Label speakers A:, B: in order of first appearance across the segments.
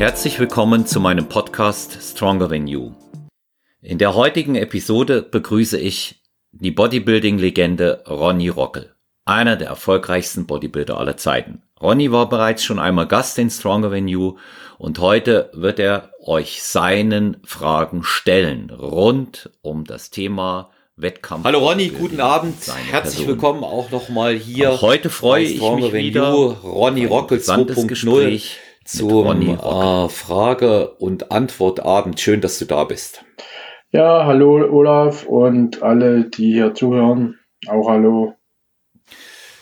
A: Herzlich willkommen zu meinem Podcast Stronger Than You. In der heutigen Episode begrüße ich die Bodybuilding-Legende Ronny Rockel, einer der erfolgreichsten Bodybuilder aller Zeiten. Ronny war bereits schon einmal Gast in Stronger Than You und heute wird er euch seinen Fragen stellen rund um das Thema Wettkampf.
B: Hallo Ronny, guten Abend.
A: Herzlich Person. willkommen auch nochmal hier.
B: Auch heute freue ich mich wieder. You,
A: Ronny Rockel 2.0 zum äh, Frage- und Antwortabend. Schön, dass du da bist.
C: Ja, hallo Olaf und alle, die hier zuhören. Auch hallo.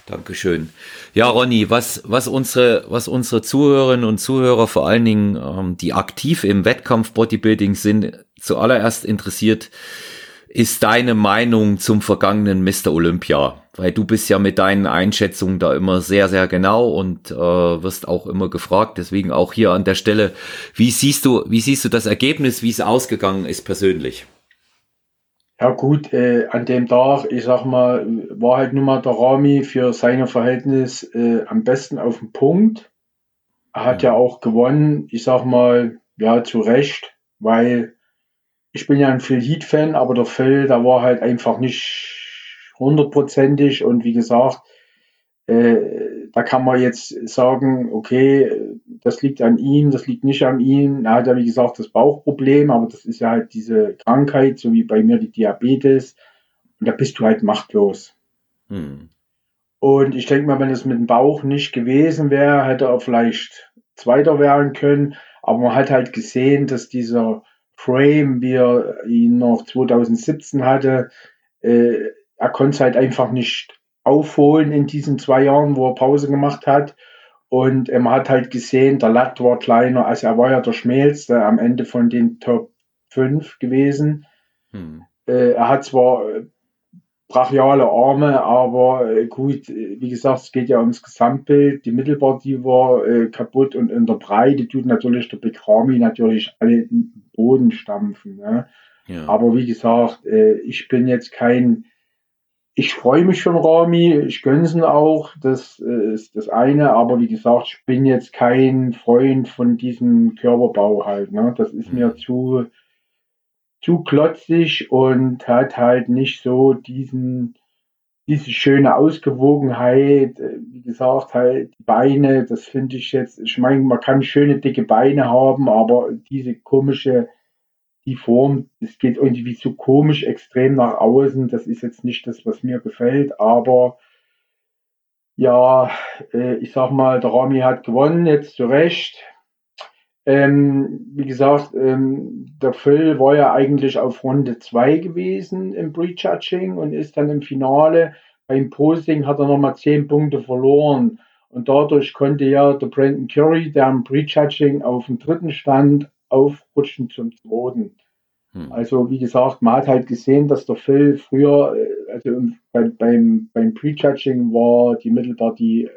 A: Dankeschön. Ja, Ronny, was, was unsere, was unsere Zuhörerinnen und Zuhörer, vor allen Dingen, ähm, die aktiv im Wettkampf Bodybuilding sind, zuallererst interessiert, ist deine Meinung zum vergangenen Mr. Olympia? Weil du bist ja mit deinen Einschätzungen da immer sehr, sehr genau und äh, wirst auch immer gefragt. Deswegen auch hier an der Stelle, wie siehst du, wie siehst du das Ergebnis, wie es ausgegangen ist persönlich?
C: Ja gut, äh, an dem Tag, ich sag mal, war halt nun mal der Rami für seine Verhältnis äh, am besten auf dem Punkt. Er hat ja auch gewonnen, ich sag mal, ja, zu Recht, weil ich bin ja ein Phil Heath-Fan, aber der Phil, der war halt einfach nicht hundertprozentig und wie gesagt, äh, da kann man jetzt sagen, okay, das liegt an ihm, das liegt nicht an ihm. Er hat ja, wie gesagt, das Bauchproblem, aber das ist ja halt diese Krankheit, so wie bei mir die Diabetes. Und da bist du halt machtlos. Hm. Und ich denke mal, wenn es mit dem Bauch nicht gewesen wäre, hätte er vielleicht Zweiter werden können. Aber man hat halt gesehen, dass dieser Frame, wie er ihn noch 2017 hatte, äh, er konnte es halt einfach nicht aufholen in diesen zwei Jahren, wo er Pause gemacht hat. Und man hat halt gesehen, der Latt war kleiner, also er war ja der schmälste am Ende von den Top 5 gewesen. Hm. Äh, er hat zwar brachiale Arme, aber äh, gut, äh, wie gesagt, es geht ja ums Gesamtbild. Die Mittelpartie war äh, kaputt und in der Breite tut natürlich der Bekrami natürlich alle Boden stampfen. Ne? Ja. Aber wie gesagt, äh, ich bin jetzt kein, ich freue mich schon, Rami, ich gönn's ihn auch, das äh, ist das eine, aber wie gesagt, ich bin jetzt kein Freund von diesem Körperbau halt. Ne? Das ist mhm. mir zu, zu klotzig und hat halt nicht so diesen, diese schöne Ausgewogenheit. Äh, wie gesagt, halt die Beine, das finde ich jetzt, ich meine, man kann schöne dicke Beine haben, aber diese komische, die Form, das geht irgendwie so komisch extrem nach außen. Das ist jetzt nicht das, was mir gefällt, aber ja, äh, ich sag mal, der Rami hat gewonnen, jetzt zu Recht. Ähm, wie gesagt, ähm, der Phil war ja eigentlich auf Runde 2 gewesen im Prejudging und ist dann im Finale. Beim Posting hat er nochmal 10 Punkte verloren. Und dadurch konnte ja der Brandon Curry, der im Prejudging auf dem dritten stand, aufrutschen zum zweiten. Hm. Also wie gesagt, man hat halt gesehen, dass der Phil früher, äh, also bei, beim, beim Prejudging war die Mittelpartie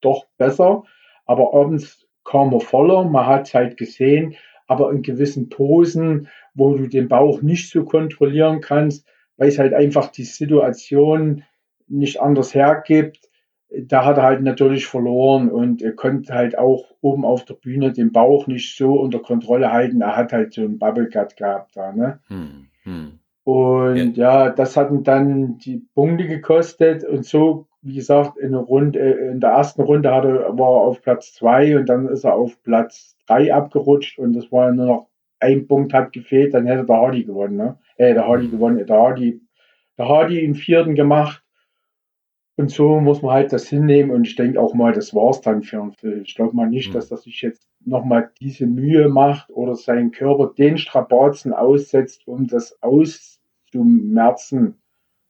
C: doch besser, aber abends kam er voller, man hat es halt gesehen, aber in gewissen Posen, wo du den Bauch nicht so kontrollieren kannst, weil es halt einfach die Situation nicht anders hergibt, da hat er halt natürlich verloren und er konnte halt auch oben auf der Bühne den Bauch nicht so unter Kontrolle halten. Er hat halt so einen Bubblegut gehabt da, ne? Hm, hm. Und ja. ja. das hat ihn dann die Punkte gekostet und so wie gesagt, in, Runde, äh, in der ersten Runde hatte, war er auf Platz zwei und dann ist er auf Platz drei abgerutscht und es war nur noch ein Punkt hat gefehlt, dann hätte der Hardy gewonnen, ne? Äh, der Hardy gewonnen, der Hardy, der Hardy im vierten gemacht. Und so muss man halt das hinnehmen und ich denke auch mal, das war's dann für einen. Ich glaube mal nicht, mhm. dass er sich jetzt nochmal diese Mühe macht oder seinen Körper den Strapazen aussetzt, um das auszumerzen,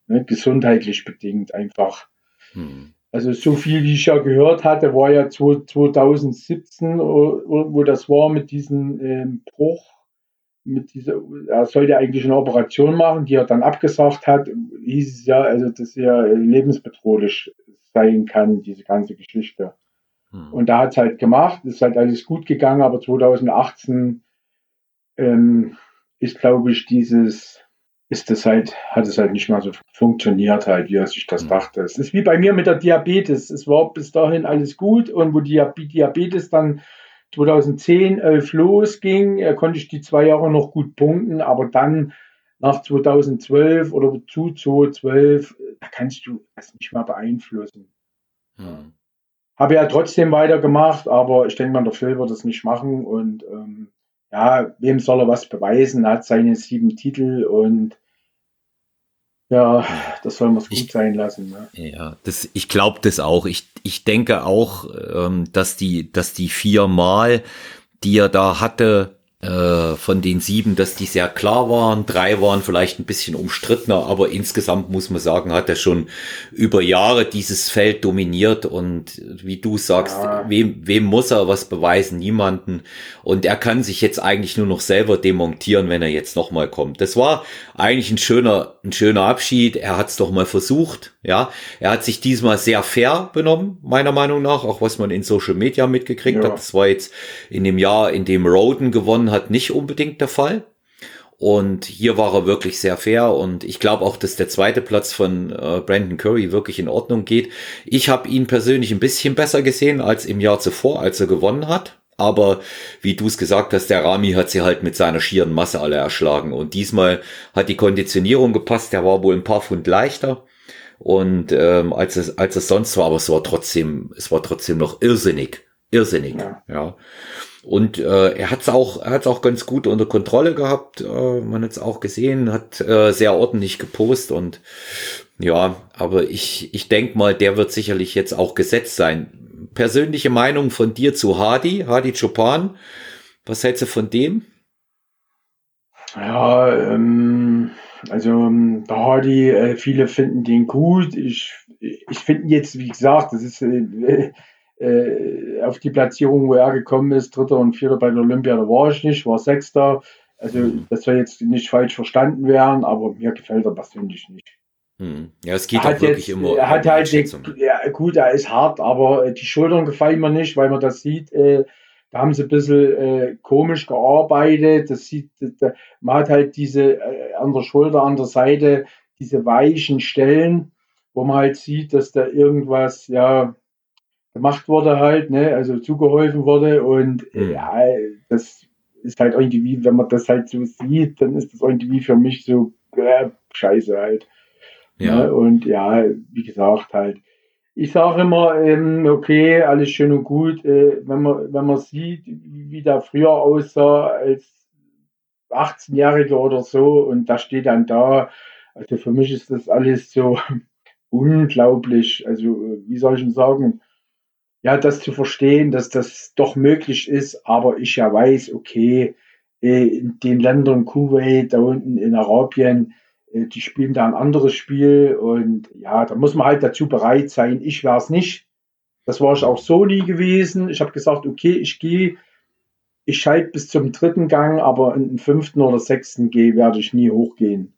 C: ne? gesundheitlich bedingt einfach. Hm. Also so viel, wie ich ja gehört hatte, war ja 2017, wo das war mit diesem ähm, Bruch, mit dieser, er sollte eigentlich eine Operation machen, die er dann abgesagt hat, hieß es ja, also dass er lebensbedrohlich sein kann, diese ganze Geschichte. Hm. Und da hat es halt gemacht, ist halt alles gut gegangen, aber 2018 ähm, ist, glaube ich, dieses ist das halt, hat es halt nicht mal so funktioniert halt, wie er sich das mhm. dachte. Es ist wie bei mir mit der Diabetes. Es war bis dahin alles gut und wo die Diabetes dann 2010, 11 losging, äh, konnte ich die zwei Jahre noch gut punkten, aber dann nach 2012 oder zu 2012, da kannst du das nicht mehr beeinflussen. Hm. Habe ja trotzdem weitergemacht, aber ich denke mal, der Phil wird das nicht machen und ähm, ja, wem soll er was beweisen? Er hat seine sieben Titel und ja, das soll man es gut sein lassen. Ne?
A: Ja, das, ich glaube das auch. Ich, ich denke auch, ähm, dass die, dass die viermal, die er da hatte, äh, von den sieben, dass die sehr klar waren. Drei waren vielleicht ein bisschen umstrittener, aber insgesamt muss man sagen, hat er schon über Jahre dieses Feld dominiert und wie du sagst, ja. wem, wem muss er was beweisen? Niemanden. Und er kann sich jetzt eigentlich nur noch selber demontieren, wenn er jetzt nochmal kommt. Das war eigentlich ein schöner, ein schöner Abschied. Er hat es doch mal versucht. Ja, er hat sich diesmal sehr fair benommen, meiner Meinung nach, auch was man in Social Media mitgekriegt ja. hat. Das war jetzt in dem Jahr, in dem Roden gewonnen hat, nicht unbedingt der Fall. Und hier war er wirklich sehr fair und ich glaube auch, dass der zweite Platz von äh, Brandon Curry wirklich in Ordnung geht. Ich habe ihn persönlich ein bisschen besser gesehen als im Jahr zuvor, als er gewonnen hat. Aber wie du es gesagt hast, der Rami hat sie halt mit seiner schieren Masse alle erschlagen. Und diesmal hat die Konditionierung gepasst. Der war wohl ein paar Pfund leichter und ähm, als es als es sonst war, aber es war trotzdem es war trotzdem noch irrsinnig, irrsinnig, ja. ja. Und äh, er hat es auch er hat's auch ganz gut unter Kontrolle gehabt. Äh, man hat es auch gesehen, hat äh, sehr ordentlich gepostet und ja, aber ich ich denk mal, der wird sicherlich jetzt auch gesetzt sein. Persönliche Meinung von dir zu Hadi, Hadi Chopin. Was hältst du von dem?
C: Ja, ähm, also ähm, der Hardy, äh, viele finden den gut. Ich, ich finde jetzt, wie gesagt, das ist äh, äh, auf die Platzierung, wo er gekommen ist, Dritter und Vierter bei der Olympia, da war ich nicht, war Sechster. Also das soll jetzt nicht falsch verstanden werden, aber mir gefällt er persönlich nicht.
A: Hm. Ja, es geht auch wirklich
C: jetzt,
A: immer.
C: Er hat halt, ja, gut, er ist hart, aber die Schultern gefallen mir nicht, weil man das sieht. Äh, da haben sie ein bisschen äh, komisch gearbeitet. Das sieht, das, man hat halt diese äh, an der Schulter, an der Seite, diese weichen Stellen, wo man halt sieht, dass da irgendwas, ja, gemacht wurde halt, ne, also zugeholfen wurde und mhm. ja, das ist halt irgendwie, wenn man das halt so sieht, dann ist das irgendwie für mich so äh, scheiße halt. Ja. Ne? Und ja, wie gesagt, halt, ich sage immer, ähm, okay, alles schön und gut, äh, wenn, man, wenn man sieht, wie der früher aussah als 18-Jähriger oder so und da steht dann da, also für mich ist das alles so unglaublich, also wie soll ich denn sagen, ja, das zu verstehen, dass das doch möglich ist, aber ich ja weiß, okay, äh, in den Ländern Kuwait, da unten in Arabien, die spielen da ein anderes Spiel und ja, da muss man halt dazu bereit sein. Ich wäre es nicht. Das war ich auch so nie gewesen. Ich habe gesagt, okay, ich gehe, ich schalte bis zum dritten Gang, aber in den fünften oder sechsten G werde ich nie hochgehen.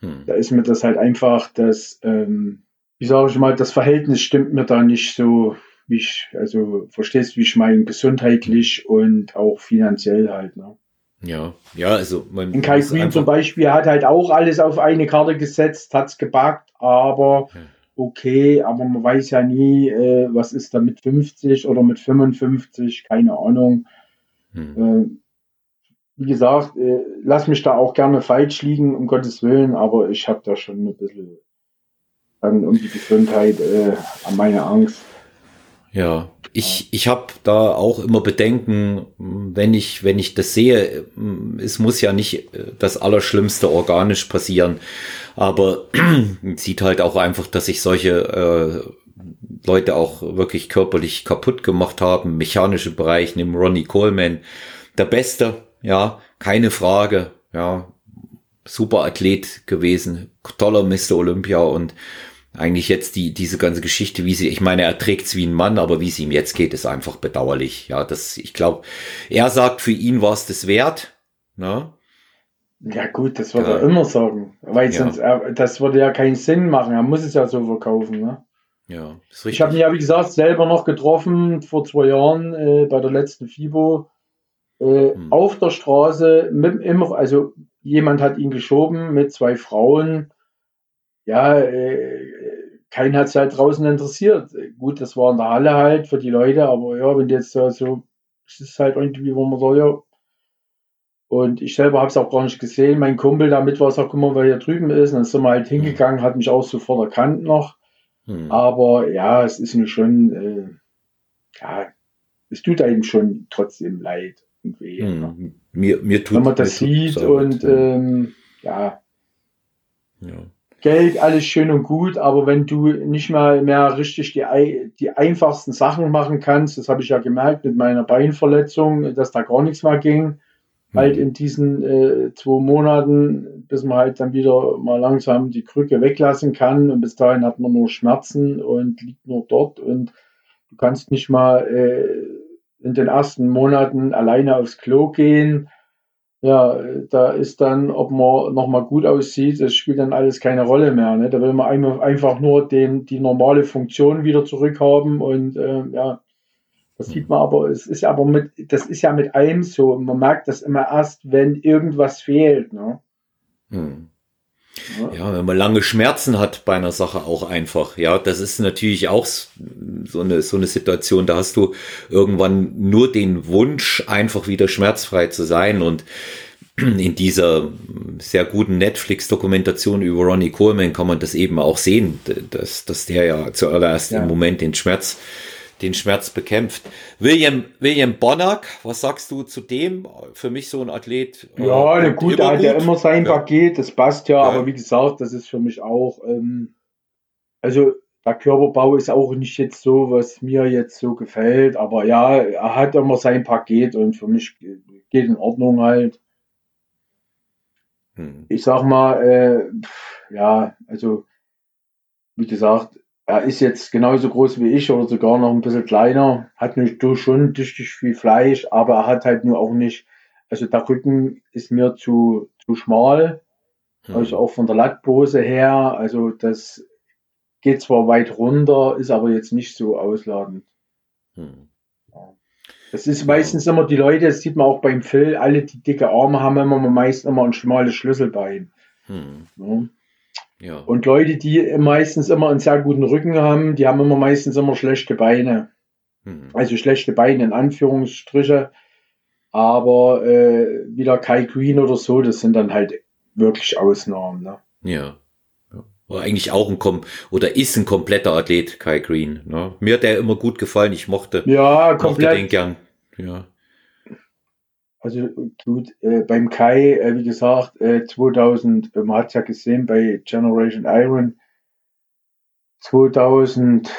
C: Hm. Da ist mir das halt einfach, das, ähm, wie sage ich mal, das Verhältnis stimmt mir da nicht so, wie ich, also verstehst, wie ich meine, gesundheitlich und auch finanziell halt. Ne?
A: Ja, ja, also
C: man. In Kai Green zum Beispiel hat halt auch alles auf eine Karte gesetzt, hat es gebackt, aber okay, aber man weiß ja nie, äh, was ist da mit 50 oder mit 55, keine Ahnung. Hm. Äh, wie gesagt, äh, lass mich da auch gerne falsch liegen, um Gottes Willen, aber ich habe da schon ein bisschen um die Gesundheit äh, an meine Angst.
A: Ja, ich, ich habe da auch immer Bedenken, wenn ich, wenn ich das sehe, es muss ja nicht äh, das Allerschlimmste organisch passieren, aber sieht halt auch einfach, dass sich solche äh, Leute auch wirklich körperlich kaputt gemacht haben. Mechanische Bereich, nimm Ronnie Coleman, der Beste, ja, keine Frage, ja, super Athlet gewesen, toller Mr. Olympia und eigentlich jetzt die, diese ganze Geschichte, wie sie, ich meine, er trägt's wie ein Mann, aber wie es ihm jetzt geht, ist einfach bedauerlich. Ja, das, ich glaube, er sagt, für ihn war es das wert. Ne?
C: Ja, gut, das wird ja. er immer sagen. Weil sonst, er, das würde ja keinen Sinn machen. Er muss es ja so verkaufen. Ne?
A: Ja,
C: ist richtig. Ich habe ihn ja, wie gesagt, selber noch getroffen vor zwei Jahren äh, bei der letzten FIBO. Äh, hm. Auf der Straße, mit, immer, also jemand hat ihn geschoben mit zwei Frauen ja, äh, keinen hat es halt draußen interessiert. Gut, das war in der Halle halt für die Leute, aber ja, wenn jetzt so, so es ist halt irgendwie, wo man so, ja. Und ich selber habe es auch gar nicht gesehen. Mein Kumpel damit war es auch, guck mal, wer hier drüben ist. Und dann sind wir halt hingegangen, hat mich auch sofort erkannt noch. Hm. Aber ja, es ist mir schon, äh, ja, es tut einem schon trotzdem leid. Irgendwie, hm.
A: ne? mir, mir tut
C: Wenn man das sieht und ähm, ja. ja. Geld, alles schön und gut, aber wenn du nicht mal mehr richtig die, die einfachsten Sachen machen kannst, das habe ich ja gemerkt mit meiner Beinverletzung, dass da gar nichts mehr ging, mhm. halt in diesen äh, zwei Monaten, bis man halt dann wieder mal langsam die Krücke weglassen kann und bis dahin hat man nur Schmerzen und liegt nur dort und du kannst nicht mal äh, in den ersten Monaten alleine aufs Klo gehen ja, da ist dann, ob man nochmal gut aussieht, das spielt dann alles keine Rolle mehr. Ne? Da will man einfach nur den, die normale Funktion wieder zurückhaben und äh, ja, das sieht man aber, es ist aber mit, das ist ja mit allem so. Man merkt das immer erst, wenn irgendwas fehlt. Ne?
A: Hm. Ja, wenn man lange Schmerzen hat bei einer Sache auch einfach. Ja, das ist natürlich auch so eine, so eine Situation, da hast du irgendwann nur den Wunsch, einfach wieder schmerzfrei zu sein und in dieser sehr guten Netflix-Dokumentation über Ronnie Coleman kann man das eben auch sehen, dass, dass der ja zuallererst ja. im Moment den Schmerz den Schmerz bekämpft. William, William Bonack, was sagst du zu dem? Für mich so ein Athlet.
C: Äh, ja, äh, gut, er hat ja immer sein ja. Paket, das passt ja, ja, aber wie gesagt, das ist für mich auch, ähm, also der Körperbau ist auch nicht jetzt so, was mir jetzt so gefällt, aber ja, er hat immer sein Paket und für mich geht in Ordnung halt. Hm. Ich sag mal, äh, ja, also wie gesagt, er ist jetzt genauso groß wie ich oder sogar noch ein bisschen kleiner, hat nicht schon tüchtig viel Fleisch, aber er hat halt nur auch nicht, also der Rücken ist mir zu, zu schmal, hm. also auch von der Lattpose her, also das geht zwar weit runter, ist aber jetzt nicht so ausladend. Hm. Das ist meistens immer die Leute, das sieht man auch beim Phil, alle die dicke Arme haben immer meist immer ein schmales Schlüsselbein. Hm. Ja. Ja. Und Leute, die meistens immer einen sehr guten Rücken haben, die haben immer meistens immer schlechte Beine. Mhm. Also schlechte Beine in Anführungsstriche. Aber äh, wieder Kai Green oder so, das sind dann halt wirklich Ausnahmen. Ne?
A: Ja. War eigentlich auch ein Kom oder ist ein kompletter Athlet, Kai Green. Ne? Mir hat der immer gut gefallen. Ich mochte,
C: ja, komplett.
A: mochte den gern. Ja.
C: Also gut, äh, beim Kai, äh, wie gesagt, äh, 2000, man hat es ja gesehen bei Generation Iron, 2000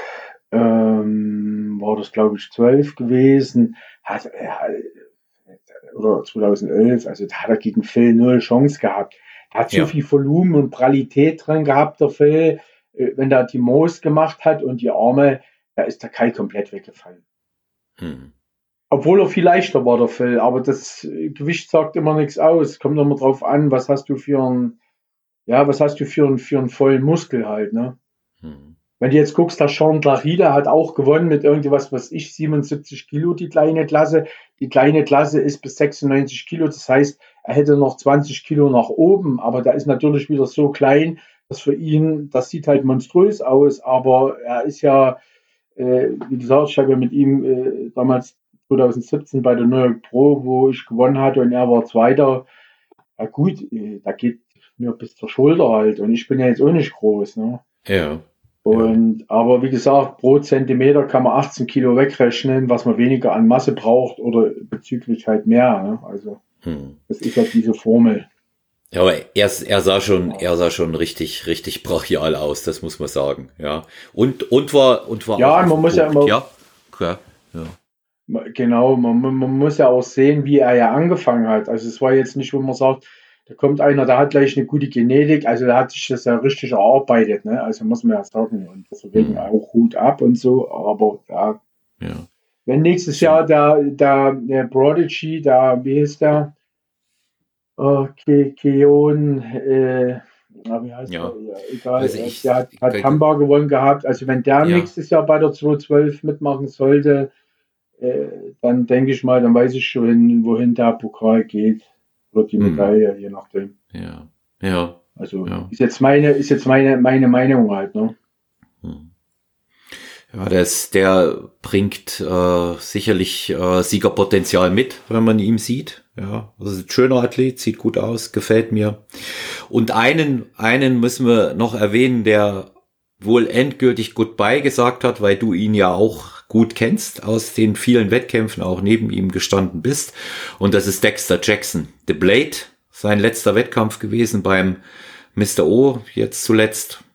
C: ähm, war das glaube ich 12 gewesen, hat, äh, oder 2011, also da hat er gegen Phil null Chance gehabt. Er hat so ja. viel Volumen und Pralität drin gehabt, der Phil, äh, wenn er die Moos gemacht hat und die Arme, da ist der Kai komplett weggefallen. Hm. Obwohl er viel leichter war, der Phil. Aber das Gewicht sagt immer nichts aus. Kommt immer drauf an, was hast du für einen, ja, was hast du für einen, für einen vollen Muskel halt, ne? Hm. Wenn du jetzt guckst, der Sean Larida hat auch gewonnen mit irgendwas, was ich, 77 Kilo, die kleine Klasse. Die kleine Klasse ist bis 96 Kilo. Das heißt, er hätte noch 20 Kilo nach oben. Aber der ist natürlich wieder so klein, dass für ihn, das sieht halt monströs aus. Aber er ist ja, äh, wie gesagt, ich habe ja mit ihm äh, damals 2017 bei der New York Pro, wo ich gewonnen hatte und er war Zweiter. Ja gut, äh, da geht mir bis zur Schulter halt und ich bin ja jetzt auch nicht groß. Ne?
A: Ja.
C: Und ja. aber wie gesagt, pro Zentimeter kann man 18 Kilo wegrechnen, was man weniger an Masse braucht oder bezüglich halt mehr. Ne? Also hm. das ist ja diese Formel.
A: Ja, aber er, er sah schon, er sah schon richtig, richtig brachial aus, das muss man sagen, ja. Und, und war, und war.
C: Ja, man muss Punkt. ja immer.
A: Ja, klar, ja.
C: Genau, man, man, muss ja auch sehen, wie er ja angefangen hat. Also es war jetzt nicht, wo man sagt, da kommt einer, der hat gleich eine gute Genetik, also der hat sich das ja richtig erarbeitet, ne? Also muss man ja sagen. Und deswegen mhm. auch Hut ab und so, aber ja. ja. Wenn nächstes Jahr der, der, der Prodigy, der, wie heißt der? Oh, Ke Keon, äh, wie heißt ja. der? Ja, egal, also ich, der hat, hat Tamba gewonnen gehabt. Also wenn der ja. nächstes Jahr bei der 212 mitmachen sollte, äh, dann denke ich mal, dann weiß ich schon, wohin der Pokal geht. Oder die hm. Medaille, hm. je nachdem.
A: Ja. Ja.
C: Also ja. ist jetzt meine, ist jetzt meine, meine Meinung halt, ne?
A: Hm. Ja, der, ist, der bringt äh, sicherlich äh, Siegerpotenzial mit, wenn man ihn sieht. Ja, also ein schöner Athlet, sieht gut aus, gefällt mir. Und einen, einen müssen wir noch erwähnen, der wohl endgültig Goodbye gesagt hat, weil du ihn ja auch gut kennst, aus den vielen Wettkämpfen auch neben ihm gestanden bist. Und das ist Dexter Jackson. The Blade, sein letzter Wettkampf gewesen beim Mr. O, jetzt zuletzt.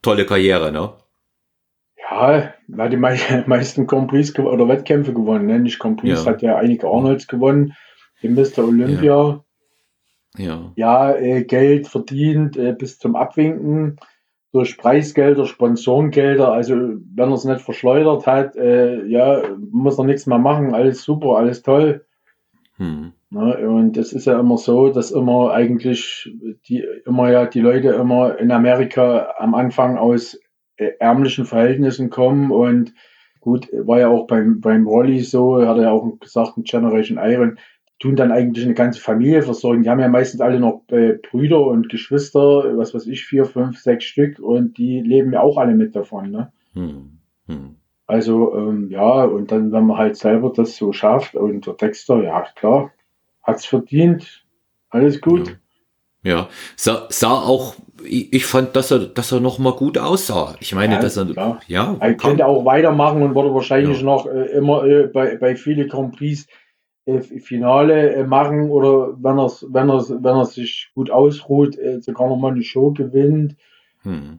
A: Tolle Karriere, ne?
C: Ja, er hat die meisten Grand Prix oder Wettkämpfe gewonnen. Ne? Nicht Grand Prix, ja. hat ja einige Arnolds gewonnen. Den Mr. Olympia. Ja, ja. ja äh, Geld verdient äh, bis zum Abwinken durch Preisgelder, Sponsorengelder. Also wenn er es nicht verschleudert hat, äh, ja, muss er nichts mehr machen. Alles super, alles toll. Hm. Ne? Und es ist ja immer so, dass immer eigentlich die immer ja die Leute immer in Amerika am Anfang aus äh, ärmlichen Verhältnissen kommen und gut, war ja auch beim, beim Rolly so, hat er ja auch gesagt, in Generation Iron, tun dann eigentlich eine ganze Familie versorgen. Die haben ja meistens alle noch äh, Brüder und Geschwister, was weiß ich, vier, fünf, sechs Stück und die leben ja auch alle mit davon. Ne? Hm. Hm. Also ähm, ja, und dann, wenn man halt selber das so schafft und der Texter, ja klar, hat's verdient, alles gut.
A: Ja, ja. Sah, sah auch ich fand, dass er, dass er noch mal gut aussah. Ich meine, ja, dass er,
C: klar. ja, er könnte auch weitermachen und würde wahrscheinlich ja. noch äh, immer äh, bei, bei viele Grand Prix Finale äh, machen oder wenn er, wenn wenn er sich gut ausruht, äh, sogar noch mal eine Show gewinnt. Hm.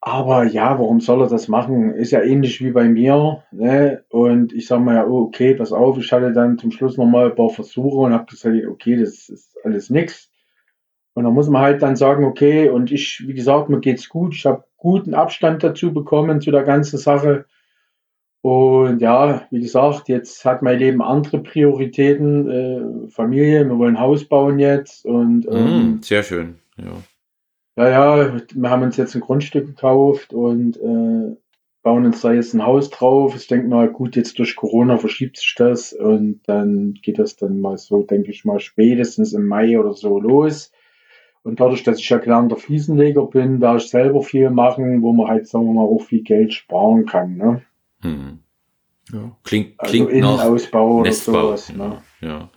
C: Aber ja, warum soll er das machen? Ist ja ähnlich wie bei mir. Ne? Und ich sage mal ja, oh, okay, pass auf, ich hatte dann zum Schluss noch mal ein paar Versuche und habe gesagt, okay, das ist alles nichts und da muss man halt dann sagen, okay, und ich, wie gesagt, mir geht's gut. Ich habe guten Abstand dazu bekommen zu der ganzen Sache. Und ja, wie gesagt, jetzt hat mein Leben andere Prioritäten. Äh, Familie, wir wollen Haus bauen jetzt. Und
A: ähm, mm, sehr schön, ja.
C: Ja, ja, wir haben uns jetzt ein Grundstück gekauft und äh, bauen uns da jetzt ein Haus drauf. Ich denke mal, gut, jetzt durch Corona verschiebt sich das und dann geht das dann mal so, denke ich mal, spätestens im Mai oder so los. Und dadurch, dass ich ja gelernter Fliesenleger bin, da ich selber viel machen, wo man halt, sagen wir mal, auch viel Geld sparen kann. Ne? Hm.
A: Ja. Klingt, also klingt nach
C: Nestbau
A: sowas, ne? ja.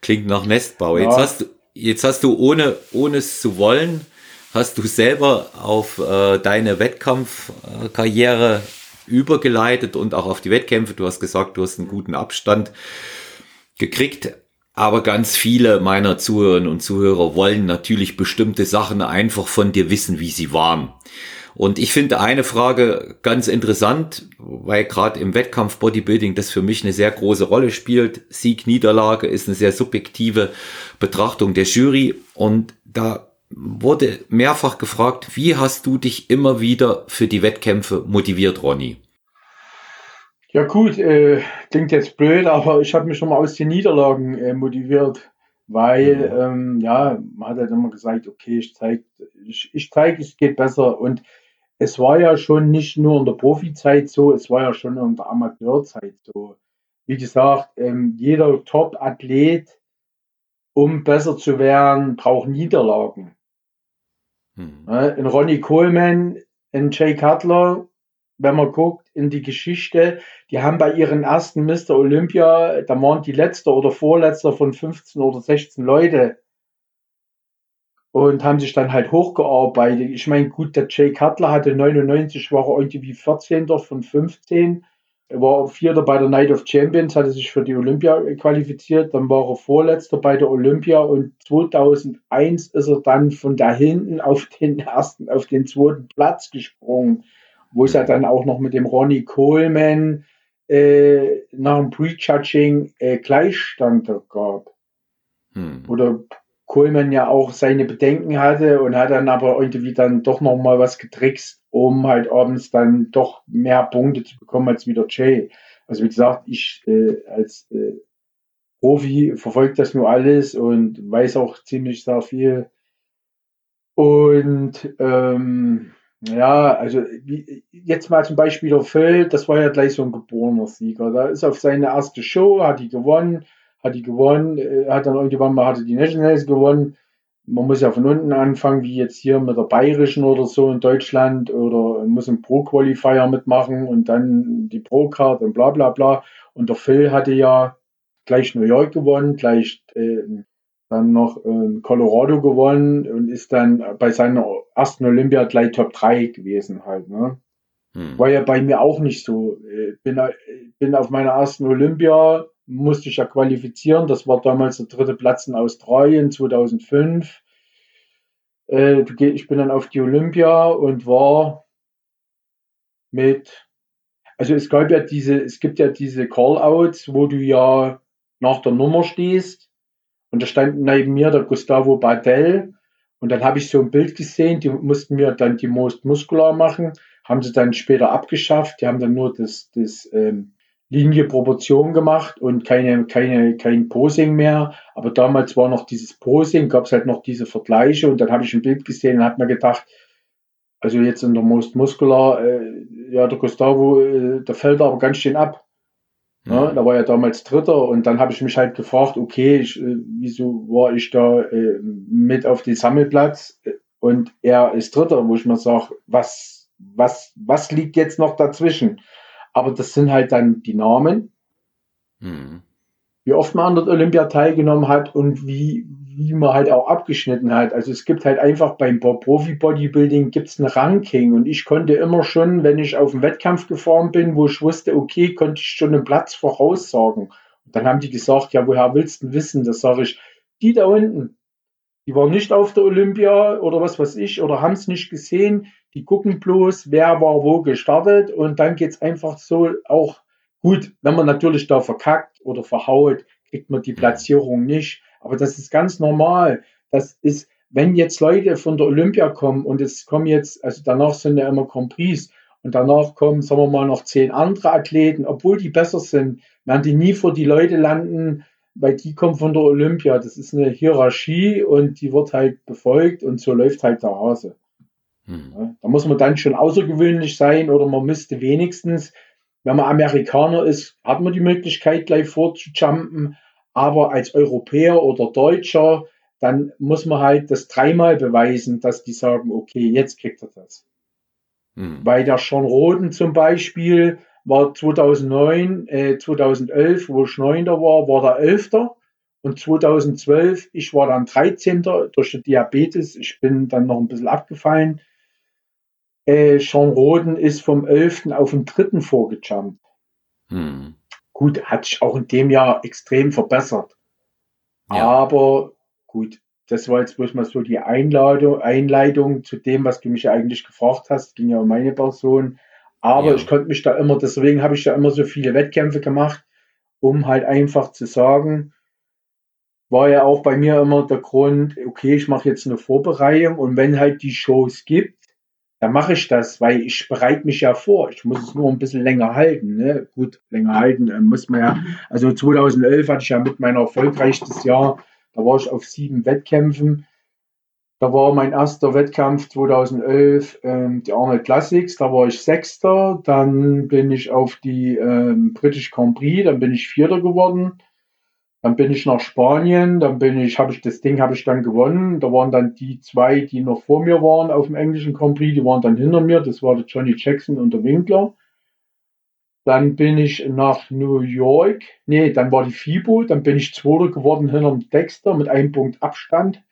A: Klingt nach Nestbau. Ja. Jetzt hast du, jetzt hast du ohne, ohne es zu wollen, hast du selber auf äh, deine Wettkampfkarriere übergeleitet und auch auf die Wettkämpfe. Du hast gesagt, du hast einen guten Abstand gekriegt. Aber ganz viele meiner Zuhörerinnen und Zuhörer wollen natürlich bestimmte Sachen einfach von dir wissen, wie sie waren. Und ich finde eine Frage ganz interessant, weil gerade im Wettkampf Bodybuilding das für mich eine sehr große Rolle spielt. Sieg, Niederlage ist eine sehr subjektive Betrachtung der Jury. Und da wurde mehrfach gefragt, wie hast du dich immer wieder für die Wettkämpfe motiviert, Ronny?
C: Ja gut, äh, klingt jetzt blöd, aber ich habe mich schon mal aus den Niederlagen äh, motiviert, weil ähm, ja, man hat halt immer gesagt, okay, ich zeige, ich, ich zeig, es geht besser und es war ja schon nicht nur in der Profizeit so, es war ja schon in der Amateurzeit so. Wie gesagt, ähm, jeder Top-Athlet, um besser zu werden, braucht Niederlagen. Mhm. Ein Ronnie Coleman, ein Jay Cutler, wenn man guckt in die Geschichte, die haben bei ihren ersten Mr. Olympia, da waren die letzte oder vorletzte von 15 oder 16 Leute und haben sich dann halt hochgearbeitet. Ich meine, gut, der Jay Cutler hatte 99, war er irgendwie 14. von 15. Er war Vierter bei der Night of Champions, hatte sich für die Olympia qualifiziert. Dann war er Vorletzter bei der Olympia und 2001 ist er dann von da hinten auf den ersten, auf den zweiten Platz gesprungen wo es ja dann auch noch mit dem Ronnie Coleman äh, nach dem Prejudging äh, Gleichstand gab. Hm. Oder Coleman ja auch seine Bedenken hatte und hat dann aber irgendwie dann doch noch mal was getrickst, um halt abends dann doch mehr Punkte zu bekommen als wieder Jay. Also wie gesagt, ich äh, als äh, Profi verfolge das nur alles und weiß auch ziemlich sehr viel. Und ähm, ja, also wie, jetzt mal zum Beispiel der Phil, das war ja gleich so ein geborener Sieger. Da ist auf seine erste Show, hat die gewonnen, hat die gewonnen, äh, hat dann irgendwann mal hatte die Nationals gewonnen. man muss ja von unten anfangen, wie jetzt hier mit der Bayerischen oder so in Deutschland oder muss ein Pro-Qualifier mitmachen und dann die Pro-Card und bla bla bla. Und der Phil hatte ja gleich New York gewonnen, gleich äh, dann noch äh, Colorado gewonnen und ist dann bei seiner ersten Olympia gleich Top 3 gewesen halt. Ne? Hm. War ja bei mir auch nicht so. Äh, bin, äh, bin auf meiner ersten Olympia musste ich ja qualifizieren. Das war damals der dritte Platz in Australien 2005. Äh, ich bin dann auf die Olympia und war mit, also es gab ja diese, es gibt ja diese Call-outs, wo du ja nach der Nummer stehst und da stand neben mir der Gustavo Badell und dann habe ich so ein Bild gesehen, die mussten mir dann die Most Muscular machen, haben sie dann später abgeschafft, die haben dann nur das, das ähm, Linie Proportion gemacht und keine, keine, kein Posing mehr. Aber damals war noch dieses Posing, gab es halt noch diese Vergleiche und dann habe ich ein Bild gesehen und habe mir gedacht, also jetzt in der Most Muscular, äh, ja, der Gustavo, äh, der fällt aber ganz schön ab. Ja, da war ja damals Dritter und dann habe ich mich halt gefragt, okay, ich, äh, wieso war ich da äh, mit auf den Sammelplatz und er ist Dritter, wo ich mir sage, was, was, was liegt jetzt noch dazwischen? Aber das sind halt dann die Namen, mhm. wie oft man an der Olympia teilgenommen hat und wie, wie man halt auch abgeschnitten hat. Also es gibt halt einfach beim Profi-Bodybuilding gibt es ein Ranking und ich konnte immer schon, wenn ich auf den Wettkampf gefahren bin, wo ich wusste, okay, konnte ich schon einen Platz voraussagen. Und dann haben die gesagt, ja, woher willst du wissen? Das sage ich, die da unten, die waren nicht auf der Olympia oder was weiß ich oder haben es nicht gesehen. Die gucken bloß, wer war wo gestartet und dann geht es einfach so auch gut. Wenn man natürlich da verkackt oder verhaut, kriegt man die. Platzierung nicht. Aber das ist ganz normal. Das ist, wenn jetzt Leute von der Olympia kommen und es kommen jetzt, also danach sind ja immer Compris und danach kommen, sagen wir mal, noch zehn andere Athleten, obwohl die besser sind, werden die nie vor die Leute landen, weil die kommen von der Olympia. Das ist eine Hierarchie und die wird halt befolgt und so läuft halt der Hase. Mhm. Da muss man dann schon außergewöhnlich sein oder man müsste wenigstens, wenn man Amerikaner ist, hat man die Möglichkeit gleich vorzujumpen, aber als Europäer oder Deutscher, dann muss man halt das dreimal beweisen, dass die sagen, okay, jetzt kriegt er das. Mhm. Bei der Sean Roden zum Beispiel war 2009, äh, 2011, wo ich Neunter war, war der Elfter. Und 2012, ich war dann 13. durch den Diabetes. Ich bin dann noch ein bisschen abgefallen. Äh, Sean Roden ist vom 11. auf den 3. vorgejumpt. Hm. Gut, hat sich auch in dem Jahr extrem verbessert. Ja. Aber gut, das war jetzt bloß mal so die Einladung, Einleitung zu dem, was du mich eigentlich gefragt hast. Ging ja um meine Person. Aber ja. ich konnte mich da immer, deswegen habe ich da immer so viele Wettkämpfe gemacht, um halt einfach zu sagen, war ja auch bei mir immer der Grund, okay, ich mache jetzt eine Vorbereitung und wenn halt die Shows gibt, dann mache ich das, weil ich bereite mich ja vor. Ich muss es nur ein bisschen länger halten. Ne? Gut, länger halten äh, muss man ja. Also 2011 hatte ich ja mit meiner erfolgreichstes Jahr, da war ich auf sieben Wettkämpfen. Da war mein erster Wettkampf 2011 ähm, die Arnold Classics, da war ich Sechster. Dann bin ich auf die ähm, British Grand Prix, dann bin ich Vierter geworden. Dann bin ich nach Spanien, dann bin ich, habe ich das Ding habe ich dann gewonnen. Da waren dann die zwei, die noch vor mir waren auf dem englischen Grand Prix, die waren dann hinter mir. Das war der Johnny Jackson und der Winkler. Dann bin ich nach New York. Nee, dann war die FIBO. Dann bin ich Zweiter geworden hinter dem Dexter mit einem Punkt Abstand.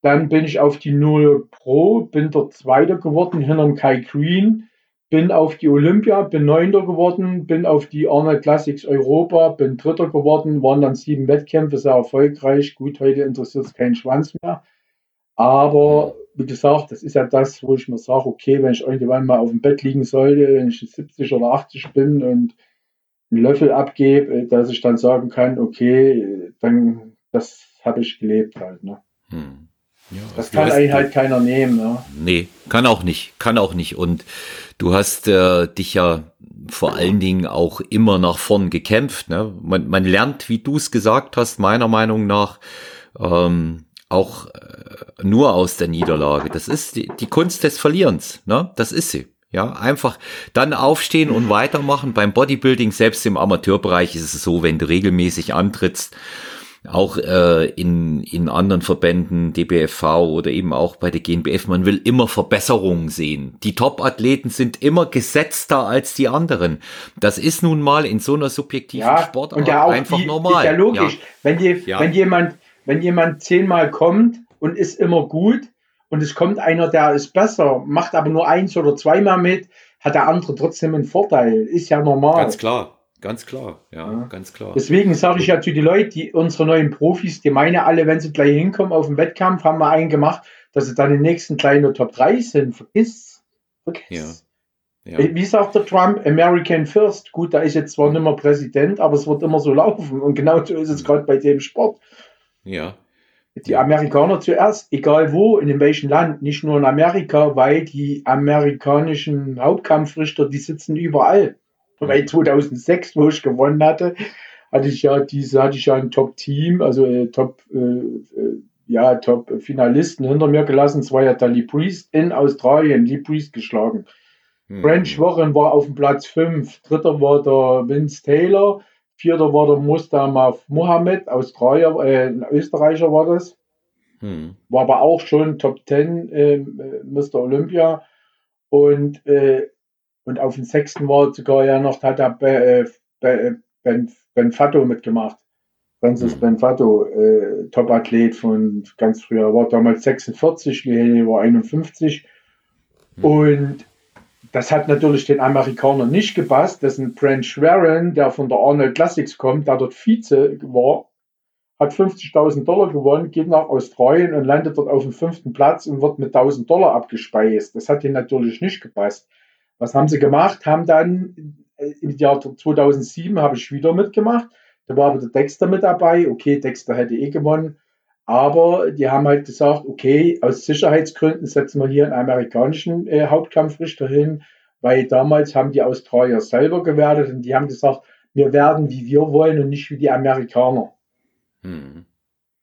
C: Dann bin ich auf die Null Pro, bin dort Zweiter geworden hinter dem Kai Green bin auf die Olympia, bin Neunter geworden, bin auf die Arnold Classics Europa, bin Dritter geworden, waren dann sieben Wettkämpfe, sehr erfolgreich. Gut, heute interessiert es keinen Schwanz mehr. Aber wie gesagt, das ist ja das, wo ich mir sage, okay, wenn ich irgendwann mal auf dem Bett liegen sollte, wenn ich 70 oder 80 bin und einen Löffel abgebe, dass ich dann sagen kann, okay, dann das habe ich gelebt halt. Ne? Hm. Ja, das kann eigentlich halt keiner nehmen. Ja.
A: Nee, kann auch nicht, kann auch nicht. Und du hast äh, dich ja vor allen Dingen auch immer nach vorn gekämpft. Ne? Man, man lernt, wie du es gesagt hast, meiner Meinung nach, ähm, auch äh, nur aus der Niederlage. Das ist die, die Kunst des Verlierens. Ne? Das ist sie. Ja, einfach dann aufstehen und weitermachen. Beim Bodybuilding, selbst im Amateurbereich, ist es so, wenn du regelmäßig antrittst, auch äh, in, in anderen Verbänden, DBFV oder eben auch bei der GNBF, man will immer Verbesserungen sehen. Die Top-Athleten sind immer gesetzter als die anderen. Das ist nun mal in so einer subjektiven ja, Sportart
C: und ja auch einfach die, normal. Ist ja logisch. Ja. Wenn, die, ja. wenn, jemand, wenn jemand zehnmal kommt und ist immer gut und es kommt einer, der ist besser, macht aber nur eins oder zweimal mit, hat der andere trotzdem einen Vorteil. Ist ja normal.
A: Ganz klar. Ganz klar, ja, ja. ganz klar.
C: Deswegen sage ich ja zu den Leuten, die, unsere neuen Profis, die meinen alle, wenn sie gleich hinkommen auf den Wettkampf, haben wir einen gemacht, dass sie dann im nächsten kleinen Top 3 sind. Vergiss. Vergiss. Ja. Ja. Wie sagt der Trump? American First. Gut, da ist jetzt zwar nicht mehr Präsident, aber es wird immer so laufen. Und genau so ist es gerade bei dem Sport.
A: Ja.
C: Die Amerikaner zuerst, egal wo, in welchem Land, nicht nur in Amerika, weil die amerikanischen Hauptkampfrichter, die sitzen überall. Weil 2006, wo ich gewonnen hatte, hatte ich ja diese, hatte ich ja ein Top-Team, also äh, Top, äh, äh, ja, Top-Finalisten hinter mir gelassen. Es war ja der Lee Priest in Australien, Lee Priest geschlagen. Hm. French Warren war auf dem Platz 5, dritter war der Vince Taylor, vierter war der Mustafa Mohammed, Australier, äh, ein Österreicher war das. Hm. War aber auch schon Top 10 äh, Mr. Olympia. Und äh, und auf dem sechsten war sogar ja noch, hat er Ben, ben, ben Fatto mitgemacht. Francis mhm. Benfatto, äh, Top-Athlet von ganz früher, war damals 46, Lehele war 51. Mhm. Und das hat natürlich den Amerikanern nicht gepasst. Das ist ein Brent Schwerin, der von der Arnold Classics kommt, der dort Vize war, hat 50.000 Dollar gewonnen, geht nach Australien und landet dort auf dem fünften Platz und wird mit 1.000 Dollar abgespeist. Das hat ihm natürlich nicht gepasst. Was haben sie gemacht? Haben dann äh, im Jahr 2007 habe ich wieder mitgemacht. Da war aber der Dexter mit dabei. Okay, Dexter hätte eh gewonnen. Aber die haben halt gesagt, okay, aus Sicherheitsgründen setzen wir hier einen amerikanischen äh, Hauptkampfrichter hin, weil damals haben die Australier selber gewertet und die haben gesagt, wir werden wie wir wollen und nicht wie die Amerikaner. Hm.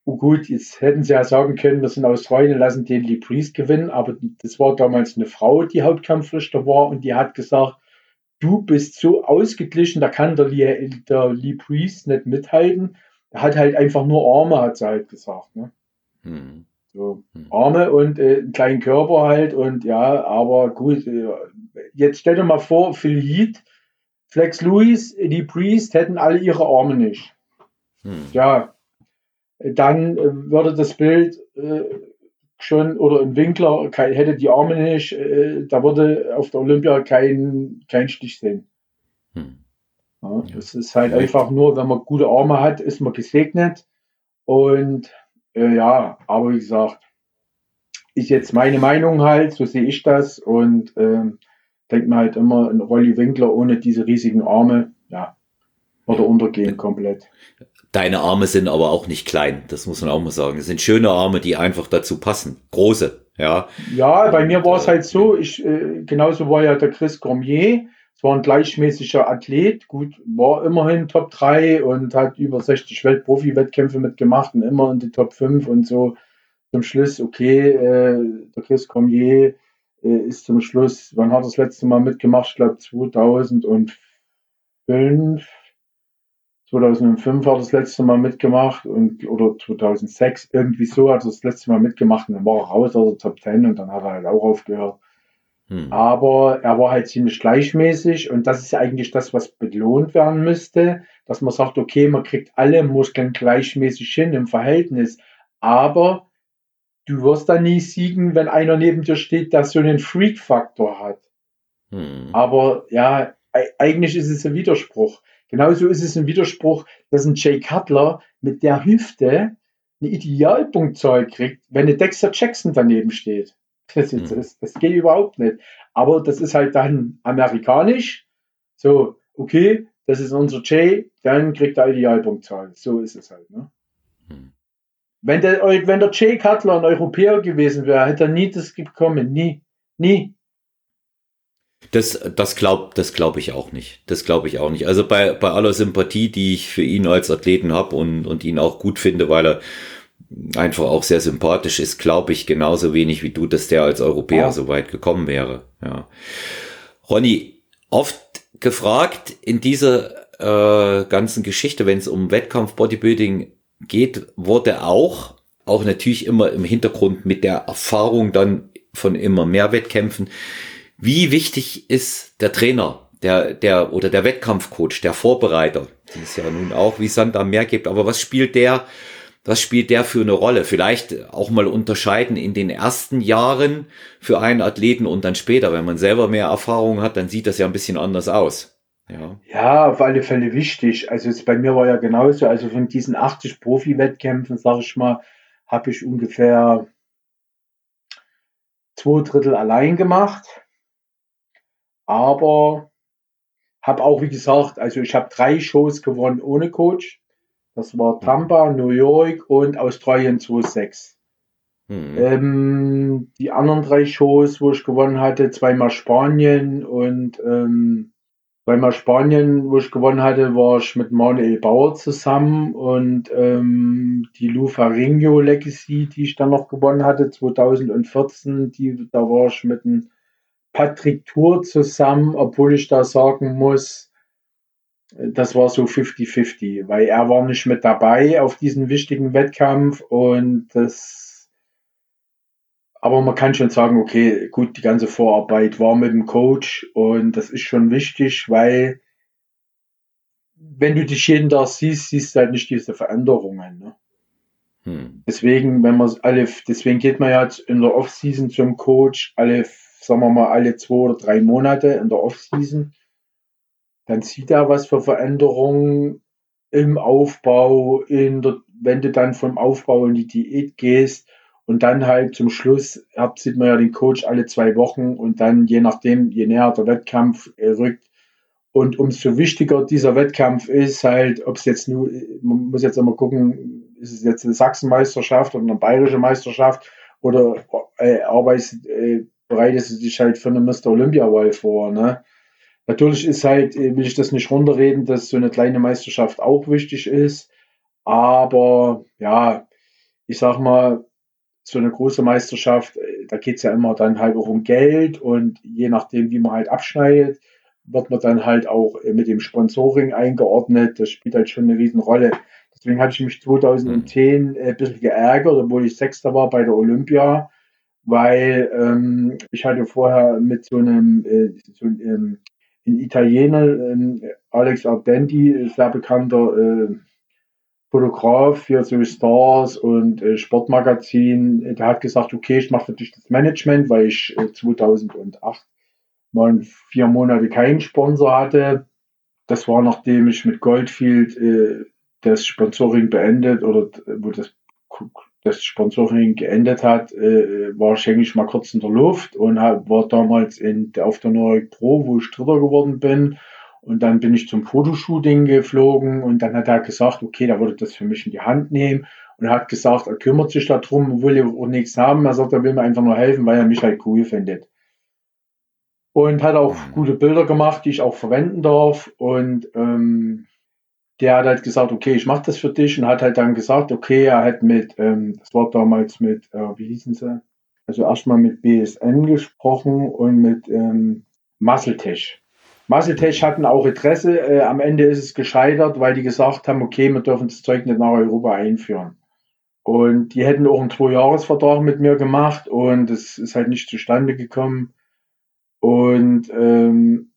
C: Oh gut, jetzt hätten sie ja sagen können, wir sind Australien, lassen den Lee Priest gewinnen, aber das war damals eine Frau, die Hauptkampfrichter war und die hat gesagt, du bist so ausgeglichen, da kann der Lee, der Lee Priest nicht mithalten. Er hat halt einfach nur Arme, hat sie halt gesagt. Ne? Hm. So, hm. Arme und äh, einen kleinen Körper halt und ja, aber gut, äh, jetzt stell dir mal vor, Phil Heath, Flex Lewis, Lee Priest hätten alle ihre Arme nicht. Hm. Ja, dann äh, würde das Bild äh, schon oder ein Winkler hätte die Arme nicht, äh, da würde auf der Olympia kein, kein Stich sehen. Hm. Ja, es ist halt Vielleicht. einfach nur, wenn man gute Arme hat, ist man gesegnet. Und äh, ja, aber wie gesagt, ist jetzt meine Meinung halt, so sehe ich das. Und äh, denkt man halt immer, ein Rolli Winkler ohne diese riesigen Arme, ja, würde untergehen komplett.
A: Deine Arme sind aber auch nicht klein, das muss man auch mal sagen. Es sind schöne Arme, die einfach dazu passen. Große, ja.
C: Ja, bei mir war es halt so, ich, äh, genauso war ja der Chris Cormier. Es war ein gleichmäßiger Athlet, gut, war immerhin Top 3 und hat über 60 Weltprofi-Wettkämpfe mitgemacht und immer in die Top 5 und so. Zum Schluss, okay, äh, der Chris Cormier äh, ist zum Schluss, wann hat er das letzte Mal mitgemacht? Ich glaube 2005 2005 hat er das letzte Mal mitgemacht und oder 2006 irgendwie so hat er das letzte Mal mitgemacht und dann war er raus aus der Top 10 und dann hat er halt auch aufgehört. Hm. Aber er war halt ziemlich gleichmäßig und das ist eigentlich das, was belohnt werden müsste, dass man sagt, okay, man kriegt alle Muskeln gleichmäßig hin im Verhältnis, aber du wirst dann nie siegen, wenn einer neben dir steht, der so einen Freak-Faktor hat. Hm. Aber ja, eigentlich ist es ein Widerspruch. Genauso ist es ein Widerspruch, dass ein Jay Cutler mit der Hüfte eine Idealpunktzahl kriegt, wenn eine Dexter Jackson daneben steht. Das, mhm. das, das geht überhaupt nicht. Aber das ist halt dann amerikanisch. So, okay, das ist unser Jay, dann kriegt er Idealpunktzahl. So ist es halt. Ne? Mhm. Wenn, der, wenn der Jay Cutler ein Europäer gewesen wäre, hätte er nie das bekommen. Nie. Nie.
A: Das, das glaube das glaub ich auch nicht. Das glaube ich auch nicht. Also bei, bei aller Sympathie, die ich für ihn als Athleten habe und, und ihn auch gut finde, weil er einfach auch sehr sympathisch ist, glaube ich genauso wenig wie du, dass der als Europäer ja. so weit gekommen wäre. Ja. Ronny, oft gefragt in dieser äh, ganzen Geschichte, wenn es um Wettkampf Bodybuilding geht, wurde auch, auch natürlich immer im Hintergrund mit der Erfahrung dann von immer mehr Wettkämpfen. Wie wichtig ist der Trainer, der, der, oder der Wettkampfcoach, der Vorbereiter, die es ja nun auch wie Sand am Meer gibt, aber was spielt der, was spielt der für eine Rolle? Vielleicht auch mal unterscheiden in den ersten Jahren für einen Athleten und dann später. Wenn man selber mehr Erfahrung hat, dann sieht das ja ein bisschen anders aus.
C: Ja. ja, auf alle Fälle wichtig. Also jetzt bei mir war ja genauso. Also von diesen 80 Profi-Wettkämpfen, sage ich mal, habe ich ungefähr zwei Drittel allein gemacht. Aber habe auch, wie gesagt, also ich habe drei Shows gewonnen ohne Coach. Das war Tampa, New York und Australien 2.6. Mhm. Ähm, die anderen drei Shows, wo ich gewonnen hatte, zweimal Spanien und ähm, zweimal Spanien, wo ich gewonnen hatte, war ich mit Manuel Bauer zusammen und ähm, die Lufarinho Legacy, die ich dann noch gewonnen hatte, 2014, die, da war ich mit dem Patrick Tour zusammen, obwohl ich da sagen muss, das war so 50-50, weil er war nicht mit dabei auf diesem wichtigen Wettkampf und das, aber man kann schon sagen, okay, gut, die ganze Vorarbeit war mit dem Coach und das ist schon wichtig, weil wenn du dich jeden Tag siehst, siehst du halt nicht diese Veränderungen. Ne? Hm. Deswegen, wenn man alle, deswegen geht man ja in der Offseason zum Coach alle, sagen wir mal, alle zwei oder drei Monate in der Offseason dann sieht er, was für Veränderungen im Aufbau, in der, wenn du dann vom Aufbau in die Diät gehst und dann halt zum Schluss habt, sieht man ja den Coach alle zwei Wochen und dann je nachdem, je näher der Wettkampf äh, rückt. Und umso wichtiger dieser Wettkampf ist halt, ob es jetzt nur, man muss jetzt immer gucken, ist es jetzt eine Sachsenmeisterschaft oder eine bayerische Meisterschaft oder äh, arbeitest, äh, bereitest du dich halt für eine Mr. Olympia-Wahl vor, ne? Natürlich ist halt, äh, will ich das nicht runterreden, dass so eine kleine Meisterschaft auch wichtig ist. Aber ja, ich sag mal, so eine große Meisterschaft, äh, da geht es ja immer dann halt auch um Geld und je nachdem, wie man halt abschneidet, wird man dann halt auch äh, mit dem Sponsoring eingeordnet. Das spielt halt schon eine riesen Rolle. Deswegen hatte ich mich 2010 ein bisschen geärgert, obwohl ich Sechster war bei der Olympia, weil ähm, ich hatte vorher mit so einem, äh, so einem ein Italiener, äh, Alex Ardenti, sehr bekannter äh, Fotograf für so Stars und äh, Sportmagazin, der hat gesagt, okay, ich mache für dich das Management, weil ich äh, 2008 mal vier Monate keinen Sponsor hatte. Das war nachdem ich mit Goldfield äh, das Sponsoring beendet oder wo das das Sponsoring geendet hat, äh, war ich eigentlich mal kurz in der Luft und hab, war damals in, auf der Neue Pro, wo ich Dritter geworden bin. Und dann bin ich zum Fotoshooting geflogen und dann hat er gesagt, okay, da würde das für mich in die Hand nehmen. Und er hat gesagt, er kümmert sich darum, will er auch nichts haben. Er sagt, er will mir einfach nur helfen, weil er mich halt cool findet. Und hat auch gute Bilder gemacht, die ich auch verwenden darf. Und ähm, der hat halt gesagt, okay, ich mache das für dich und hat halt dann gesagt, okay, er hat mit, ähm, das war damals mit, äh, wie hießen sie? Also erstmal mit BSN gesprochen und mit ähm, Muscletech. Muscletech hatten auch Interesse. Äh, am Ende ist es gescheitert, weil die gesagt haben, okay, wir dürfen das Zeug nicht nach Europa einführen. Und die hätten auch einen Zwei-Jahres-Vertrag mit mir gemacht und es ist halt nicht zustande gekommen. Und ähm,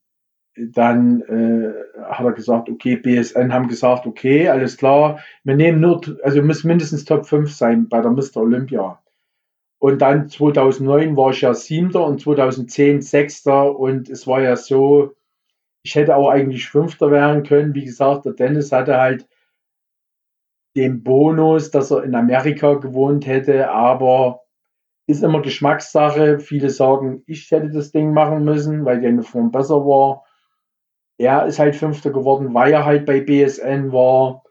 C: dann äh, hat er gesagt, okay, BSN haben gesagt, okay, alles klar, wir nehmen nur, also müssen mindestens Top 5 sein bei der Mr. Olympia. Und dann 2009 war ich ja Siebter und 2010 Sechster und es war ja so, ich hätte auch eigentlich Fünfter werden können. Wie gesagt, der Dennis hatte halt den Bonus, dass er in Amerika gewohnt hätte, aber ist immer Geschmackssache. Viele sagen, ich hätte das Ding machen müssen, weil die Form besser war. Er ist halt Fünfter geworden, weil er halt bei BSN war.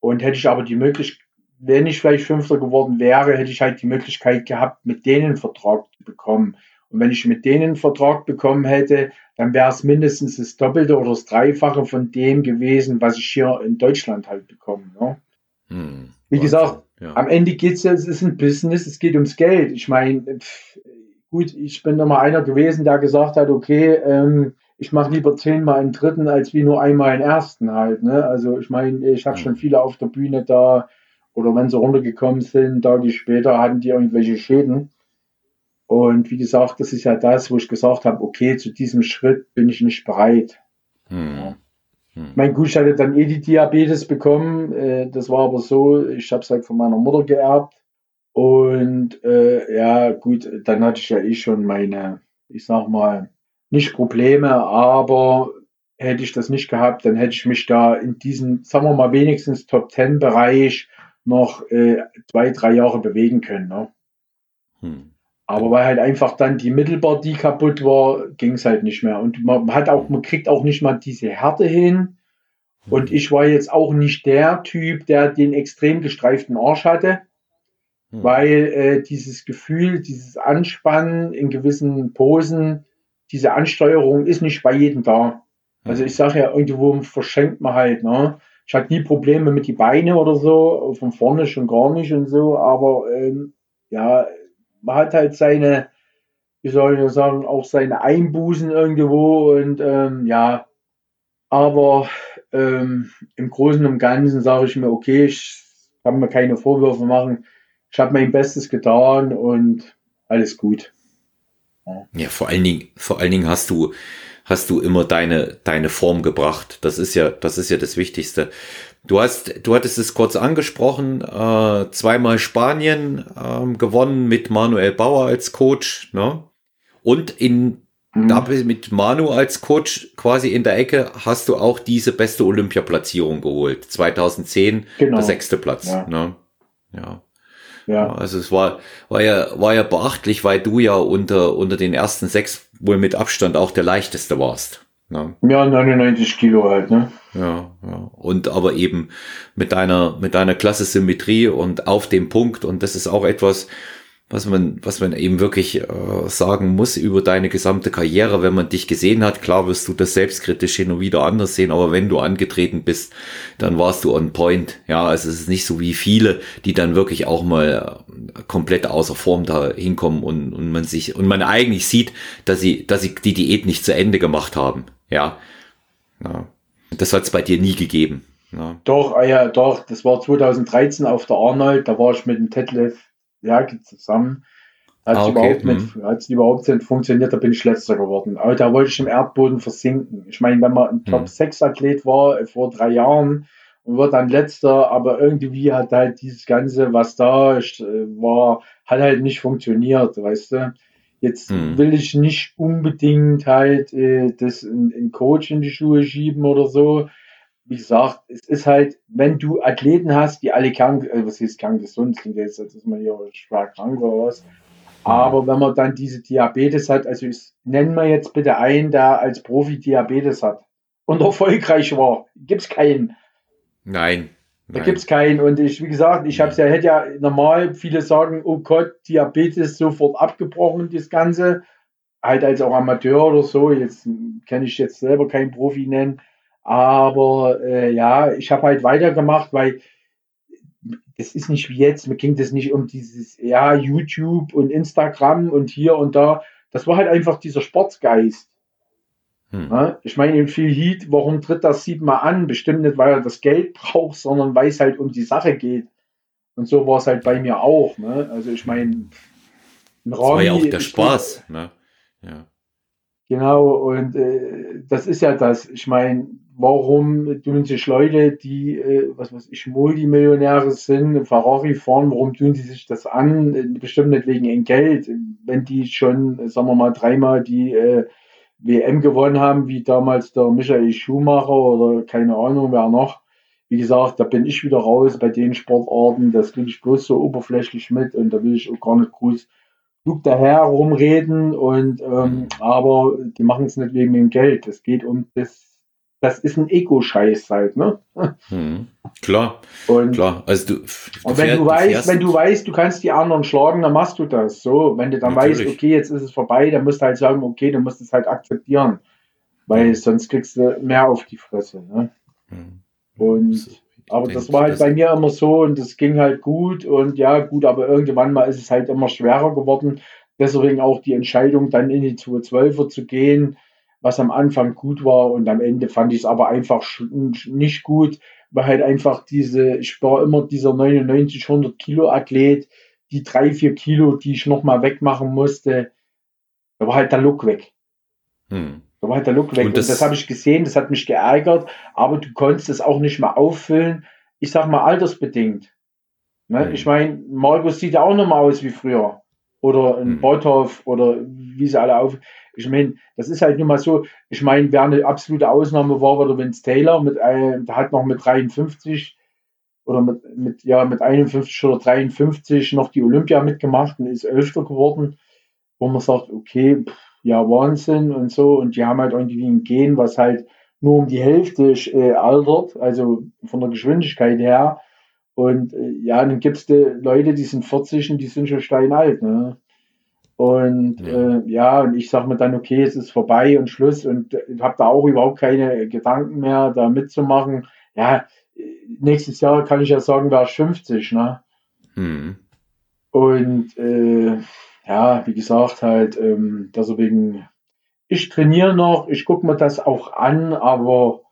C: Und hätte ich aber die Möglichkeit, wenn ich vielleicht Fünfter geworden wäre, hätte ich halt die Möglichkeit gehabt, mit denen einen Vertrag zu bekommen. Und wenn ich mit denen einen Vertrag bekommen hätte, dann wäre es mindestens das Doppelte oder das Dreifache von dem gewesen, was ich hier in Deutschland halt bekomme. Ne? Hm, Wie gesagt, ja. am Ende geht es ja, es ist ein Business, es geht ums Geld. Ich meine, gut, ich bin immer einer gewesen, der gesagt hat, okay, ähm, ich mache lieber zehnmal einen dritten als wie nur einmal einen ersten halt. Ne? Also ich meine, ich habe schon viele auf der Bühne da oder wenn sie runtergekommen sind, Tage später hatten die irgendwelche Schäden. Und wie gesagt, das ist ja das, wo ich gesagt habe, okay, zu diesem Schritt bin ich nicht bereit. Hm. Hm. Mein gut, ich hatte dann eh die Diabetes bekommen. Äh, das war aber so, ich habe es halt von meiner Mutter geerbt. Und äh, ja, gut, dann hatte ich ja eh schon meine, ich sag mal, nicht Probleme, aber hätte ich das nicht gehabt, dann hätte ich mich da in diesem, sagen wir mal, wenigstens Top Ten Bereich noch äh, zwei, drei Jahre bewegen können. Ne? Hm. Aber weil halt einfach dann die mittelbar die kaputt war, ging es halt nicht mehr. Und man hat auch, man kriegt auch nicht mal diese Härte hin. Und ich war jetzt auch nicht der Typ, der den extrem gestreiften Arsch hatte, hm. weil äh, dieses Gefühl, dieses Anspannen in gewissen Posen, diese Ansteuerung ist nicht bei jedem da. Also hm. ich sage ja, irgendwo verschenkt man halt, ne? Ich hatte nie Probleme mit die Beine oder so, von vorne schon gar nicht und so, aber ähm, ja, man hat halt seine, wie soll ich sagen, auch seine Einbußen irgendwo und ähm, ja, aber ähm, im Großen und Ganzen sage ich mir, okay, ich kann mir keine Vorwürfe machen. Ich habe mein Bestes getan und alles gut.
A: Ja. vor allen Dingen, vor allen Dingen hast du hast du immer deine, deine Form gebracht. Das ist ja, das ist ja das Wichtigste. Du hast, du hattest es kurz angesprochen, äh, zweimal Spanien ähm, gewonnen mit Manuel Bauer als Coach, ne? Und in mhm. da mit Manu als Coach quasi in der Ecke hast du auch diese beste Olympiaplatzierung geholt. 2010 genau. der sechste Platz. Ja. Ne? ja. Ja. Also es war, war ja, war ja beachtlich, weil du ja unter, unter den ersten sechs wohl mit Abstand auch der leichteste warst.
C: Ne? Ja, 99 Kilo halt, ne?
A: Ja, ja. Und aber eben mit deiner, mit deiner Klasse Symmetrie und auf dem Punkt. Und das ist auch etwas, was man, was man eben wirklich äh, sagen muss über deine gesamte Karriere, wenn man dich gesehen hat. Klar wirst du das selbstkritisch hin und wieder anders sehen, aber wenn du angetreten bist, dann warst du on point. Ja, also es ist nicht so wie viele, die dann wirklich auch mal äh, komplett außer Form da hinkommen und, und man sich, und man eigentlich sieht, dass sie, dass sie die Diät nicht zu Ende gemacht haben. Ja. ja. Das hat es bei dir nie gegeben.
C: Ja. Doch, ah ja, doch, das war 2013 auf der Arnold, da war ich mit dem Tetlef ja, zusammen. Hat ah, okay. überhaupt nicht, mhm. hat überhaupt nicht funktioniert, da bin ich letzter geworden. Aber da wollte ich im Erdboden versinken. Ich meine, wenn man ein Top mhm. 6 Athlet war äh, vor drei Jahren und wird dann letzter, aber irgendwie hat halt dieses Ganze, was da äh, war, hat halt nicht funktioniert, weißt du. Jetzt mhm. will ich nicht unbedingt halt äh, das in, in Coach in die Schuhe schieben oder so wie gesagt, es ist halt, wenn du Athleten hast, die alle krank, äh, was heißt kerngesund sind, jetzt ist man hier schwer krank oder was. Aber wenn man dann diese Diabetes hat, also ich nenne mal jetzt bitte einen, der als Profi Diabetes hat und erfolgreich war, gibt es keinen.
A: Nein.
C: Da gibt es keinen. Und ich, wie gesagt, ich habe es ja, hätte ja normal, viele sagen, oh Gott, Diabetes sofort abgebrochen, das Ganze. Halt als auch Amateur oder so. Jetzt kann ich jetzt selber keinen Profi nennen. Aber äh, ja, ich habe halt weitergemacht, weil es ist nicht wie jetzt, mir ging das nicht um dieses, ja, YouTube und Instagram und hier und da. Das war halt einfach dieser Sportsgeist. Hm. Ja, ich meine, in viel Heat, warum tritt das siebenmal an? Bestimmt nicht, weil er das Geld braucht, sondern weil es halt um die Sache geht. Und so war es halt bei mir auch. Ne? Also ich meine,
A: das war ja auch der Spaß. Ne? Ja.
C: Genau, und äh, das ist ja das. Ich meine, warum tun sich Leute, die, äh, was weiß ich, Multimillionäre sind, Ferrari fahren, warum tun die sich das an? Bestimmt nicht wegen ihrem Geld. Wenn die schon, sagen wir mal, dreimal die äh, WM gewonnen haben, wie damals der Michael Schumacher oder keine Ahnung wer noch. Wie gesagt, da bin ich wieder raus bei den Sportarten. Das kriege ich bloß so oberflächlich mit und da will ich auch gar nicht groß klug daher rumreden und ähm, aber die machen es nicht wegen dem Geld. Es geht um das das ist ein Ego-Scheiß halt, ne?
A: Hm, klar.
C: Und, klar. Also du, du und wenn du weißt, wenn du weißt, du kannst die anderen schlagen, dann machst du das. So, wenn du dann Natürlich. weißt, okay, jetzt ist es vorbei, dann musst du halt sagen, okay, du musst es halt akzeptieren. Weil sonst kriegst du mehr auf die Fresse. Ne? Hm. Und aber das war halt bei mir immer so und das ging halt gut und ja, gut, aber irgendwann mal ist es halt immer schwerer geworden. Deswegen auch die Entscheidung, dann in die 212er zu gehen was am Anfang gut war und am Ende fand ich es aber einfach nicht gut, war halt einfach diese, ich war immer dieser 99, 100 Kilo Athlet, die drei, vier Kilo, die ich nochmal wegmachen musste, da war halt der Look weg. Hm. Da war halt der Look weg. Und das, das habe ich gesehen, das hat mich geärgert, aber du konntest es auch nicht mehr auffüllen. Ich sag mal altersbedingt. Ne? Hm. Ich meine, Markus sieht ja auch noch mal aus wie früher. Oder ein hm. Bothoff oder wie sie alle auf. Ich meine, das ist halt nur mal so. Ich meine, wer eine absolute Ausnahme war, war der Vince Taylor, mit, äh, hat noch mit 53 oder mit, mit, ja, mit 51 oder 53 noch die Olympia mitgemacht und ist Elfter geworden, wo man sagt, okay, pff, ja, Wahnsinn und so. Und die haben halt irgendwie ein Gen, was halt nur um die Hälfte äh, altert, also von der Geschwindigkeit her. Und äh, ja, dann gibt es Leute, die sind 40 und die sind schon steinalt. Ne? Und ja. Äh, ja, und ich sage mir dann, okay, es ist vorbei und Schluss und äh, habe da auch überhaupt keine Gedanken mehr, da mitzumachen. Ja, nächstes Jahr kann ich ja sagen, wäre ich 50, ne? Hm. Und äh, ja, wie gesagt, halt, ähm, deswegen, ich trainiere noch, ich gucke mir das auch an, aber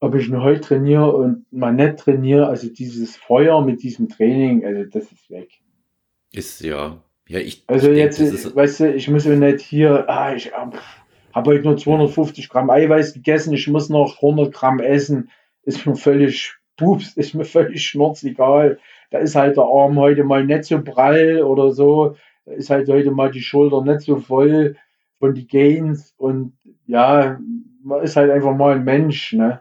C: ob ich nur heute trainiere und mal nicht trainiere, also dieses Feuer mit diesem Training, also das ist weg.
A: Ist ja, ja, ich.
C: Also ich jetzt, denke, weißt du, ich muss ja nicht hier, ah, ich ähm, habe heute nur 250 Gramm Eiweiß gegessen, ich muss noch 100 Gramm essen, ist mir völlig pups, ist mir völlig schmerzegal. Da ist halt der Arm heute mal nicht so prall oder so, da ist halt heute mal die Schulter nicht so voll von die Gains und ja, man ist halt einfach mal ein Mensch, ne?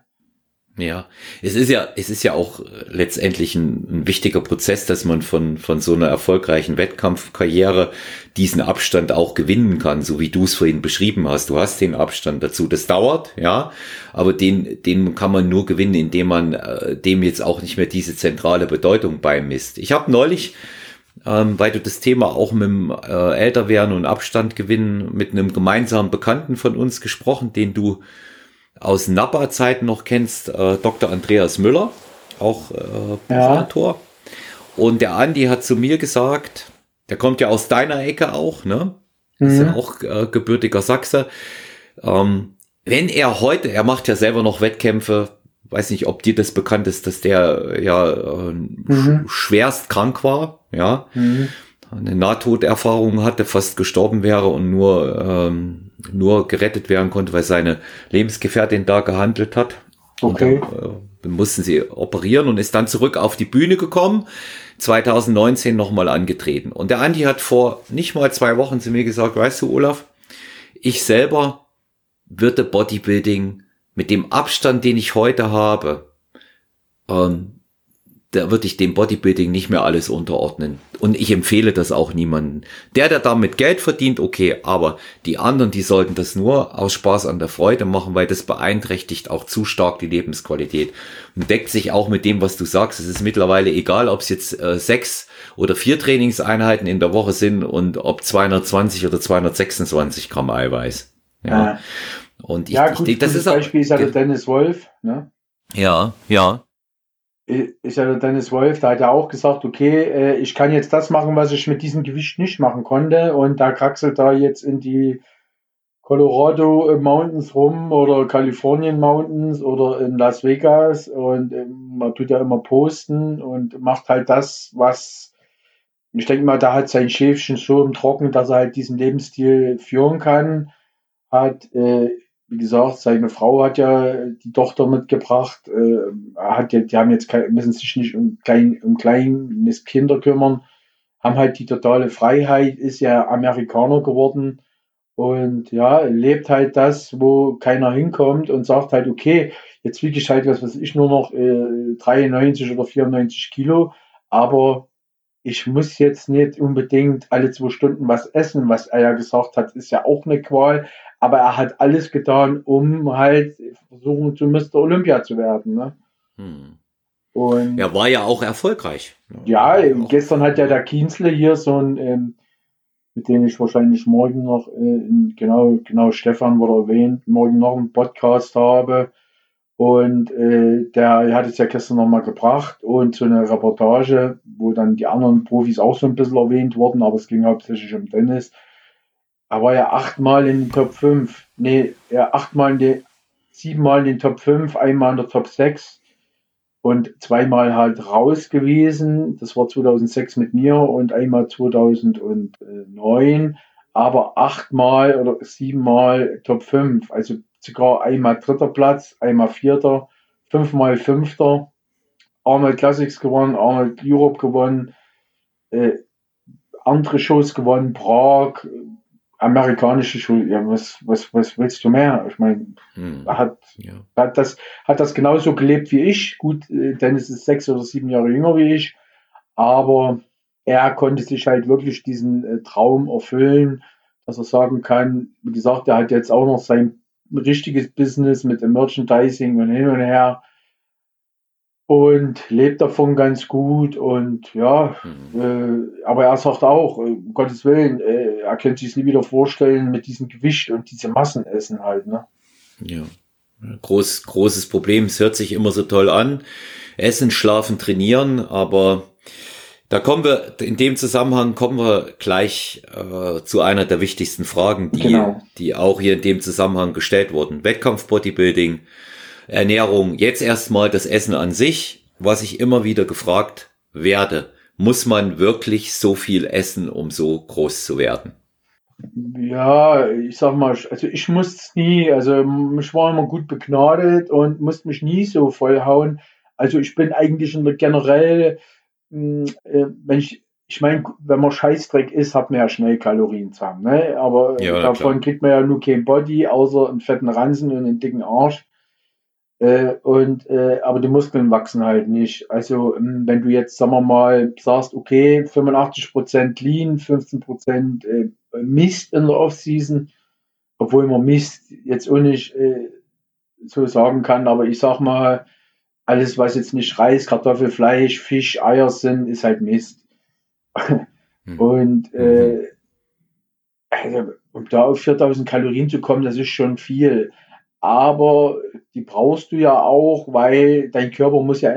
A: Ja, es ist ja, es ist ja auch letztendlich ein, ein, wichtiger Prozess, dass man von, von so einer erfolgreichen Wettkampfkarriere diesen Abstand auch gewinnen kann, so wie du es vorhin beschrieben hast. Du hast den Abstand dazu. Das dauert, ja, aber den, den kann man nur gewinnen, indem man äh, dem jetzt auch nicht mehr diese zentrale Bedeutung beimisst. Ich habe neulich, ähm, weil du das Thema auch mit dem äh, Älterwerden und Abstand gewinnen mit einem gemeinsamen Bekannten von uns gesprochen, den du aus Nappa-Zeiten noch kennst, äh, Dr. Andreas Müller, auch äh, Buchautor. Ja. Und der Andi hat zu mir gesagt, der kommt ja aus deiner Ecke auch, ne? Mhm. Ist ja auch äh, gebürtiger Sachse. Ähm, wenn er heute, er macht ja selber noch Wettkämpfe, weiß nicht, ob dir das bekannt ist, dass der ja äh, mhm. schwerst krank war, ja. Mhm eine Nahtoderfahrung hatte, fast gestorben wäre und nur, ähm, nur gerettet werden konnte, weil seine Lebensgefährtin da gehandelt hat. Okay. Und dann, äh, mussten sie operieren und ist dann zurück auf die Bühne gekommen. 2019 nochmal angetreten. Und der Andi hat vor nicht mal zwei Wochen zu mir gesagt, weißt du, Olaf, ich selber würde Bodybuilding mit dem Abstand, den ich heute habe, ähm, da würde ich dem Bodybuilding nicht mehr alles unterordnen. Und ich empfehle das auch niemandem. Der, der damit Geld verdient, okay, aber die anderen, die sollten das nur aus Spaß an der Freude machen, weil das beeinträchtigt auch zu stark die Lebensqualität. Und deckt sich auch mit dem, was du sagst. Es ist mittlerweile egal, ob es jetzt äh, sechs oder vier Trainingseinheiten in der Woche sind und ob 220 oder 226 Gramm Eiweiß. Ja. ja.
C: Und ich, ja, gut, ich, das ist Beispiel ist ja der Dennis Wolf, ne?
A: Ja, ja
C: ist ja der Dennis Wolf, da hat er auch gesagt, okay, äh, ich kann jetzt das machen, was ich mit diesem Gewicht nicht machen konnte. Und da kraxelt er jetzt in die Colorado Mountains rum oder Kalifornien Mountains oder in Las Vegas und ähm, man tut ja immer posten und macht halt das, was ich denke mal, da hat sein Schäfchen so im Trocken, dass er halt diesen Lebensstil führen kann. Hat äh, wie gesagt, seine Frau hat ja die Tochter mitgebracht, äh, hat ja, die haben jetzt kein, müssen sich nicht um, klein, um kleines Kinder kümmern, haben halt die totale Freiheit, ist ja Amerikaner geworden und ja, lebt halt das, wo keiner hinkommt und sagt halt, okay, jetzt wiege ich halt, was weiß ich, nur noch äh, 93 oder 94 Kilo, aber ich muss jetzt nicht unbedingt alle zwei Stunden was essen, was er ja gesagt hat, ist ja auch eine Qual aber er hat alles getan, um halt versuchen zu Mr. Olympia zu werden. Ne? Hm.
A: Und er war ja auch erfolgreich.
C: Ja, ja gestern hat ja der Kienzle hier so ein, ähm, mit dem ich wahrscheinlich morgen noch, äh, genau, genau, Stefan wurde erwähnt, morgen noch einen Podcast habe. Und äh, der hat es ja gestern nochmal gebracht und so eine Reportage, wo dann die anderen Profis auch so ein bisschen erwähnt wurden, aber es ging hauptsächlich um Tennis. Er war ja achtmal in den Top 5. Nee, ja, achtmal in den, siebenmal in den Top 5, einmal in der Top 6. und zweimal halt raus gewesen. Das war 2006 mit mir und einmal 2009, aber achtmal oder siebenmal Top 5. Also sogar einmal dritter Platz, einmal vierter, fünfmal fünfter, Arnold Classics gewonnen, Arnold Europe gewonnen, äh, andere Shows gewonnen, Prag, amerikanische Schule, ja, was, was, was willst du mehr? Ich meine, hm. hat, ja. hat, das, hat das genauso gelebt wie ich. Gut, äh, Dennis ist sechs oder sieben Jahre jünger wie ich, aber er konnte sich halt wirklich diesen äh, Traum erfüllen, dass er sagen kann, wie gesagt, er hat jetzt auch noch sein richtiges Business mit dem Merchandising und hin und her und lebt davon ganz gut und ja, mhm. äh, aber er sagt auch, äh, um Gottes Willen, äh, er könnte sich nie wieder vorstellen mit diesem Gewicht und diesem Massenessen halt, ne?
A: Ja. Groß, großes Problem, es hört sich immer so toll an. Essen, schlafen, trainieren, aber da kommen wir, in dem Zusammenhang kommen wir gleich äh, zu einer der wichtigsten Fragen, die, genau. die auch hier in dem Zusammenhang gestellt wurden. Wettkampf Bodybuilding, Ernährung, jetzt erstmal das Essen an sich, was ich immer wieder gefragt werde. Muss man wirklich so viel essen, um so groß zu werden?
C: Ja, ich sag mal, also ich musste es nie, also ich war immer gut begnadet und musste mich nie so vollhauen. Also ich bin eigentlich in der generell, hm, äh, wenn ich, ich meine, wenn man Scheißdreck isst, hat man ja schnell Kalorien zusammen, ne? Aber ja, davon klar. kriegt man ja nur kein Body, außer einen fetten Ransen und einen dicken Arsch. Äh, und, äh, aber die Muskeln wachsen halt nicht. Also, ähm, wenn du jetzt, sagen wir mal, sagst, okay, 85% Lean, 15% äh, Mist in der Offseason, obwohl man Mist jetzt auch nicht äh, so sagen kann, aber ich sag mal, alles, was jetzt nicht Reis, Kartoffel, Fleisch, Fisch, Eier sind, ist halt Mist. Hm. Und äh, mhm. also, um da auf 4000 Kalorien zu kommen, das ist schon viel aber die brauchst du ja auch, weil dein Körper muss ja,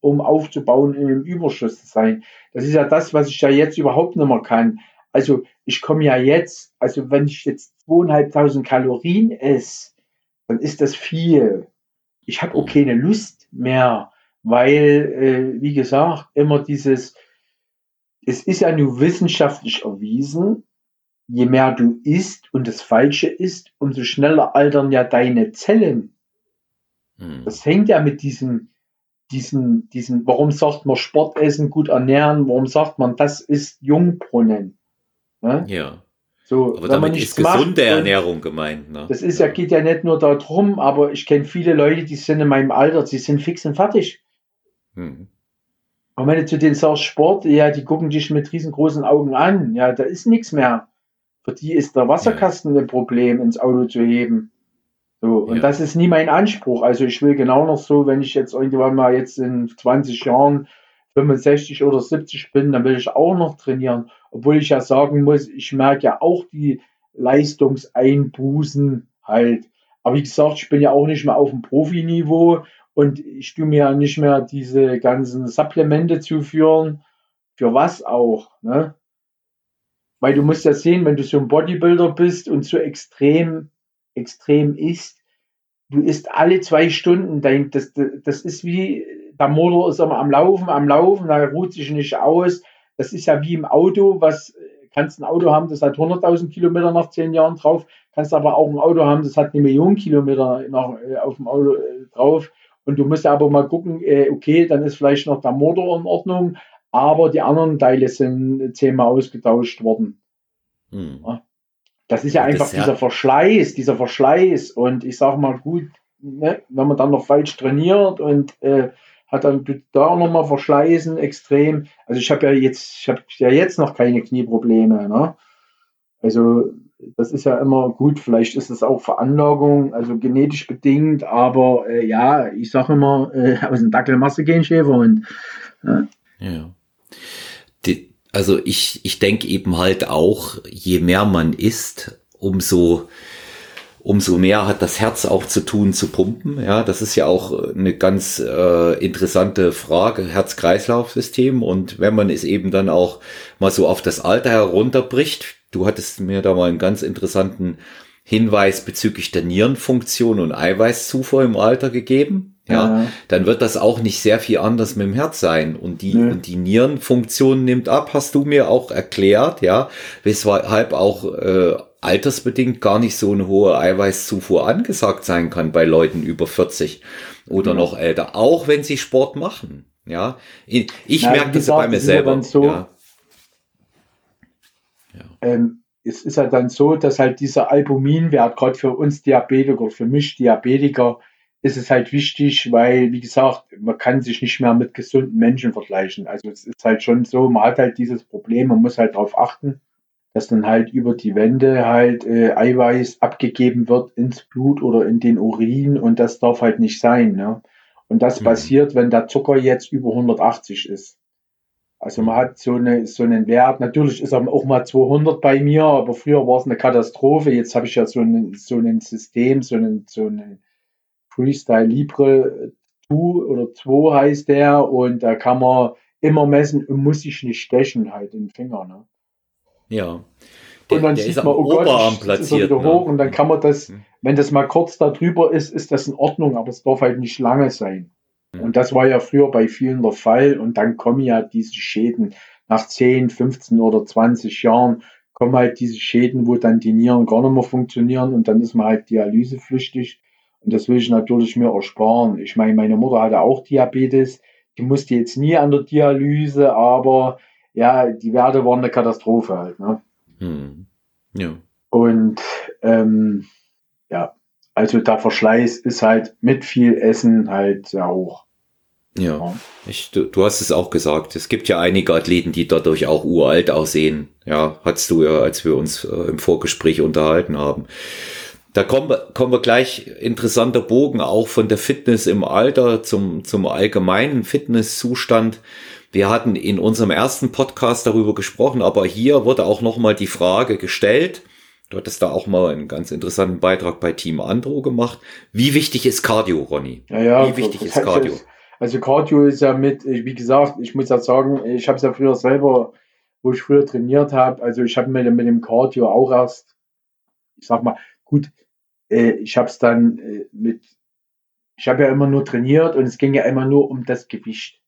C: um aufzubauen, in einem Überschuss sein. Das ist ja das, was ich ja jetzt überhaupt nicht mehr kann. Also ich komme ja jetzt, also wenn ich jetzt zweieinhalbtausend Kalorien esse, dann ist das viel. Ich habe auch keine Lust mehr, weil, äh, wie gesagt, immer dieses, es ist ja nur wissenschaftlich erwiesen, je mehr du isst und das Falsche isst, umso schneller altern ja deine Zellen. Hm. Das hängt ja mit diesem, diesen, diesen, warum sagt man Sport essen, gut ernähren, warum sagt man, das ist Jungbrunnen.
A: Ne? Ja. So, aber damit ist gesunde Ernährung gemeint. Ne?
C: Das ist ja. geht ja nicht nur darum, aber ich kenne viele Leute, die sind in meinem Alter, sie sind fix und fertig. Hm. Und wenn du zu denen sagst Sport, ja, die gucken dich mit riesengroßen Augen an, ja, da ist nichts mehr. Für die ist der Wasserkasten ein Problem, ins Auto zu heben. So, und ja. das ist nie mein Anspruch. Also ich will genau noch so, wenn ich jetzt irgendwann mal jetzt in 20 Jahren 65 oder 70 bin, dann will ich auch noch trainieren. Obwohl ich ja sagen muss, ich merke ja auch die Leistungseinbußen halt. Aber wie gesagt, ich bin ja auch nicht mehr auf dem Profiniveau und ich tue mir ja nicht mehr diese ganzen Supplemente zuführen. Für was auch, ne? Weil du musst ja sehen, wenn du so ein Bodybuilder bist und so extrem, extrem isst, du isst alle zwei Stunden, dein, das, das ist wie, der Motor ist immer am Laufen, am Laufen, da ruht sich nicht aus. Das ist ja wie im Auto, was kannst ein Auto haben, das hat 100.000 Kilometer nach zehn Jahren drauf, kannst aber auch ein Auto haben, das hat eine Million Kilometer nach, äh, auf dem Auto äh, drauf. Und du musst aber mal gucken, äh, okay, dann ist vielleicht noch der Motor in Ordnung, aber die anderen Teile sind zehnmal ausgetauscht worden. Hm. Das ist ja einfach ja dieser Verschleiß, dieser Verschleiß. Und ich sage mal, gut, ne, wenn man dann noch falsch trainiert und äh, hat dann da auch nochmal Verschleißen extrem. Also ich habe ja jetzt, ich habe ja jetzt noch keine Knieprobleme. Ne? Also das ist ja immer gut. Vielleicht ist es auch Veranlagung, also genetisch bedingt. Aber äh, ja, ich sage immer, äh, aus dem Dackel du keinen Schäfer. Und,
A: äh. Ja. Die, also ich, ich denke eben halt auch, je mehr man isst, umso, umso mehr hat das Herz auch zu tun, zu pumpen. Ja, das ist ja auch eine ganz äh, interessante Frage, Herz-Kreislauf-System. Und wenn man es eben dann auch mal so auf das Alter herunterbricht, du hattest mir da mal einen ganz interessanten Hinweis bezüglich der Nierenfunktion und Eiweißzufuhr im Alter gegeben. ja, ja, dann wird das auch nicht sehr viel anders mit dem Herz sein. Und die, und die Nierenfunktion nimmt ab, hast du mir auch erklärt, ja, weshalb auch äh, altersbedingt gar nicht so eine hohe Eiweißzufuhr angesagt sein kann bei Leuten über 40 oder ja. noch älter, auch wenn sie Sport machen. Ja, ich, ich merke das bei mir selber.
C: So, ja. Ähm, es ist ja dann so, dass halt dieser Albuminwert, gerade für uns Diabetiker, für mich Diabetiker, ist es halt wichtig, weil, wie gesagt, man kann sich nicht mehr mit gesunden Menschen vergleichen. Also es ist halt schon so, man hat halt dieses Problem, man muss halt darauf achten, dass dann halt über die Wände halt äh, Eiweiß abgegeben wird ins Blut oder in den Urin und das darf halt nicht sein. Ne? Und das mhm. passiert, wenn der Zucker jetzt über 180 ist. Also man hat so, eine, so einen Wert, natürlich ist er auch mal 200 bei mir, aber früher war es eine Katastrophe. Jetzt habe ich ja so ein, so ein System, so einen, so einen Freestyle Libre 2 oder 2 heißt der und da kann man immer messen und muss sich nicht stechen halt den Finger. Ne?
A: Ja.
C: Der, und dann sieht man, oh Gott, platziert, wieder ne? hoch und dann kann man das, mhm. wenn das mal kurz da drüber ist, ist das in Ordnung, aber es darf halt nicht lange sein. Mhm. Und das war ja früher bei vielen der Fall und dann kommen ja diese Schäden nach 10, 15 oder 20 Jahren kommen halt diese Schäden, wo dann die Nieren gar nicht mehr funktionieren und dann ist man halt dialysepflichtig und das will ich natürlich mir ersparen. Ich meine, meine Mutter hatte auch Diabetes, die musste jetzt nie an der Dialyse, aber ja, die Werte waren eine Katastrophe halt. Ne? Hm. Ja. Und ähm, ja, also der Verschleiß ist halt mit viel Essen halt sehr hoch.
A: Ja, ja. Ich, du, du, hast es auch gesagt. Es gibt ja einige Athleten, die dadurch auch uralt aussehen. Ja, hattest du ja, als wir uns äh, im Vorgespräch unterhalten haben. Da kommen wir, kommen wir gleich interessanter Bogen auch von der Fitness im Alter zum, zum allgemeinen Fitnesszustand. Wir hatten in unserem ersten Podcast darüber gesprochen, aber hier wurde auch nochmal die Frage gestellt. Du hattest da auch mal einen ganz interessanten Beitrag bei Team Andro gemacht. Wie wichtig ist Cardio, Ronny?
C: Ja, ja, wie wichtig ist Cardio? Also Cardio ist ja mit, wie gesagt, ich muss ja sagen, ich habe es ja früher selber, wo ich früher trainiert habe, also ich habe mir mit dem Cardio auch erst, ich sag mal, gut, äh, ich habe es dann äh, mit, ich habe ja immer nur trainiert und es ging ja immer nur um das Gewicht.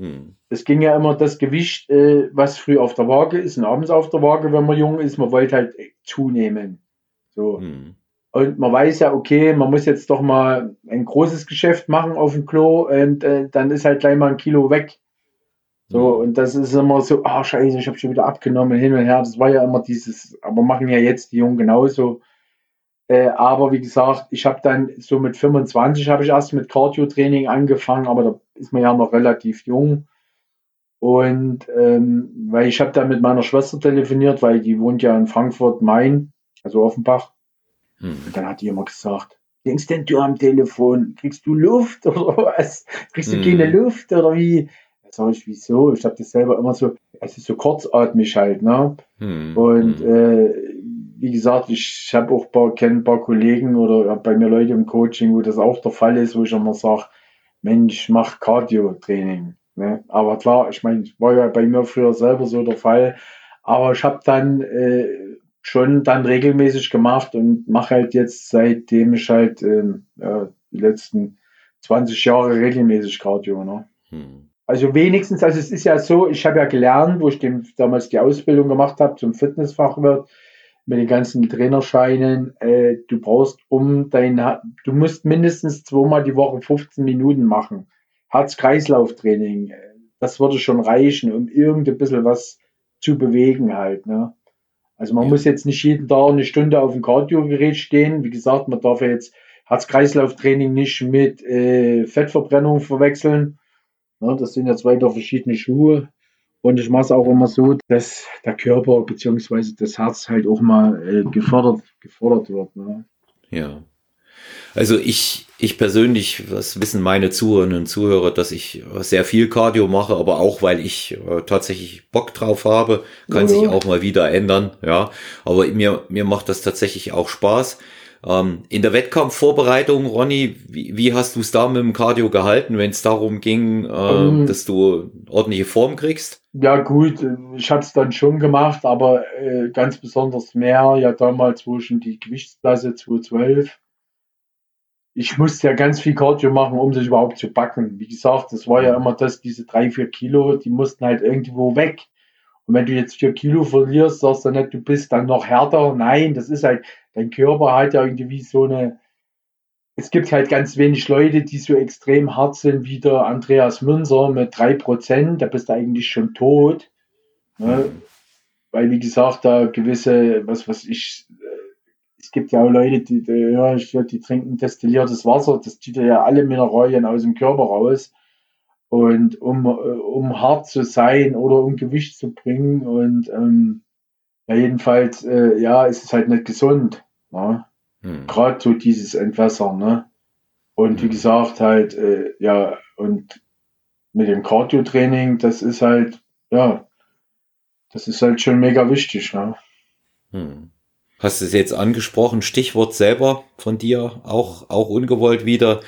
C: Hm. Es ging ja immer das Gewicht, äh, was früh auf der Waage ist und abends auf der Waage, wenn man jung ist. Man wollte halt zunehmen. So. Hm. Und man weiß ja, okay, man muss jetzt doch mal ein großes Geschäft machen auf dem Klo und äh, dann ist halt gleich mal ein Kilo weg. So, hm. und das ist immer so, ah, oh, scheiße, ich habe schon wieder abgenommen, hin und her. Das war ja immer dieses, aber machen ja jetzt die Jungen genauso. Äh, aber wie gesagt, ich habe dann so mit 25 habe ich erst mit Cardio-Training angefangen, aber da ist man ja noch relativ jung. Und ähm, weil ich habe da mit meiner Schwester telefoniert, weil die wohnt ja in Frankfurt Main, also Offenbach. Hm. Und dann hat die immer gesagt, denkst denn du am Telefon? Kriegst du Luft oder was? Kriegst du hm. keine Luft oder wie? Da sag ich, wieso? Ich habe das selber immer so, also so kurzatmig halt, ne? Hm. Und hm. äh, wie gesagt, ich habe auch paar, kenne ein paar Kollegen oder bei mir Leute im Coaching, wo das auch der Fall ist, wo ich immer sage, Mensch, mach Cardio-Training. Ne? Aber klar, ich meine, war ja bei mir früher selber so der Fall. Aber ich habe dann äh, schon dann regelmäßig gemacht und mache halt jetzt, seitdem ich halt äh, ja, die letzten 20 Jahre regelmäßig Cardio. Ne? Hm. Also wenigstens, also es ist ja so, ich habe ja gelernt, wo ich dem, damals die Ausbildung gemacht habe zum Fitnessfachwirt, mit den ganzen Trainerscheinen, äh, du brauchst um dein, du musst mindestens zweimal die Woche 15 Minuten machen. Herz-Kreislauf-Training, das würde schon reichen, um irgendein bisschen was zu bewegen halt, ne? Also man ja. muss jetzt nicht jeden Tag eine Stunde auf dem Cardio-Gerät stehen. Wie gesagt, man darf ja jetzt Herz-Kreislauf-Training nicht mit äh, Fettverbrennung verwechseln. Ja, das sind ja zwei verschiedene Schuhe. Und ich mache es auch immer so, dass der Körper bzw. das Herz halt auch mal äh, gefordert, gefordert wird. Ne?
A: Ja. Also ich, ich persönlich, was wissen meine Zuhörerinnen und Zuhörer, dass ich sehr viel Cardio mache, aber auch weil ich äh, tatsächlich Bock drauf habe, kann ja. sich auch mal wieder ändern, ja. Aber mir, mir macht das tatsächlich auch Spaß. Ähm, in der Wettkampfvorbereitung, Ronny, wie, wie hast du es da mit dem Cardio gehalten, wenn es darum ging, äh, um, ähm. dass du ordentliche Form kriegst?
C: Ja gut, ich habe es dann schon gemacht, aber äh, ganz besonders mehr, ja damals, wo ich die Gewichtsklasse 212 ich musste ja ganz viel Cardio machen, um das überhaupt zu backen. Wie gesagt, das war ja immer das, diese drei, vier Kilo, die mussten halt irgendwo weg. Und wenn du jetzt vier Kilo verlierst, sagst du nicht, du bist dann noch härter. Nein, das ist halt, dein Körper hat ja irgendwie so eine, es gibt halt ganz wenig Leute, die so extrem hart sind wie der Andreas Münzer mit drei Prozent. Da bist du eigentlich schon tot. Ne? Weil, wie gesagt, da gewisse, was was ich, es gibt ja auch Leute, die, die, ja, die trinken destilliertes Wasser, das zieht ja alle Mineralien aus dem Körper raus. Und um, um hart zu sein oder um Gewicht zu bringen und ähm, ja, jedenfalls, äh, ja, ist es halt nicht gesund. Ne? Hm. Gerade so dieses Entwässern, ne? Und hm. wie gesagt, halt, äh, ja, und mit dem Cardio-Training, das ist halt, ja, das ist halt schon mega wichtig, ne?
A: Hm. Hast du es jetzt angesprochen, Stichwort selber von dir, auch, auch ungewollt wieder.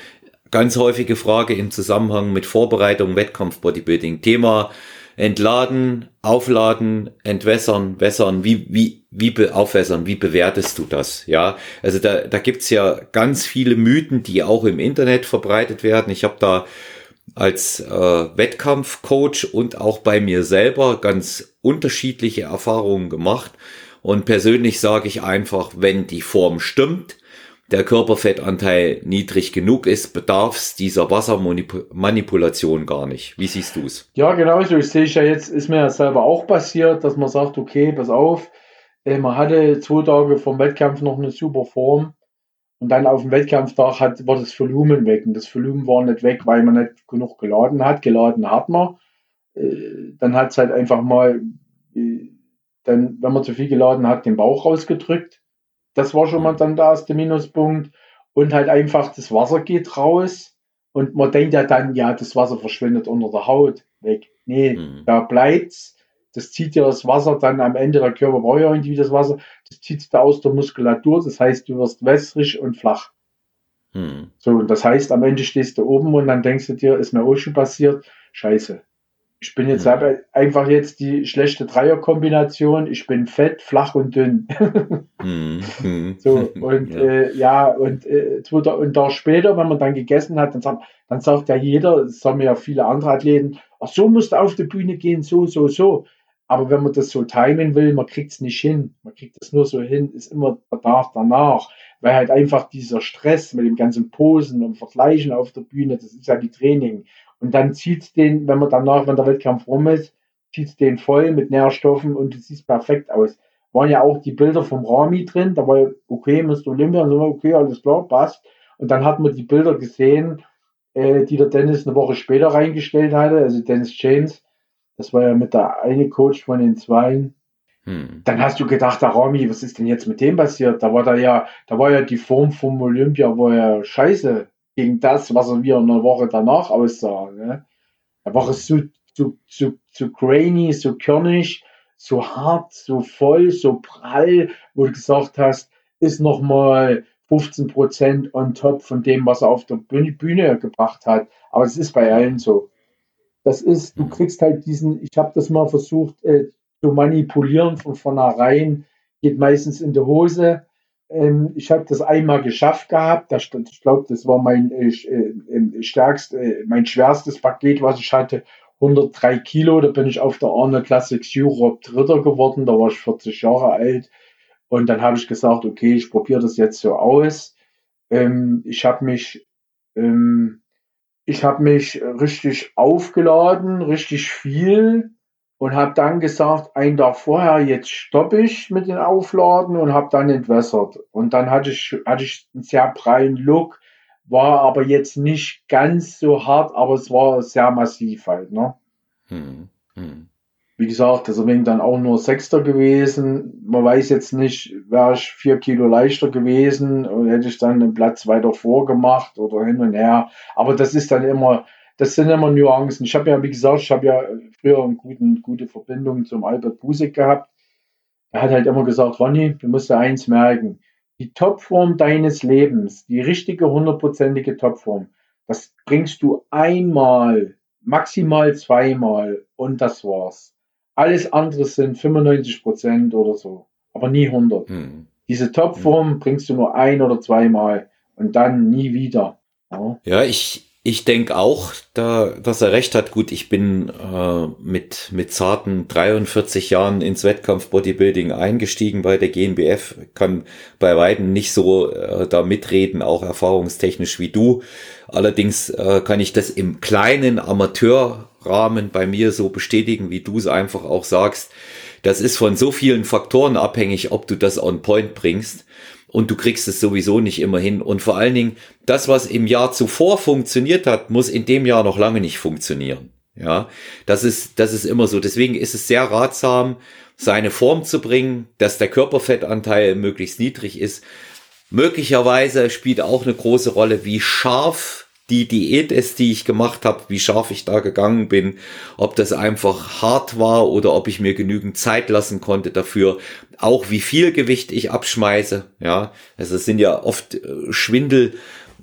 A: Ganz häufige Frage im Zusammenhang mit Vorbereitung, Wettkampf, Bodybuilding. Thema entladen, aufladen, entwässern, wässern, wie, wie, wie be aufwässern, wie bewertest du das? Ja, also da, da gibt's ja ganz viele Mythen, die auch im Internet verbreitet werden. Ich habe da als äh, Wettkampfcoach und auch bei mir selber ganz unterschiedliche Erfahrungen gemacht. Und persönlich sage ich einfach, wenn die Form stimmt, der Körperfettanteil niedrig genug ist, bedarf es dieser Wassermanipulation gar nicht. Wie siehst du es?
C: Ja, genau so. Ich sehe ja jetzt, ist mir ja selber auch passiert, dass man sagt, okay, pass auf, äh, man hatte zwei Tage vom Wettkampf noch eine super Form und dann auf dem Wettkampftag hat, war das Volumen weg. Und das Volumen war nicht weg, weil man nicht genug geladen hat. Geladen hat man. Äh, dann hat es halt einfach mal äh, dann, wenn man zu viel geladen hat, den Bauch rausgedrückt. Das war schon mal dann der erste Minuspunkt. Und halt einfach, das Wasser geht raus. Und man denkt ja dann, ja, das Wasser verschwindet unter der Haut weg. Nee, mhm. da bleibt's. Das zieht ja das Wasser dann am Ende, der Körper braucht ja irgendwie das Wasser, das zieht da aus der Muskulatur. Das heißt, du wirst wässrig und flach. Mhm. So, und das heißt, am Ende stehst du oben und dann denkst du dir, ist mir auch schon passiert, scheiße, ich bin jetzt mhm. einfach jetzt die schlechte Dreierkombination. Ich bin fett, flach und dünn. mhm. So, und ja, äh, ja und äh, und da später, wenn man dann gegessen hat, dann sagt, dann sagt ja jeder, das sagen ja viele andere Athleten, ach, so musst du auf die Bühne gehen, so, so, so. Aber wenn man das so timen will, man kriegt es nicht hin. Man kriegt es nur so hin, ist immer der Tag danach. Weil halt einfach dieser Stress mit dem ganzen Posen und Vergleichen auf der Bühne, das ist ja die Training. Und dann zieht den, wenn man danach, wenn der Wettkampf rum ist, zieht den voll mit Nährstoffen und es sieht perfekt aus. Waren ja auch die Bilder vom Rami drin, da war ja, okay, Mr. Olympia, und so, okay, alles klar, passt. Und dann hat man die Bilder gesehen, äh, die der Dennis eine Woche später reingestellt hatte, also Dennis James. Das war ja mit der eine Coach von den Zweien. Hm. Dann hast du gedacht, der Rami, was ist denn jetzt mit dem passiert? Da war da ja, da war ja die Form vom Olympia, wo er scheiße gegen das, was er mir eine Woche danach aussah. Ne? War es so, so, so, so grainy, so körnig, so hart, so voll, so prall, wo du gesagt hast, ist nochmal 15 Prozent on top von dem, was er auf der Bühne, Bühne gebracht hat. Aber es ist bei allen so. Das ist, du kriegst halt diesen, ich habe das mal versucht äh, zu manipulieren von vornherein, geht meistens in die Hose. Ähm, ich habe das einmal geschafft gehabt. Das, ich glaube, das war mein äh, äh, stärkst, äh, mein schwerstes Paket, was ich hatte. 103 Kilo. Da bin ich auf der Arnold Classics Europe Dritter geworden. Da war ich 40 Jahre alt. Und dann habe ich gesagt, okay, ich probiere das jetzt so aus. Ähm, ich habe mich, ähm, ich habe mich richtig aufgeladen, richtig viel und habe dann gesagt, ein Tag vorher, jetzt stoppe ich mit den Aufladen und habe dann entwässert. Und dann hatte ich, hatte ich einen sehr prallen Look, war aber jetzt nicht ganz so hart, aber es war sehr massiv halt. Ne? Hm, hm. Wie gesagt, deswegen dann auch nur Sechster gewesen. Man weiß jetzt nicht, wäre ich vier Kilo leichter gewesen und hätte ich dann einen Platz weiter vorgemacht oder hin und her. Aber das ist dann immer, das sind immer Nuancen. Ich habe ja, wie gesagt, ich habe ja früher eine guten, gute Verbindung zum Albert Busek gehabt. Er hat halt immer gesagt, Ronny, du musst dir eins merken. Die Topform deines Lebens, die richtige hundertprozentige Topform, das bringst du einmal, maximal zweimal und das war's. Alles andere sind 95 Prozent oder so, aber nie 100. Hm. Diese Topform hm. bringst du nur ein oder zweimal und dann nie wieder.
A: Ja, ja ich, ich denke auch, da, dass er recht hat. Gut, ich bin äh, mit, mit zarten 43 Jahren ins Wettkampf-Bodybuilding eingestiegen bei der GNBF, kann bei Weitem nicht so äh, da mitreden, auch erfahrungstechnisch wie du. Allerdings äh, kann ich das im kleinen Amateurrahmen bei mir so bestätigen, wie du es einfach auch sagst. Das ist von so vielen Faktoren abhängig, ob du das on point bringst und du kriegst es sowieso nicht immer hin. Und vor allen Dingen, das, was im Jahr zuvor funktioniert hat, muss in dem Jahr noch lange nicht funktionieren. Ja, das ist, das ist immer so. Deswegen ist es sehr ratsam, seine Form zu bringen, dass der Körperfettanteil möglichst niedrig ist. Möglicherweise spielt auch eine große Rolle, wie scharf die Diät ist, die ich gemacht habe, wie scharf ich da gegangen bin, ob das einfach hart war oder ob ich mir genügend Zeit lassen konnte dafür, auch wie viel Gewicht ich abschmeiße, ja, also es sind ja oft äh, Schwindel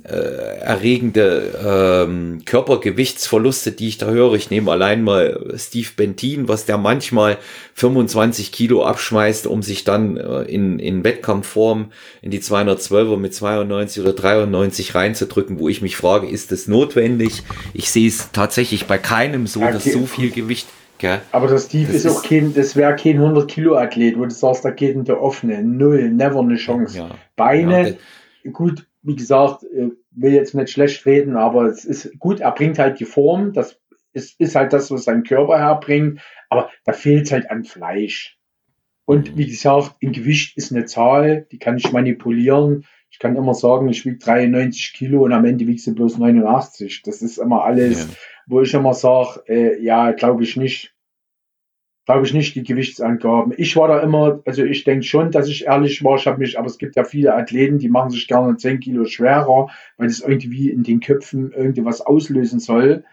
A: äh, erregende ähm, Körpergewichtsverluste, die ich da höre. Ich nehme allein mal Steve Bentin, was der manchmal 25 Kilo abschmeißt, um sich dann äh, in, in Wettkampfform in die 212er mit 92 oder 93 reinzudrücken, wo ich mich frage, ist das notwendig? Ich sehe es tatsächlich bei keinem so, okay. dass so viel Gewicht
C: Gell? Aber der Steve das ist, ist auch kein, das wäre kein 100 Kilo Athlet, wo du sagst, da geht in der offene, null, never eine Chance. Ja, Beine, ja, gut, wie gesagt, äh, will jetzt nicht schlecht reden, aber es ist gut, er bringt halt die Form, das ist, ist halt das, was sein Körper herbringt, aber da fehlt halt an Fleisch. Und wie gesagt, im Gewicht ist eine Zahl, die kann ich manipulieren. Ich kann immer sagen, ich wiege 93 Kilo und am Ende wiegst du bloß 89. Das ist immer alles, ja. wo ich immer sage, äh, ja, glaube ich nicht glaube ich nicht die Gewichtsangaben. Ich war da immer, also ich denke schon, dass ich ehrlich war. Ich habe mich, aber es gibt ja viele Athleten, die machen sich gerne 10 Kilo schwerer, weil das irgendwie in den Köpfen irgendwas auslösen soll.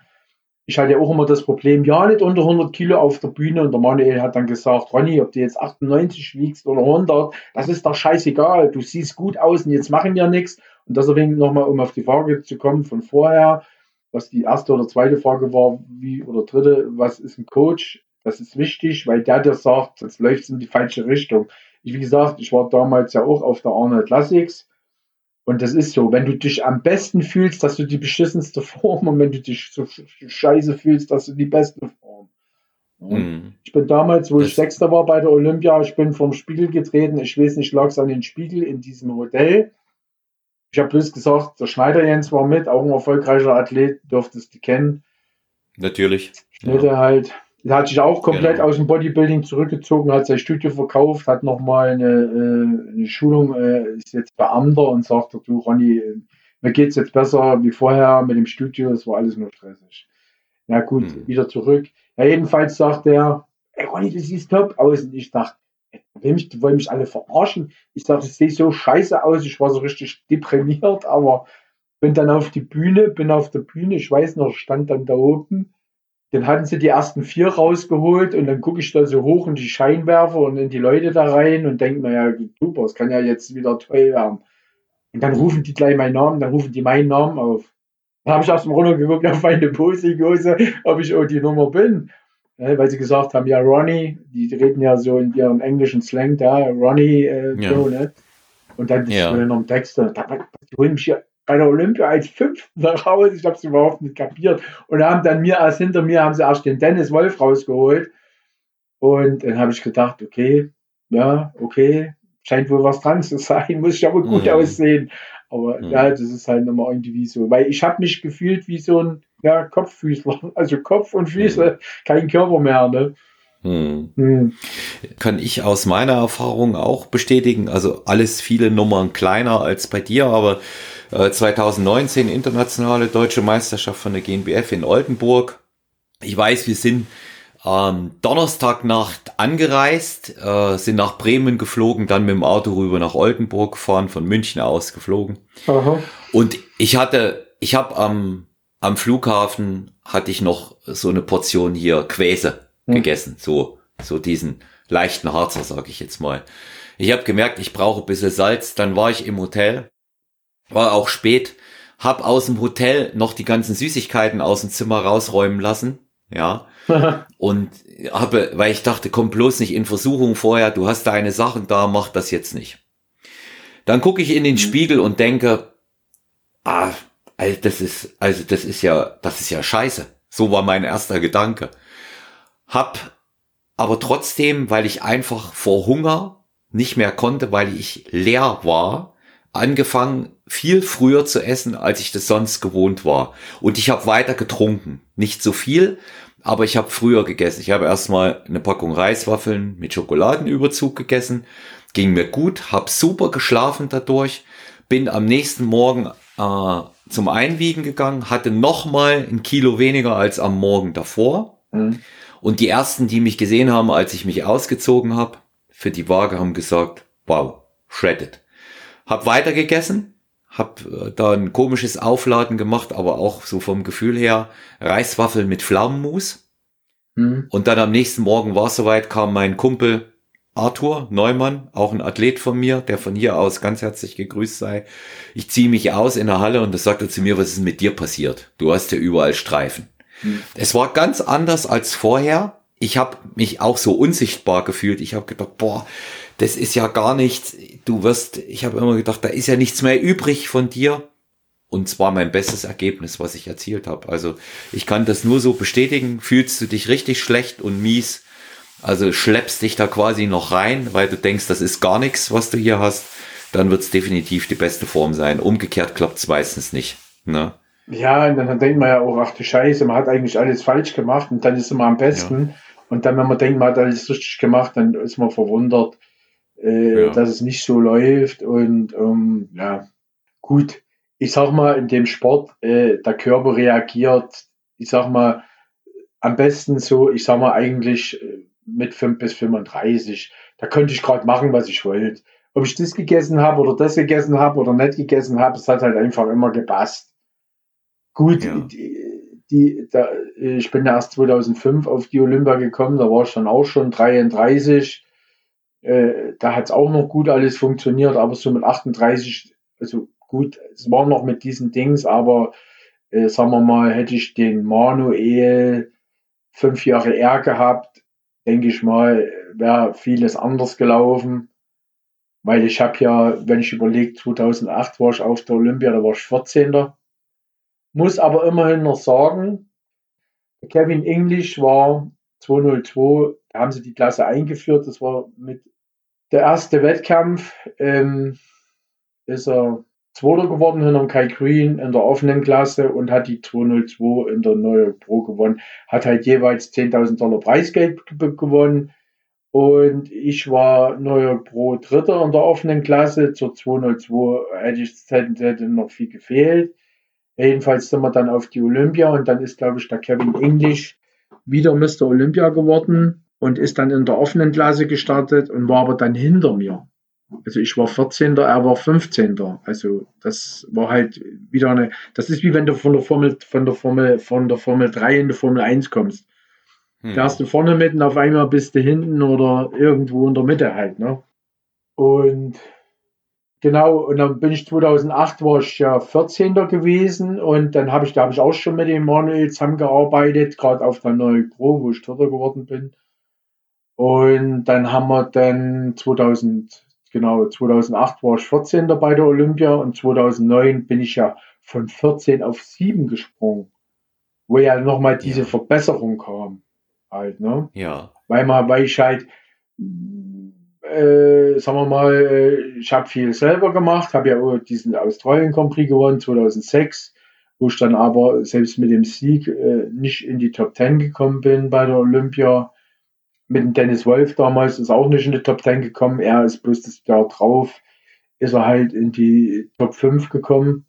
C: Ich hatte auch immer das Problem, ja, nicht unter 100 Kilo auf der Bühne. Und der Manuel hat dann gesagt, Ronny, ob du jetzt 98 wiegst oder 100, das ist doch scheißegal. Du siehst gut aus und jetzt machen wir nichts. Und deswegen nochmal, um auf die Frage zu kommen von vorher, was die erste oder zweite Frage war, wie oder dritte, was ist ein Coach? Das ist wichtig, weil der dir sagt, jetzt läuft es in die falsche Richtung. Ich, wie gesagt, ich war damals ja auch auf der Arnold Classics. Und das ist so, wenn du dich am besten fühlst, dass du die beschissenste Form und wenn du dich so scheiße fühlst, dass du die beste Form. Mhm. Ich bin damals, wo das ich Sechster war bei der Olympia, ich bin vom Spiegel getreten. Ich weiß nicht, lag es an den Spiegel in diesem Hotel. Ich habe bloß gesagt, der Schneider Jens war mit, auch ein erfolgreicher Athlet, dürftest du kennen.
A: Natürlich.
C: Schnitte ja. halt. Er hat sich auch komplett genau. aus dem Bodybuilding zurückgezogen, hat sein Studio verkauft, hat nochmal eine, äh, eine Schulung, äh, ist jetzt Beamter und sagt, du Ronny, mir geht es jetzt besser wie vorher mit dem Studio, es war alles nur stressig. Ja gut, mhm. wieder zurück. Ja, jedenfalls sagt er, ey Ronny, du siehst top aus. Und ich dachte, will mich, die wollen mich alle verarschen. Ich dachte, ich sehe so scheiße aus, ich war so richtig deprimiert, aber bin dann auf die Bühne, bin auf der Bühne, ich weiß noch, stand dann da oben dann hatten sie die ersten vier rausgeholt und dann gucke ich da so hoch in die Scheinwerfer und in die Leute da rein und denke mir, ja, super, es kann ja jetzt wieder toll werden. Und dann rufen die gleich meinen Namen, dann rufen die meinen Namen auf. Dann habe ich erst mal runtergeguckt auf meine Posingose, ob ich auch die Nummer bin. Weil sie gesagt haben, ja, Ronnie, die reden ja so in ihrem englischen Slang da, Ronnie, äh, ja. so, ne? Und dann ja. in einem Text, da, die holen mich hier bei der Olympia als Fünften raus. Ich habe es überhaupt nicht kapiert. Und haben dann mir als hinter mir haben sie erst den Dennis Wolf rausgeholt. Und dann habe ich gedacht, okay, ja, okay, scheint wohl was dran zu sein, muss ich aber gut mhm. aussehen. Aber mhm. ja, das ist halt nochmal irgendwie so. Weil ich habe mich gefühlt wie so ein ja, Kopffüßler. Also Kopf und Füße, mhm. kein Körper mehr. Ne?
A: Hm. Hm. Kann ich aus meiner Erfahrung auch bestätigen. Also alles viele Nummern kleiner als bei dir, aber 2019 äh, internationale deutsche Meisterschaft von der GNBF in Oldenburg. Ich weiß, wir sind ähm, Donnerstagnacht angereist, äh, sind nach Bremen geflogen, dann mit dem Auto rüber nach Oldenburg gefahren, von München aus geflogen. Aha. Und ich hatte, ich habe am, am Flughafen hatte ich noch so eine Portion hier Quäse hm. gegessen, so, so diesen leichten Harzer, sag ich jetzt mal. Ich habe gemerkt, ich brauche ein bisschen Salz, dann war ich im Hotel war auch spät, hab aus dem Hotel noch die ganzen Süßigkeiten aus dem Zimmer rausräumen lassen, ja, und habe, weil ich dachte, komm bloß nicht in Versuchung vorher, du hast deine Sachen da, mach das jetzt nicht. Dann gucke ich in den mhm. Spiegel und denke, ah, also das ist, also das ist ja, das ist ja scheiße. So war mein erster Gedanke. Hab aber trotzdem, weil ich einfach vor Hunger nicht mehr konnte, weil ich leer war, angefangen, viel früher zu essen, als ich das sonst gewohnt war. Und ich habe weiter getrunken. Nicht so viel, aber ich habe früher gegessen. Ich habe erstmal eine Packung Reiswaffeln mit Schokoladenüberzug gegessen. Ging mir gut, habe super geschlafen dadurch. Bin am nächsten Morgen äh, zum Einwiegen gegangen, hatte nochmal ein Kilo weniger als am Morgen davor. Mhm. Und die ersten, die mich gesehen haben, als ich mich ausgezogen habe, für die Waage haben gesagt, wow, shredded. Hab weiter gegessen, hab äh, da ein komisches Aufladen gemacht, aber auch so vom Gefühl her Reiswaffeln mit Pflaumenmus. Mhm. Und dann am nächsten Morgen war es soweit, kam mein Kumpel Arthur Neumann, auch ein Athlet von mir, der von hier aus ganz herzlich gegrüßt sei. Ich ziehe mich aus in der Halle und da sagt er zu mir, was ist mit dir passiert? Du hast ja überall Streifen. Mhm. Es war ganz anders als vorher. Ich habe mich auch so unsichtbar gefühlt. Ich habe gedacht, boah, das ist ja gar nichts. Du wirst, ich habe immer gedacht, da ist ja nichts mehr übrig von dir. Und zwar mein bestes Ergebnis, was ich erzielt habe. Also ich kann das nur so bestätigen. Fühlst du dich richtig schlecht und mies? Also schleppst dich da quasi noch rein, weil du denkst, das ist gar nichts, was du hier hast. Dann wird es definitiv die beste Form sein. Umgekehrt klappt es meistens nicht. Ne?
C: Ja, und dann denkt man ja auch, ach du Scheiße, man hat eigentlich alles falsch gemacht und dann ist man am besten. Ja. Und dann, wenn man denkt, man hat alles richtig gemacht, dann ist man verwundert, äh, ja. dass es nicht so läuft. Und ähm, ja, gut, ich sag mal, in dem Sport, äh, der Körper reagiert, ich sag mal, am besten so, ich sag mal, eigentlich äh, mit 5 bis 35. Da könnte ich gerade machen, was ich wollte. Ob ich das gegessen habe oder das gegessen habe oder nicht gegessen habe, es hat halt einfach immer gepasst. Gut, ja. die, die, da, ich bin erst 2005 auf die Olympia gekommen, da war ich dann auch schon 33. Äh, da hat es auch noch gut alles funktioniert, aber so mit 38, also gut, es war noch mit diesen Dings, aber äh, sagen wir mal, hätte ich den Manuel fünf Jahre eher gehabt, denke ich mal, wäre vieles anders gelaufen. Weil ich habe ja, wenn ich überlege, 2008 war ich auf der Olympia, da war ich 14. Muss aber immerhin noch sagen, Kevin English war 202, da haben sie die Klasse eingeführt, das war mit der erste Wettkampf, ähm, ist er Zweiter geworden hinter Kai Green in der offenen Klasse und hat die 202 in der Neue Pro gewonnen. Hat halt jeweils 10.000 Dollar Preisgeld gewonnen. Und ich war Neue Pro Dritter in der offenen Klasse. Zur 202 hätte ich hätte noch viel gefehlt. Jedenfalls sind wir dann auf die Olympia und dann ist, glaube ich, der Kevin English wieder Mr. Olympia geworden und ist dann in der offenen Klasse gestartet und war aber dann hinter mir. Also ich war 14. er war 15. Also das war halt wieder eine, das ist wie wenn du von der Formel, von der Formel, von der Formel 3 in die Formel 1 kommst. Hm. Da hast du vorne mit und auf einmal bist du hinten oder irgendwo in der Mitte halt, ne? Und Genau, und dann bin ich 2008 war ich ja 14. gewesen und dann habe ich, da habe ich auch schon mit dem Manuel zusammengearbeitet, gerade auf der neuen Pro, wo ich Dritter geworden bin. Und dann haben wir dann 2000, genau, 2008 war ich 14. bei der Olympia und 2009 bin ich ja von 14 auf 7 gesprungen, wo ja nochmal diese ja. Verbesserung kam. Halt, ne?
A: Ja.
C: Weil man, weil ich halt, äh, sagen wir mal, äh, ich habe viel selber gemacht, habe ja auch diesen Australien Grand Prix gewonnen 2006, wo ich dann aber selbst mit dem Sieg äh, nicht in die Top 10 gekommen bin bei der Olympia. Mit dem Dennis Wolf damals ist auch nicht in die Top 10 gekommen. Er ist bloß das Jahr drauf, ist er halt in die Top 5 gekommen.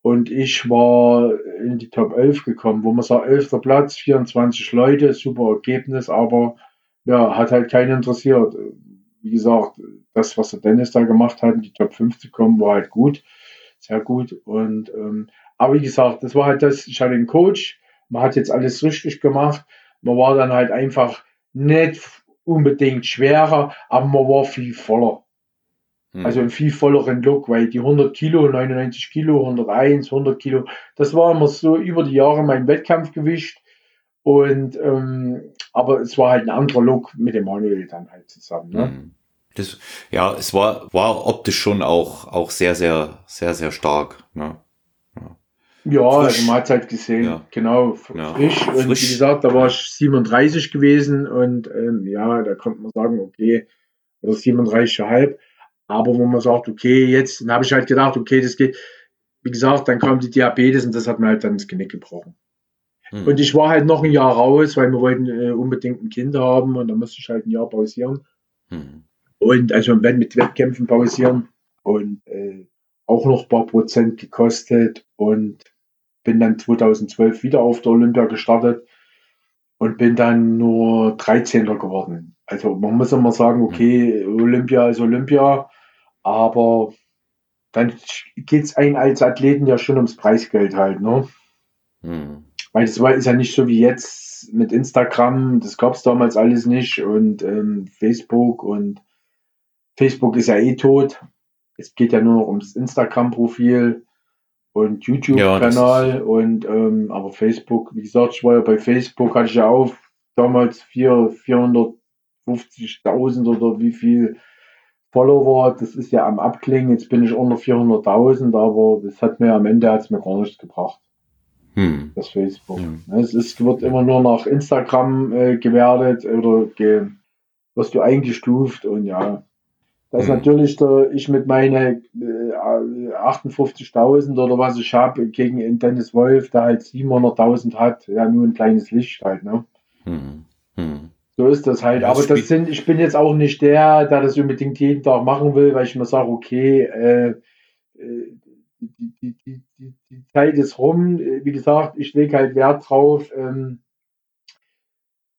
C: Und ich war in die Top 11 gekommen, wo man sagt, 11. Platz, 24 Leute, super Ergebnis, aber ja, hat halt keinen interessiert wie gesagt, das, was der Dennis da gemacht hat, in die Top 5 zu kommen, war halt gut. Sehr gut. Und ähm, aber wie gesagt, das war halt das, ich hatte einen Coach, man hat jetzt alles richtig gemacht. Man war dann halt einfach nicht unbedingt schwerer, aber man war viel voller. Hm. Also ein viel volleren Look, weil die 100 Kilo, 99 Kilo, 101, 100 Kilo, das war immer so über die Jahre mein Wettkampfgewicht. Und ähm, aber es war halt ein anderer Look mit dem Manuel dann halt zusammen. Ne? Mhm.
A: Das, ja, es war, war optisch schon auch, auch sehr, sehr, sehr, sehr stark. Ne?
C: Ja, frisch. also man hat es halt gesehen, ja. genau, ja. frisch. Und frisch. wie gesagt, da war ich 37 gewesen und ähm, ja, da konnte man sagen, okay, oder 37,5. Aber wo man sagt, okay, jetzt, dann habe ich halt gedacht, okay, das geht, wie gesagt, dann kam die Diabetes und das hat mir halt dann das Genick gebrochen. Hm. Und ich war halt noch ein Jahr raus, weil wir wollten äh, unbedingt ein Kind haben und dann musste ich halt ein Jahr pausieren. Hm. Und also mit Wettkämpfen pausieren und äh, auch noch ein paar Prozent gekostet und bin dann 2012 wieder auf der Olympia gestartet und bin dann nur 13. geworden. Also man muss immer sagen, okay, Olympia ist Olympia, aber dann geht es einem als Athleten ja schon ums Preisgeld halt, ne? Hm. Weil das war, ist ja nicht so wie jetzt mit Instagram, das gab es damals alles nicht und ähm, Facebook und Facebook ist ja eh tot. Es geht ja nur noch ums Instagram-Profil und YouTube-Kanal ja, und ähm, aber Facebook, wie gesagt, ich war ja bei Facebook, hatte ich ja auch damals 450.000 oder wie viel Follower, das ist ja am Abklingen, jetzt bin ich unter 400.000, aber das hat mir am Ende hat's mir gar nichts gebracht. Hm. Das Facebook. Hm. Es ist, wird immer nur nach Instagram äh, gewertet oder ge, wirst du eingestuft und ja, da ist mhm. natürlich der, ich mit meinen äh, 58.000 oder was ich habe gegen Dennis Wolf, der halt 700.000 hat, ja nur ein kleines Licht halt, ne? Mhm. Mhm. So ist das halt. Aber das sind, ich bin jetzt auch nicht der, der das unbedingt jeden Tag machen will, weil ich mir sage, okay, äh, äh die, die, die, die, Zeit ist rum. Wie gesagt, ich lege halt Wert drauf. Ähm,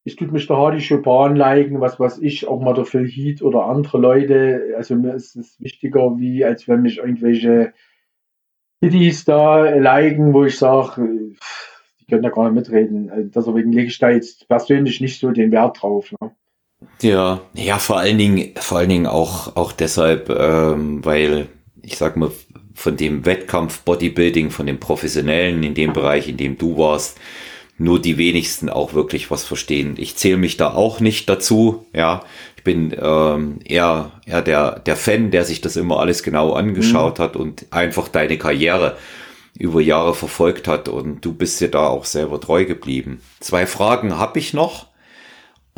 C: ich tue mich der Hardy Chopin liken, was weiß ich, auch mal der Phil Heat oder andere Leute. Also mir ist es wichtiger, wie als wenn mich irgendwelche Kiddies da liken, wo ich sage, die können da gar nicht mitreden. Also deswegen lege ich da jetzt persönlich nicht so den Wert drauf. Ne?
A: Ja, ja, vor allen Dingen, vor allen Dingen auch, auch deshalb, ähm, weil ich sag mal, von dem Wettkampf Bodybuilding, von dem Professionellen in dem Bereich, in dem du warst, nur die wenigsten auch wirklich was verstehen. Ich zähle mich da auch nicht dazu, ja. Ich bin ähm, eher, eher der, der Fan, der sich das immer alles genau angeschaut mhm. hat und einfach deine Karriere über Jahre verfolgt hat und du bist dir da auch selber treu geblieben. Zwei Fragen habe ich noch.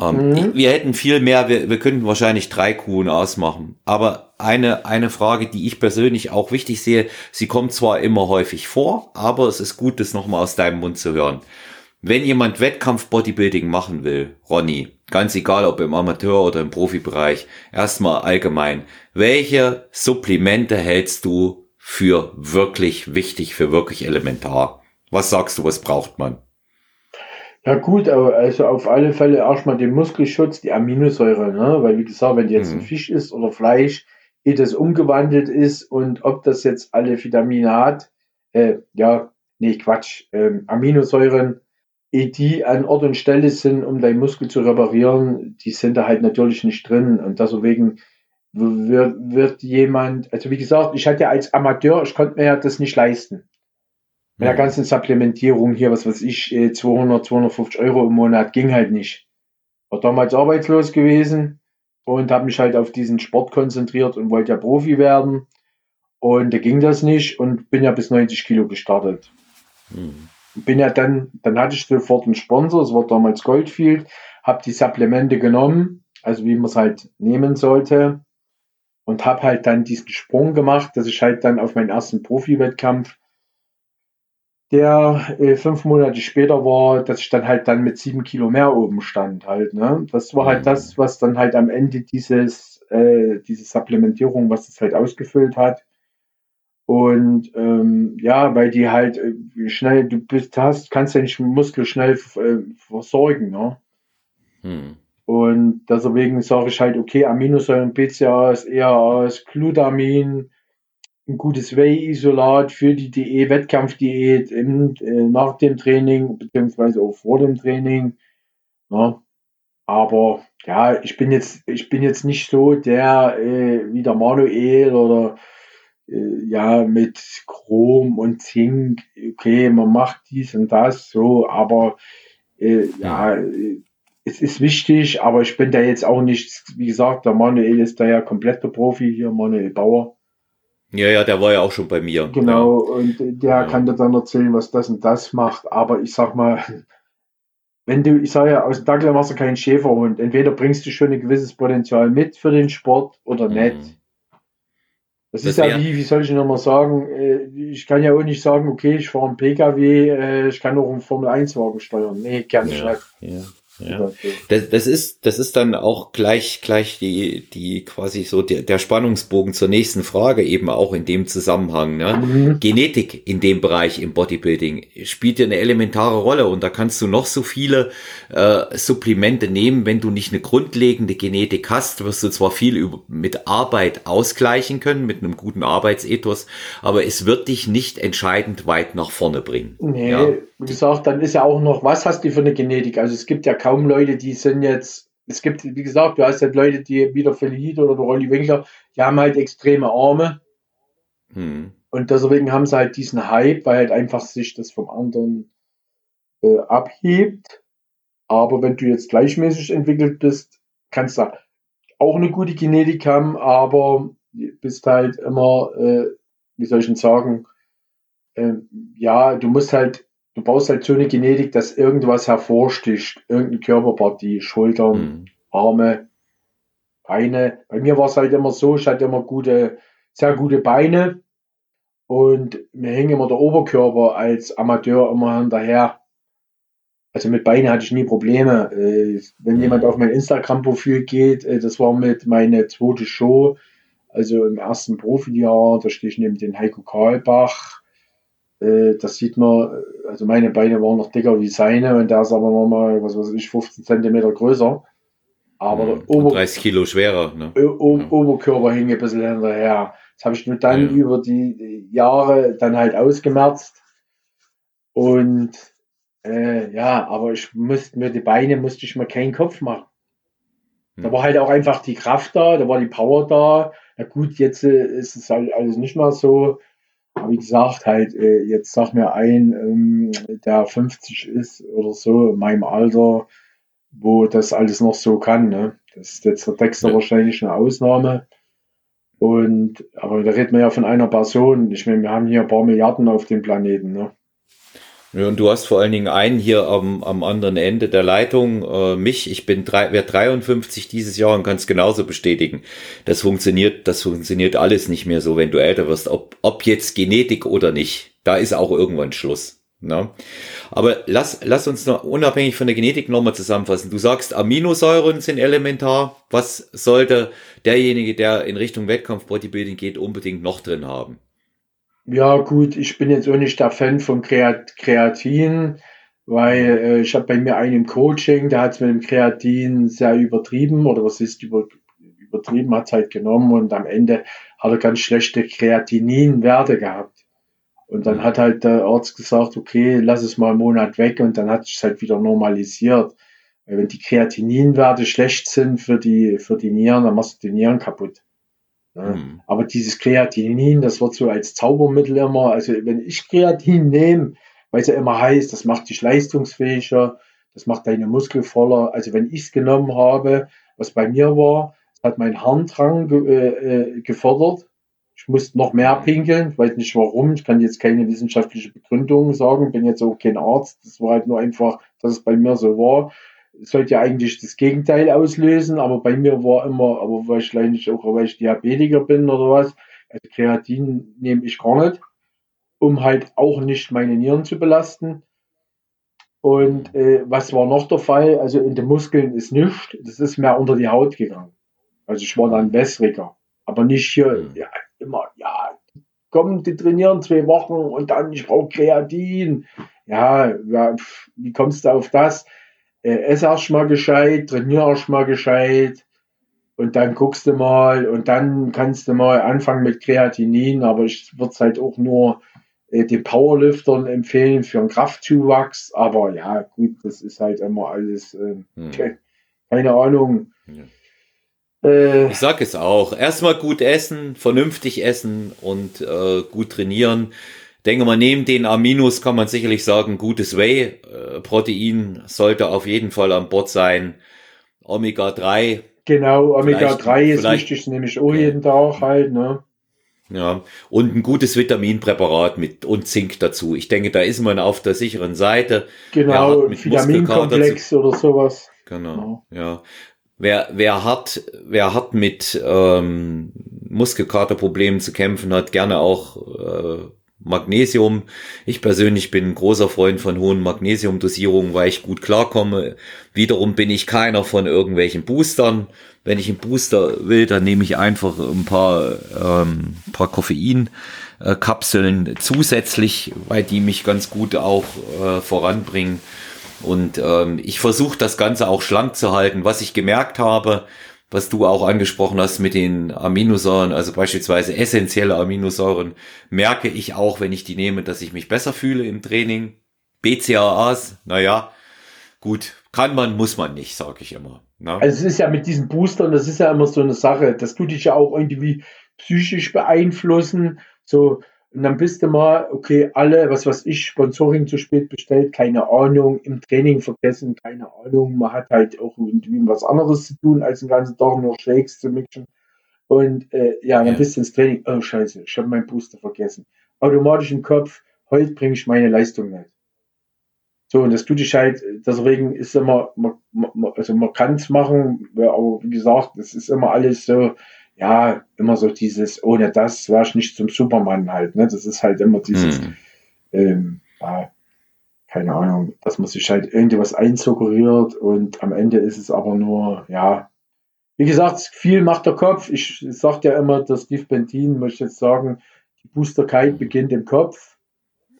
A: Ähm, mhm. ich, wir hätten viel mehr, wir, wir könnten wahrscheinlich drei Kuhn ausmachen. Aber eine, eine Frage, die ich persönlich auch wichtig sehe, sie kommt zwar immer häufig vor, aber es ist gut, das nochmal aus deinem Mund zu hören. Wenn jemand Wettkampf Bodybuilding machen will, Ronny, ganz egal ob im Amateur- oder im Profibereich, erstmal allgemein, welche Supplemente hältst du für wirklich wichtig, für wirklich elementar? Was sagst du, was braucht man?
C: Ja gut, also auf alle Fälle erstmal den Muskelschutz, die Aminosäure, ne? weil wie gesagt, wenn jetzt hm. ein mhm. Fisch ist oder Fleisch, ehe das umgewandelt ist und ob das jetzt alle Vitamine hat, äh, ja, nee, Quatsch, ähm, Aminosäuren, die an Ort und Stelle sind, um deinen Muskel zu reparieren, die sind da halt natürlich nicht drin. Und deswegen wird, wird jemand, also wie gesagt, ich hatte ja als Amateur, ich konnte mir ja das nicht leisten. Mit der mhm. ganzen Supplementierung hier, was weiß ich, 200, äh, 250 Euro im Monat ging halt nicht. War damals arbeitslos gewesen und habe mich halt auf diesen Sport konzentriert und wollte ja Profi werden. Und da ging das nicht und bin ja bis 90 Kilo gestartet. Mhm bin ja dann, dann hatte ich sofort einen Sponsor, es war damals Goldfield, habe die Supplemente genommen, also wie man es halt nehmen sollte und habe halt dann diesen Sprung gemacht, dass ich halt dann auf meinen ersten Profi-Wettkampf, der äh, fünf Monate später war, dass ich dann halt dann mit sieben Kilo mehr oben stand halt. Ne? Das war halt mhm. das, was dann halt am Ende dieses, äh, diese Supplementierung, was das halt ausgefüllt hat. Und ähm, ja, weil die halt äh, schnell, du bist, hast, kannst ja nicht Muskel schnell äh, versorgen, ne? Hm. Und deswegen sage ich halt, okay, Aminosäuren, PCAs, ERAs, Glutamin, ein gutes Whey-Isolat für die Diät, Wettkampfdiät im, äh, nach dem Training, beziehungsweise auch vor dem Training. Ne? Aber ja, ich bin jetzt, ich bin jetzt nicht so der äh, wie der Manuel oder ja, mit Chrom und Zink, okay, man macht dies und das so, aber äh, ja, es ist wichtig, aber ich bin da jetzt auch nicht, wie gesagt, der Manuel ist da ja kompletter Profi hier, Manuel Bauer.
A: Ja, ja, der war ja auch schon bei mir.
C: Genau,
A: ja.
C: und der ja. kann dir dann erzählen, was das und das macht. Aber ich sag mal, wenn du, ich sage ja, aus dem Dackel machst du keinen Schäferhund. Entweder bringst du schon ein gewisses Potenzial mit für den Sport oder mhm. nicht. Das, das ist ja wie, wie soll ich nochmal sagen, äh, ich kann ja auch nicht sagen, okay, ich fahre einen Pkw, äh, ich kann auch einen Formel-1-Wagen steuern. Nee, gerne
A: ja, nicht. Ja. Ja. Das, das ist, das ist dann auch gleich, gleich die, die quasi so der, der Spannungsbogen zur nächsten Frage eben auch in dem Zusammenhang. Ne? Mhm. Genetik in dem Bereich im Bodybuilding spielt ja eine elementare Rolle und da kannst du noch so viele äh, Supplemente nehmen, wenn du nicht eine grundlegende Genetik hast, wirst du zwar viel über, mit Arbeit ausgleichen können, mit einem guten Arbeitsethos, aber es wird dich nicht entscheidend weit nach vorne bringen.
C: Nee, ja? Wie gesagt, dann ist ja auch noch, was hast du für eine Genetik? Also es gibt ja kaum Leute, die sind jetzt, es gibt, wie gesagt, du hast halt Leute, die wie der Felit oder der Rolli Winkler, die haben halt extreme Arme. Hm. Und deswegen haben sie halt diesen Hype, weil halt einfach sich das vom anderen äh, abhebt. Aber wenn du jetzt gleichmäßig entwickelt bist, kannst du auch eine gute Genetik haben, aber bist halt immer, äh, wie soll ich denn sagen, äh, ja, du musst halt du brauchst halt so eine Genetik, dass irgendwas hervorsticht, irgendeine Körperpartie, Schultern, mhm. Arme, Beine. Bei mir war es halt immer so, ich hatte immer gute, sehr gute Beine und mir hing immer der Oberkörper als Amateur immer hinterher. Also mit Beinen hatte ich nie Probleme. Äh, wenn jemand auf mein Instagram-Profil geht, äh, das war mit meiner zweite Show, also im ersten Profijahr, da stehe ich neben den Heiko Karlbach, das sieht man, also meine Beine waren noch dicker wie seine und der ist aber nochmal, was weiß ich, 15 Zentimeter größer. Aber
A: mhm, Ober 30 Kilo schwerer. Ne?
C: O ja. Oberkörper hing ein bisschen hinterher. Das habe ich nur dann ja. über die Jahre dann halt ausgemerzt. Und äh, ja, aber ich musste mir die Beine, musste ich mir keinen Kopf machen. Mhm. Da war halt auch einfach die Kraft da, da war die Power da. Na gut, jetzt äh, ist es halt alles nicht mehr so wie gesagt, halt, äh, jetzt sag mir ein, ähm, der 50 ist oder so in meinem Alter, wo das alles noch so kann. Ne? Das ist jetzt der Dexter ja. wahrscheinlich eine Ausnahme. Und, aber da redet man ja von einer Person. Ich meine, wir haben hier ein paar Milliarden auf dem Planeten. Ne?
A: Und du hast vor allen Dingen einen hier am, am anderen Ende der Leitung, äh, mich, ich bin drei, werde 53 dieses Jahr und kann es genauso bestätigen. Das funktioniert, das funktioniert alles nicht mehr so, wenn du älter wirst, ob, ob jetzt Genetik oder nicht. Da ist auch irgendwann Schluss. Ne? Aber lass, lass uns noch unabhängig von der Genetik nochmal zusammenfassen. Du sagst, Aminosäuren sind elementar. Was sollte derjenige, der in Richtung Wettkampf Bodybuilding geht, unbedingt noch drin haben?
C: Ja, gut, ich bin jetzt auch nicht der Fan von Kreatin, weil äh, ich habe bei mir einen im Coaching, der hat es mit dem Kreatin sehr übertrieben oder was ist über, übertrieben, hat es halt genommen und am Ende hat er ganz schlechte Kreatininwerte gehabt. Und dann hat halt der Arzt gesagt, okay, lass es mal einen Monat weg und dann hat es halt wieder normalisiert. Weil wenn die Kreatininwerte schlecht sind für die, für die Nieren, dann machst du die Nieren kaputt. Mhm. Aber dieses Kreatinin, das wird so als Zaubermittel immer, also wenn ich Kreatin nehme, weil es ja immer heißt, das macht dich leistungsfähiger, das macht deine Muskel voller. Also wenn ich es genommen habe, was bei mir war, hat mein Harndrang ge äh, äh, gefördert. Ich musste noch mehr mhm. pinkeln, ich weiß nicht warum, ich kann jetzt keine wissenschaftliche Begründung sagen, bin jetzt auch kein Arzt, das war halt nur einfach, dass es bei mir so war sollte ja eigentlich das Gegenteil auslösen, aber bei mir war immer, aber wahrscheinlich auch, weil ich Diabetiker bin oder was, also Kreatin nehme ich gar nicht, um halt auch nicht meine Nieren zu belasten. Und äh, was war noch der Fall? Also in den Muskeln ist nichts, das ist mehr unter die Haut gegangen. Also ich war dann wässriger, aber nicht hier, ja, immer, ja, komm, die trainieren zwei Wochen und dann, ich brauche Kreatin. Ja, ja, wie kommst du auf das? Äh, ess erst mal gescheit, trainier erst mal gescheit und dann guckst du mal und dann kannst du mal anfangen mit Kreatinin, aber ich würde es halt auch nur äh, den Powerliftern empfehlen für einen Kraftzuwachs, aber ja, gut, das ist halt immer alles, äh, hm. keine Ahnung.
A: Ja. Äh, ich sag es auch. Erstmal gut essen, vernünftig essen und äh, gut trainieren denke mal, neben den Aminos kann man sicherlich sagen, gutes Whey-Protein sollte auf jeden Fall an Bord sein. Omega 3.
C: Genau, Omega 3 ist wichtig, nämlich auch jeden Tag halt, ne?
A: Ja, und ein gutes Vitaminpräparat mit und Zink dazu. Ich denke, da ist man auf der sicheren Seite.
C: Genau, Vitaminkomplex oder sowas.
A: Genau, genau, ja. Wer, wer hat, wer hat mit ähm, Muskelkaterproblemen zu kämpfen hat, gerne auch äh, Magnesium. Ich persönlich bin ein großer Freund von hohen Magnesiumdosierungen, weil ich gut klarkomme. Wiederum bin ich keiner von irgendwelchen Boostern. Wenn ich einen Booster will, dann nehme ich einfach ein paar, ähm, paar Koffeinkapseln zusätzlich, weil die mich ganz gut auch äh, voranbringen. Und ähm, ich versuche das Ganze auch schlank zu halten. Was ich gemerkt habe, was du auch angesprochen hast mit den Aminosäuren, also beispielsweise essentielle Aminosäuren, merke ich auch, wenn ich die nehme, dass ich mich besser fühle im Training. BCAAs, naja, gut, kann man, muss man nicht, sage ich immer.
C: Ne? Also es ist ja mit diesen Boostern, das ist ja immer so eine Sache, das tut dich ja auch irgendwie psychisch beeinflussen. So, und dann bist du mal, okay, alle, was weiß ich, Sponsoring zu spät bestellt, keine Ahnung, im Training vergessen, keine Ahnung. Man hat halt auch irgendwie was anderes zu tun, als den ganzen Tag nur Shakes zu mixen. Und äh, ja, dann ja. bist du ins Training, oh scheiße, ich habe meinen Booster vergessen. Automatisch im Kopf, heute bringe ich meine Leistung nicht. So, und das tut dich halt, deswegen ist immer, man, man, also man kann es machen, aber wie gesagt, es ist immer alles so, ja, immer so dieses, ohne das war ich nicht zum Superman halt, ne? Das ist halt immer dieses, hm. ähm, ja, keine Ahnung, dass man sich halt irgendwas einsuggeriert und am Ende ist es aber nur, ja, wie gesagt, viel macht der Kopf. Ich sag ja immer, der Steve Bentin möchte jetzt sagen, die Boosterkeit beginnt im Kopf.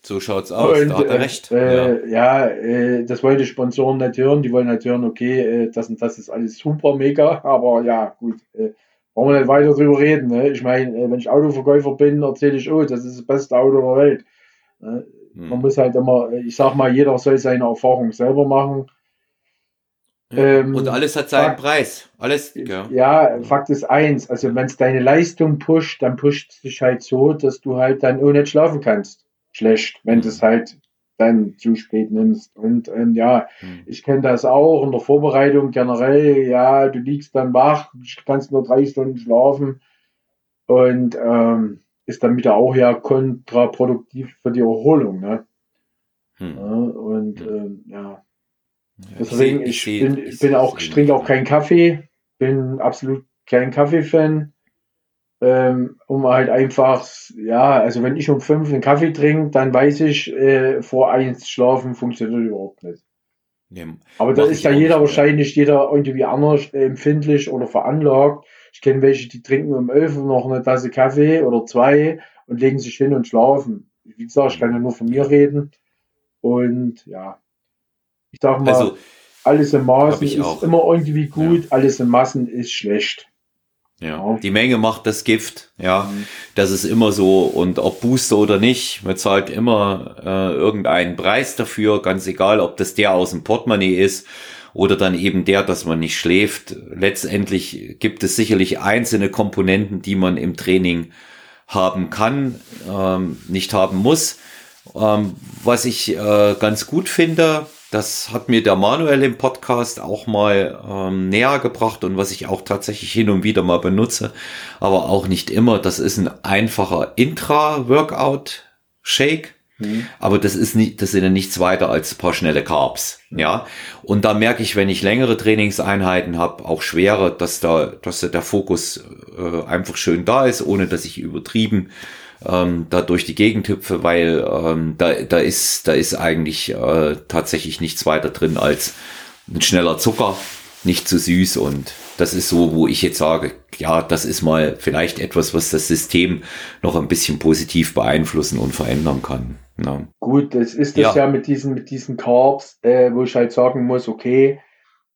A: So schaut's aus, und, da hat er recht.
C: Äh, ja, ja äh, das wollen die Sponsoren nicht hören. Die wollen nicht hören, okay, äh, das und das ist alles super mega, aber ja, gut. Äh, brauchen wir nicht weiter drüber reden. Ne? Ich meine, äh, wenn ich Autoverkäufer bin, erzähle ich, oh, das ist das beste Auto der Welt. Ne? Hm. Man muss halt immer, ich sag mal, jeder soll seine Erfahrung selber machen.
A: Ähm, und alles hat seinen Fakt, Preis. Alles,
C: ja. ja, Fakt ist eins, also wenn es deine Leistung pusht, dann pusht es dich halt so, dass du halt dann auch nicht schlafen kannst. Schlecht, wenn du es halt dann zu spät nimmst. Und ähm, ja, hm. ich kenne das auch in der Vorbereitung generell. Ja, du liegst dann wach, kannst nur drei Stunden schlafen und ähm, ist dann wieder auch ja kontraproduktiv für die Erholung. Ne? Hm. Ja, und hm. ähm, ja. Deswegen, ich, ich, bin, ich bin auch, ich trinke auch keinen Kaffee, bin absolut kein Kaffee-Fan ähm, um halt einfach, ja, also wenn ich um fünf einen Kaffee trinke, dann weiß ich, äh, vor eins schlafen funktioniert überhaupt nicht. Ja, Aber da ist ja jeder wahrscheinlich, jeder irgendwie anders äh, empfindlich oder veranlagt. Ich kenne welche, die trinken um elf noch eine Tasse Kaffee oder zwei und legen sich hin und schlafen. Wie gesagt, ich kann ja nur von mir reden. Und ja, ich sag mal, also, alles in Maßen ist immer irgendwie gut, ja. alles in Massen ist schlecht.
A: Ja, die Menge macht das Gift. Ja, mhm. das ist immer so. Und ob Booster oder nicht, man zahlt immer äh, irgendeinen Preis dafür, ganz egal, ob das der aus dem Portemonnaie ist oder dann eben der, dass man nicht schläft. Letztendlich gibt es sicherlich einzelne Komponenten, die man im Training haben kann, ähm, nicht haben muss. Ähm, was ich äh, ganz gut finde, das hat mir der Manuel im Podcast auch mal ähm, näher gebracht und was ich auch tatsächlich hin und wieder mal benutze, aber auch nicht immer. Das ist ein einfacher Intra-Workout-Shake. Mhm. Aber das ist nicht, das sind ja nichts weiter als paar schnelle Carbs, ja. Und da merke ich, wenn ich längere Trainingseinheiten habe, auch schwere, dass da, dass da der Fokus äh, einfach schön da ist, ohne dass ich übertrieben ähm, da durch die Gegend hüpfe, weil ähm, da, da ist, da ist eigentlich äh, tatsächlich nichts weiter drin als ein schneller Zucker, nicht zu süß und das ist so, wo ich jetzt sage, ja, das ist mal vielleicht etwas, was das System noch ein bisschen positiv beeinflussen und verändern kann. Ja.
C: Gut, das ist das ja, ja mit diesen, mit diesen Carbs, äh, wo ich halt sagen muss, okay,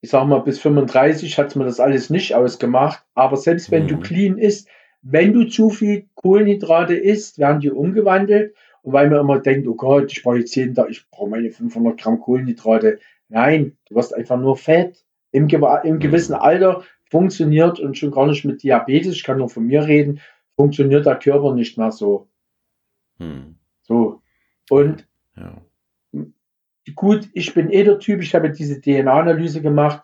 C: ich sag mal, bis 35 hat mir das alles nicht ausgemacht, aber selbst wenn mhm. du clean isst, wenn du zu viel Kohlenhydrate isst, werden die umgewandelt. Und weil man immer denkt, oh Gott, ich brauche jetzt jeden Tag, ich brauche meine 500 Gramm Kohlenhydrate. Nein, du wirst einfach nur Fett. Im, im gewissen Alter funktioniert und schon gar nicht mit Diabetes, ich kann nur von mir reden, funktioniert der Körper nicht mehr so. Hm. So. Und ja. gut, ich bin eh der Typ, ich habe diese DNA-Analyse gemacht.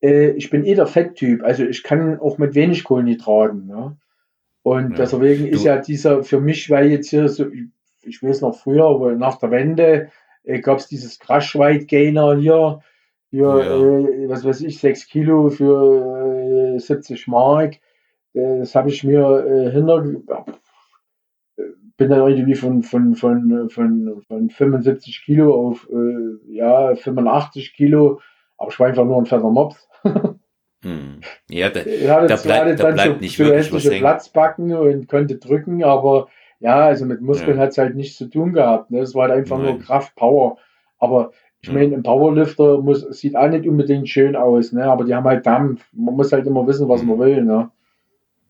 C: Äh, ich bin eh der Fetttyp, also ich kann auch mit wenig Kohlenhydraten. Ja. Und ja. deswegen ist ja dieser, für mich, weil jetzt hier so, ich weiß noch früher, aber nach der Wende äh, gab es dieses Crash White Gainer hier, für, ja. äh, was weiß ich, 6 Kilo für äh, 70 Mark. Das habe ich mir äh, hinter, bin dann irgendwie von, von, von, von, von 75 Kilo auf äh, ja, 85 Kilo, aber ich war einfach nur ein fetter Mops.
A: hm. Ja, da, ja, da bleibt, da bleibt so, nicht so wirklich was
C: Platzbacken und konnte drücken, aber ja, also mit Muskeln ja. hat es halt nichts zu tun gehabt. Ne? Es war halt einfach Nein. nur Kraft, Power. Aber ich ja. meine, ein Powerlifter muss, sieht auch nicht unbedingt schön aus, ne? aber die haben halt Dampf. Man muss halt immer wissen, was man mhm. will. Ne?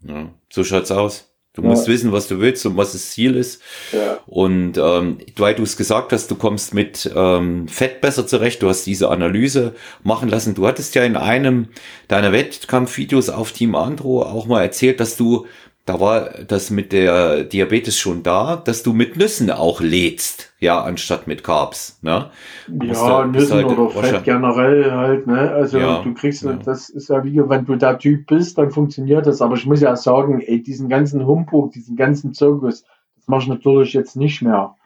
A: Ja, so schaut's aus. Du musst wissen, was du willst und was das Ziel ist. Ja. Und ähm, weil du es gesagt hast, du kommst mit ähm, Fett besser zurecht, du hast diese Analyse machen lassen. Du hattest ja in einem deiner Wettkampfvideos auf Team Andro auch mal erzählt, dass du da war das mit der Diabetes schon da, dass du mit Nüssen auch lädst, ja, anstatt mit Carbs, ne?
C: Ja, du, Nüssen halt oder Fett generell halt, ne? Also ja, du kriegst, ja. das ist ja wie, wenn du der Typ bist, dann funktioniert das. Aber ich muss ja sagen, ey, diesen ganzen Humbug, diesen ganzen Zirkus, das mache ich natürlich jetzt nicht mehr.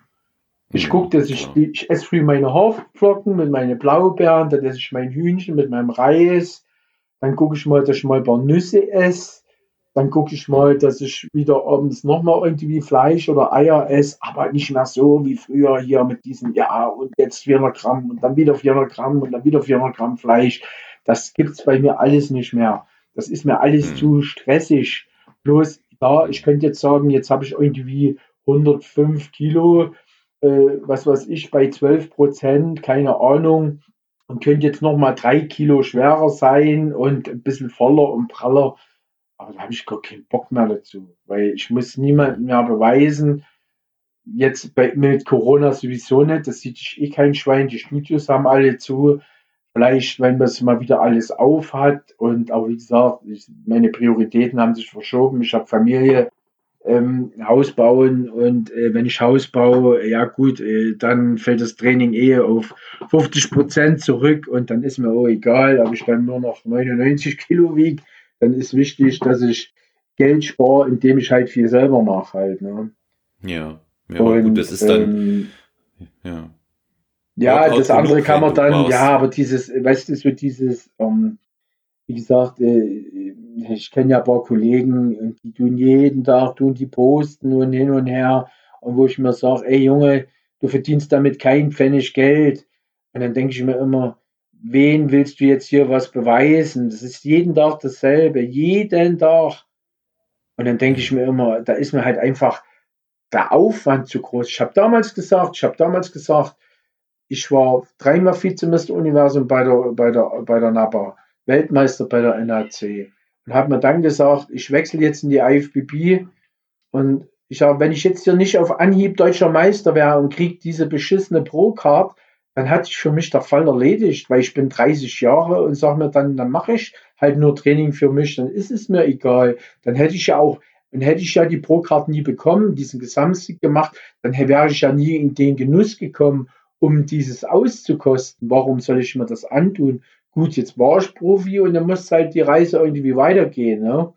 C: Ich gucke, dass ich, ich esse früh meine Haferflocken mit meinen Blaubeeren, dann esse ich mein Hühnchen mit meinem Reis, dann gucke ich mal, dass ich mal ein paar Nüsse esse dann gucke ich mal, dass ich wieder abends nochmal irgendwie Fleisch oder Eier esse, aber nicht mehr so wie früher hier mit diesen, ja, und jetzt 400 Gramm und dann wieder 400 Gramm und dann wieder 400 Gramm Fleisch. Das gibt es bei mir alles nicht mehr. Das ist mir alles mhm. zu stressig. Bloß, ja, ich könnte jetzt sagen, jetzt habe ich irgendwie 105 Kilo, äh, was weiß ich, bei 12 Prozent, keine Ahnung, und könnte jetzt nochmal drei Kilo schwerer sein und ein bisschen voller und praller aber da habe ich gar keinen Bock mehr dazu, weil ich muss niemandem mehr beweisen, jetzt bei, mit Corona sowieso nicht, das sieht sich eh kein Schwein, die Studios haben alle zu, vielleicht, wenn man es mal wieder alles auf hat und auch wie gesagt, ich, meine Prioritäten haben sich verschoben, ich habe Familie, ähm, Haus bauen und äh, wenn ich Haus baue, ja gut, äh, dann fällt das Training eh auf 50 Prozent zurück und dann ist mir auch egal, ob ich dann nur noch 99 Kilo wiege dann ist wichtig, dass ich Geld spare, indem ich halt viel selber mache halt. Ne?
A: Ja, ja und, gut, das ist dann, ähm, ja.
C: Ja, das andere kann man dann, ja, aber dieses, weißt du, so dieses, ähm, wie gesagt, äh, ich kenne ja ein paar Kollegen und die tun jeden Tag, tun die posten und hin und her und wo ich mir sage, ey Junge, du verdienst damit kein Pfennig Geld. Und dann denke ich mir immer, wen willst du jetzt hier was beweisen? Das ist jeden Tag dasselbe, jeden Tag. Und dann denke ich mir immer, da ist mir halt einfach der Aufwand zu groß. Ich habe damals gesagt, ich habe damals gesagt, ich war dreimal Vizemeister Universum bei der, bei der, bei der NAPA, Weltmeister bei der NAC und habe mir dann gesagt, ich wechsle jetzt in die IFBB und ich sage, wenn ich jetzt hier nicht auf Anhieb deutscher Meister wäre und kriege diese beschissene Pro-Card, dann hat sich für mich der Fall erledigt, weil ich bin 30 Jahre und sage mir dann, dann mache ich halt nur Training für mich, dann ist es mir egal. Dann hätte ich ja auch, dann hätte ich ja die Pro-Card nie bekommen, diesen Gesamtsieg gemacht, dann wäre ich ja nie in den Genuss gekommen, um dieses auszukosten. Warum soll ich mir das antun? Gut, jetzt war ich Profi und dann muss halt die Reise irgendwie weitergehen. Ne?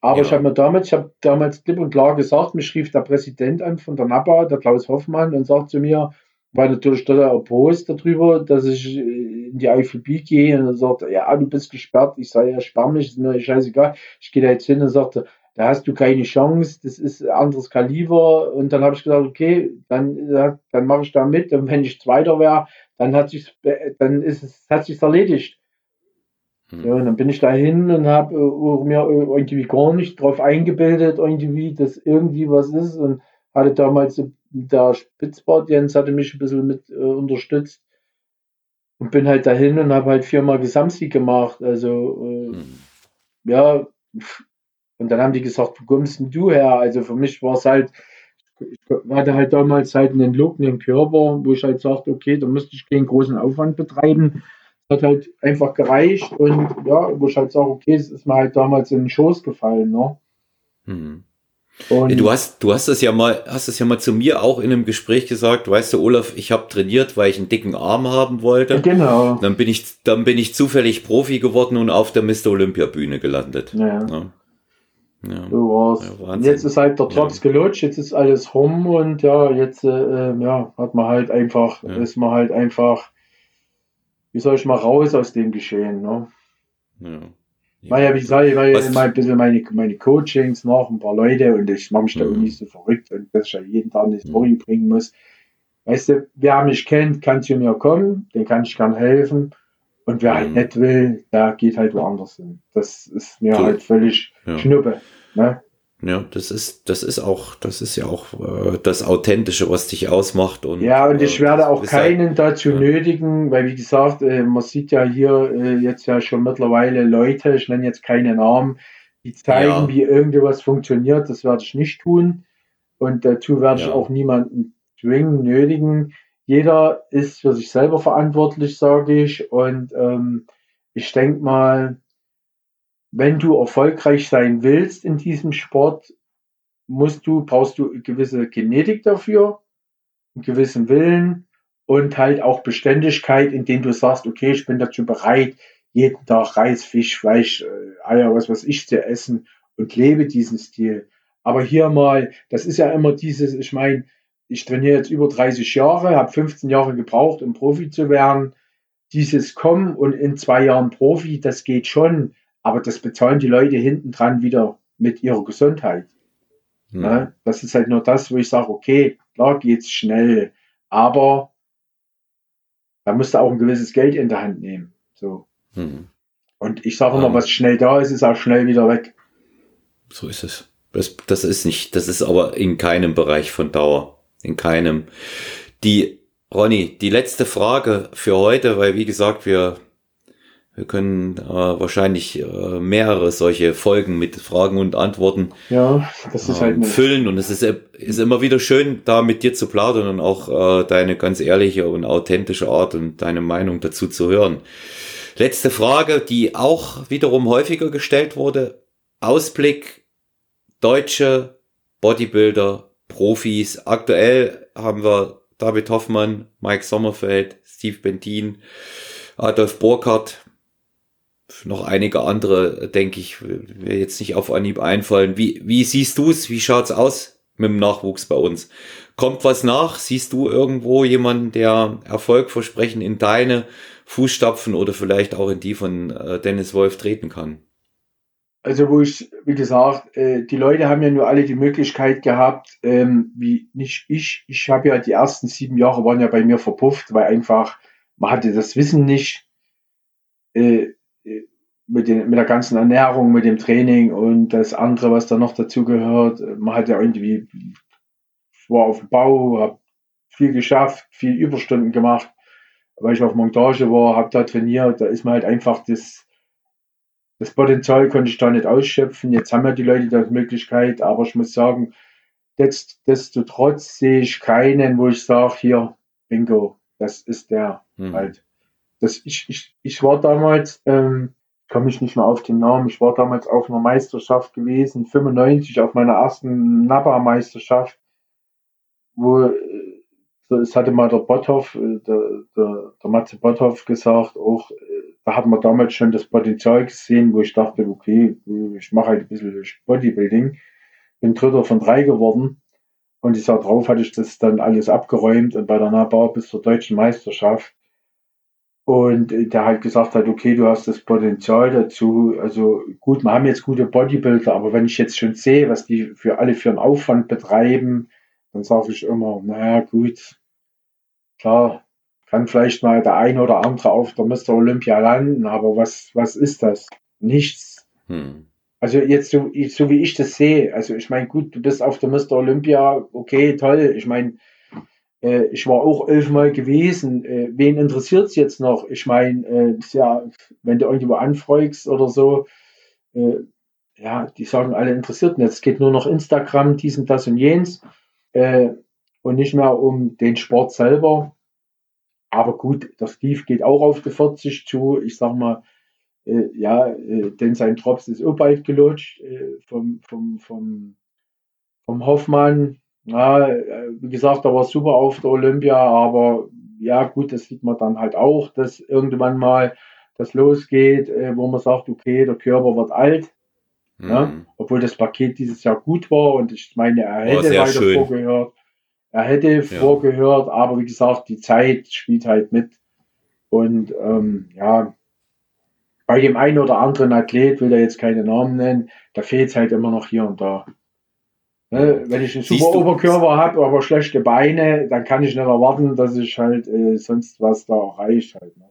C: Aber ja. ich habe mir damals, ich habe damals klipp und klar gesagt, mich rief der Präsident an von der NAPA, der Klaus Hoffmann, und sagt zu mir, war natürlich total erbost darüber, dass ich in die IFB gehe und er sagt, ja, du bist gesperrt. Ich sage, ja, sperr mich, ist mir scheißegal. Ich gehe da jetzt hin und sagte, da hast du keine Chance, das ist ein anderes Kaliber. Und dann habe ich gesagt, okay, dann, dann mache ich da mit. Und wenn ich Zweiter wäre, dann hat sich dann ist es, hat sich erledigt. Hm. Ja, und dann bin ich da hin und habe äh, mir irgendwie gar nicht drauf eingebildet, irgendwie, dass irgendwie was ist und hatte damals der Spitzbart Jens hatte mich ein bisschen mit äh, unterstützt und bin halt dahin und habe halt viermal Gesamtsieg gemacht. Also äh, mhm. ja, und dann haben die gesagt, wo kommst denn du her? Also für mich war es halt, ich hatte halt damals halt einen Look, einen Körper, wo ich halt sagte, okay, da müsste ich keinen großen Aufwand betreiben. Das hat halt einfach gereicht und ja, wo ich halt sage, okay, es ist mir halt damals in den Schoß gefallen, ne? Mhm.
A: Und du hast, du hast das ja mal, hast das ja mal zu mir auch in einem Gespräch gesagt, weißt du, Olaf, ich habe trainiert, weil ich einen dicken Arm haben wollte.
C: Genau.
A: Dann bin ich, dann bin ich zufällig Profi geworden und auf der Mr. Olympia Bühne gelandet. Ja. ja.
C: Ja. So war's. Ja, jetzt ist halt der Drops gelutscht, jetzt ist alles rum und ja, jetzt äh, ja, hat man halt einfach, ist man halt einfach, wie soll ich mal raus aus dem Geschehen, ne? Ja. Naja, wie soll ich, weil ich mal ein bisschen meine, meine Coachings noch, ein paar Leute und ich mache mich da mhm. nicht so verrückt und dass ich ja jeden Tag eine Story mhm. bringen muss. Weißt du, wer mich kennt, kann zu mir kommen, den kann ich gern helfen. Und wer halt mhm. halt nicht will, der geht halt woanders hin. Das ist mir so. halt völlig ja. Schnuppe. Ne?
A: Ja, das ist, das ist auch, das ist ja auch äh, das Authentische, was dich ausmacht. Und,
C: ja, und ich äh, werde auch keinen dazu ja. nötigen, weil wie gesagt, äh, man sieht ja hier äh, jetzt ja schon mittlerweile Leute, ich nenne jetzt keine Namen, die zeigen, ja. wie irgendwas funktioniert. Das werde ich nicht tun. Und dazu werde ja. ich auch niemanden zwingen, nötigen jeder ist für sich selber verantwortlich, sage ich. Und ähm, ich denke mal, wenn du erfolgreich sein willst in diesem Sport, musst du, brauchst du gewisse Genetik dafür, einen gewissen Willen und halt auch Beständigkeit, indem du sagst, okay, ich bin dazu bereit, jeden Tag Reis, Fisch, Fleisch, äh, Eier, was weiß ich zu essen und lebe diesen Stil. Aber hier mal, das ist ja immer dieses, ich meine, ich trainiere jetzt über 30 Jahre, habe 15 Jahre gebraucht, um Profi zu werden. Dieses Kommen und in zwei Jahren Profi, das geht schon, aber das bezahlen die Leute hinten dran wieder mit ihrer Gesundheit. Hm. Ne? Das ist halt nur das, wo ich sage, okay, klar geht's schnell, aber da musst du auch ein gewisses Geld in der Hand nehmen. So. Hm. Und ich sage immer, um, was schnell da ist, ist auch schnell wieder weg.
A: So ist es. Das, das ist nicht, das ist aber in keinem Bereich von Dauer in keinem. Die, Ronny, die letzte Frage für heute, weil wie gesagt, wir, wir können äh, wahrscheinlich äh, mehrere solche Folgen mit Fragen und Antworten
C: ja, das ist halt
A: ähm, füllen und es ist, ist immer wieder schön, da mit dir zu plaudern und auch äh, deine ganz ehrliche und authentische Art und deine Meinung dazu zu hören. Letzte Frage, die auch wiederum häufiger gestellt wurde. Ausblick deutsche Bodybuilder Profis. Aktuell haben wir David Hoffmann, Mike Sommerfeld, Steve Bentin, Adolf Burkhardt, noch einige andere, denke ich, mir jetzt nicht auf Anhieb einfallen. Wie, wie siehst du es? Wie schaut's aus mit dem Nachwuchs bei uns? Kommt was nach? Siehst du irgendwo jemanden, der Erfolgversprechen in deine Fußstapfen oder vielleicht auch in die von äh, Dennis Wolf treten kann?
C: Also wo ich, wie gesagt, äh, die Leute haben ja nur alle die Möglichkeit gehabt, ähm, wie nicht ich, ich habe ja die ersten sieben Jahre waren ja bei mir verpufft, weil einfach, man hatte das Wissen nicht äh, mit, den, mit der ganzen Ernährung, mit dem Training und das andere, was da noch dazu gehört. Man hat ja irgendwie, war auf dem Bau, habe viel geschafft, viel Überstunden gemacht, weil ich auf Montage war, habe da trainiert, da ist man halt einfach das das Potenzial konnte ich da nicht ausschöpfen. Jetzt haben ja die Leute die Möglichkeit, aber ich muss sagen, destotrotz sehe ich keinen, wo ich sage, hier, Bingo, das ist der mhm. halt. Das, ich, ich, ich war damals, ähm, komme ich nicht mehr auf den Namen, ich war damals auf einer Meisterschaft gewesen, 95, auf meiner ersten NABA-Meisterschaft, wo äh, es hatte mal der Botthoff, äh, der, der, der Matze Botthoff gesagt, auch da hat man damals schon das Potenzial gesehen, wo ich dachte, okay, ich mache halt ein bisschen Bodybuilding. Bin Dritter von drei geworden. Und ich sah drauf, hatte ich das dann alles abgeräumt und bei der NABA bis zur deutschen Meisterschaft. Und der halt gesagt hat, okay, du hast das Potenzial dazu. Also gut, wir haben jetzt gute Bodybuilder, aber wenn ich jetzt schon sehe, was die für alle für einen Aufwand betreiben, dann sage ich immer, naja, gut, klar, kann vielleicht mal der ein oder andere auf der Mr. Olympia landen, aber was, was ist das? Nichts. Hm. Also jetzt so, so wie ich das sehe, also ich meine, gut, du bist auf der Mr. Olympia, okay, toll. Ich meine, äh, ich war auch elfmal gewesen. Äh, wen interessiert es jetzt noch? Ich meine, äh, ja, wenn du irgendwo anfragst oder so, äh, ja, die sagen alle interessiert nicht. Es geht nur noch Instagram, dies und das und jenes äh, und nicht mehr um den Sport selber. Aber gut, der Steve geht auch auf die 40 zu. Ich sag mal, äh, ja, äh, denn sein Drops ist auch bald gelutscht äh, vom, vom, vom, vom Hoffmann. Ja, äh, wie gesagt, er war super auf der Olympia, aber ja, gut, das sieht man dann halt auch, dass irgendwann mal das losgeht, äh, wo man sagt, okay, der Körper wird alt. Mhm. Ja, obwohl das Paket dieses Jahr gut war und ich meine, er hätte weiter schön. vorgehört. Er hätte ja. vorgehört, aber wie gesagt, die Zeit spielt halt mit. Und ähm, ja, bei dem einen oder anderen Athlet, will er jetzt keine Namen nennen, da fehlt es halt immer noch hier und da. Ne? Wenn ich einen super Oberkörper habe, aber schlechte Beine, dann kann ich nicht erwarten, dass ich halt äh, sonst was da erreicht halt. Ne?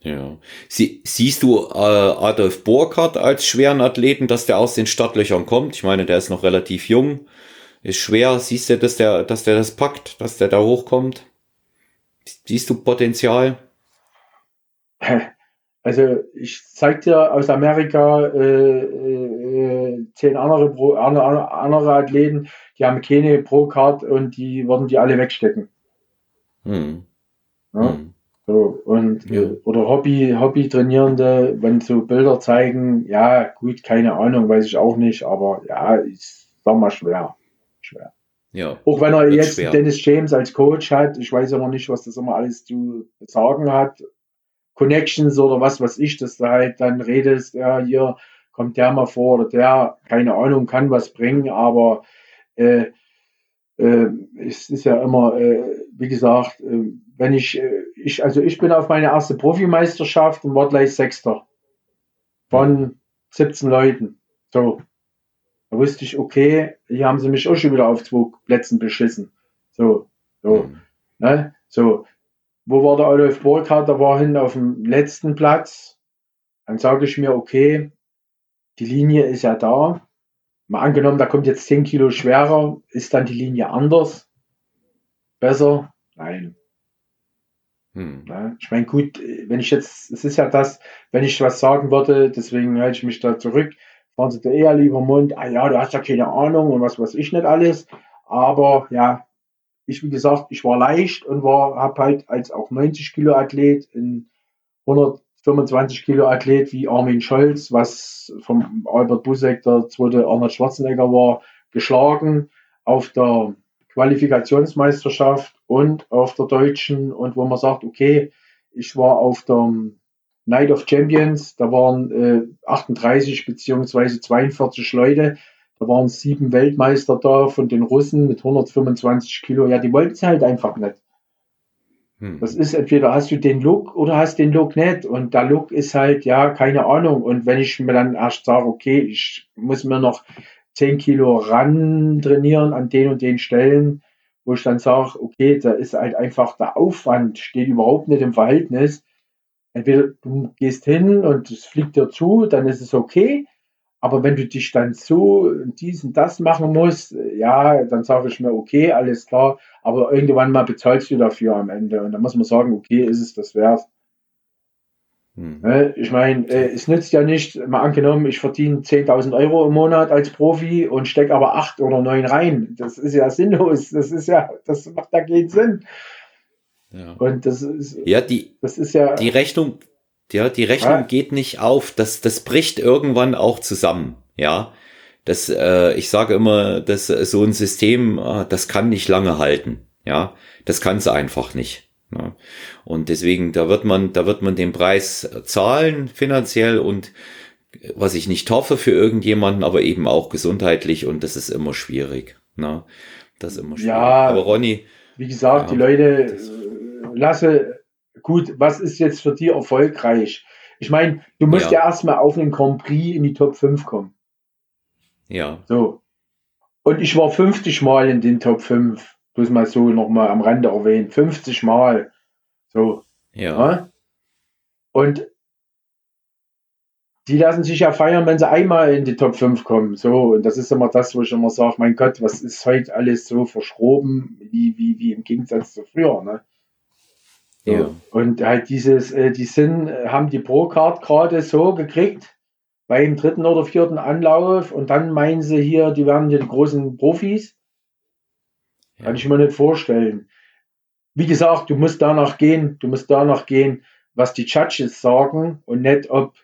A: Ja. Sie, siehst du äh, Adolf Burkhardt als schweren Athleten, dass der aus den Startlöchern kommt? Ich meine, der ist noch relativ jung, ist schwer. Siehst du, dass der, dass der das packt, dass der da hochkommt? Siehst du Potenzial?
C: Also ich zeig dir aus Amerika äh, äh, zehn andere, Pro, andere, andere Athleten, die haben keine Pro-Card und die würden die alle wegstecken. Hm. Ja? Hm. So, und, ja. oder Hobby, Hobby-Trainierende, wenn so Bilder zeigen, ja, gut, keine Ahnung, weiß ich auch nicht, aber ja, ist, sag mal, schwer. Schwer. Ja. Auch wenn er jetzt schwer. Dennis James als Coach hat, ich weiß aber nicht, was das immer alles zu sagen hat. Connections oder was weiß ich, dass du halt dann redest, ja, hier kommt der mal vor oder der, keine Ahnung, kann was bringen, aber äh, äh, es ist ja immer, äh, wie gesagt, äh, wenn ich, äh, ich, also ich bin auf meine erste Profimeisterschaft und war gleich Sechster von 17 Leuten. So. Da wusste ich, okay, hier haben sie mich auch schon wieder auf zwei Plätzen beschissen. So, so, mhm. ne? So. Wo war der Adolf Burkhardt? Da war hin auf dem letzten Platz. Dann sage ich mir, okay, die Linie ist ja da. Mal angenommen, da kommt jetzt 10 Kilo schwerer, ist dann die Linie anders? Besser? Nein. Hm. Ja, ich meine, gut, wenn ich jetzt, es ist ja das, wenn ich was sagen würde, deswegen halte ich mich da zurück, fahren sie da eher lieber Mund, ah ja, du hast ja keine Ahnung und was weiß ich nicht alles. Aber ja, ich, wie gesagt, ich war leicht und war, habe halt als auch 90 Kilo Athlet in 125 Kilo Athlet wie Armin Scholz, was vom Albert Busek der zweite Arnold Schwarzenegger war, geschlagen auf der Qualifikationsmeisterschaft und auf der deutschen und wo man sagt, okay, ich war auf der Night of Champions, da waren äh, 38 beziehungsweise 42 Leute, da waren sieben Weltmeister da von den Russen mit 125 Kilo. Ja, die wollten es halt einfach nicht. Hm. Das ist entweder hast du den Look oder hast den Look nicht. Und der Look ist halt, ja, keine Ahnung. Und wenn ich mir dann erst sage, okay, ich muss mir noch 10 Kilo ran trainieren an den und den Stellen, wo ich dann sage, okay, da ist halt einfach der Aufwand, steht überhaupt nicht im Verhältnis. Entweder du gehst hin und es fliegt dir zu, dann ist es okay. Aber wenn du dich dann so dies und das machen musst, ja, dann sage ich mir, okay, alles klar. Aber irgendwann mal bezahlst du dafür am Ende. Und dann muss man sagen, okay, ist es das wert. Hm. Ne, ich meine, äh, es nützt ja nicht, mal angenommen, ich verdiene 10.000 Euro im Monat als Profi und stecke aber 8 oder 9 rein. Das ist ja sinnlos. Das ist ja, das macht da keinen Sinn.
A: Ja. Und das ist, ja, die, das ist ja, die Rechnung, ja, die Rechnung geht nicht auf. Das, das bricht irgendwann auch zusammen. Ja, das, äh, ich sage immer, dass so ein System, äh, das kann nicht lange halten. Ja, das kann es einfach nicht. Ja. Und deswegen, da wird man, da wird man den Preis zahlen finanziell und was ich nicht hoffe für irgendjemanden, aber eben auch gesundheitlich und das ist immer schwierig. Ne? Das ist immer schwierig. Ja,
C: aber Ronny. Wie gesagt, ja, die Leute äh, lasse, gut, was ist jetzt für die erfolgreich? Ich meine, du musst ja, ja erstmal auf einen Grand Prix in die Top 5 kommen.
A: Ja.
C: So. Und ich war 50 Mal in den Top 5 bloß mal so nochmal am Rande erwähnt, 50 Mal. So.
A: Ja. ja.
C: Und die lassen sich ja feiern, wenn sie einmal in die Top 5 kommen. So, und das ist immer das, wo ich immer sage, mein Gott, was ist heute alles so verschroben, wie, wie, wie im Gegensatz zu früher, ne? Ja. Und halt dieses, äh, die sind, haben die Pro-Card gerade so gekriegt, beim dritten oder vierten Anlauf, und dann meinen sie hier, die werden hier die großen Profis. Kann ich mir nicht vorstellen. Wie gesagt, du musst danach gehen, du musst danach gehen, was die Judges sagen und nicht, ob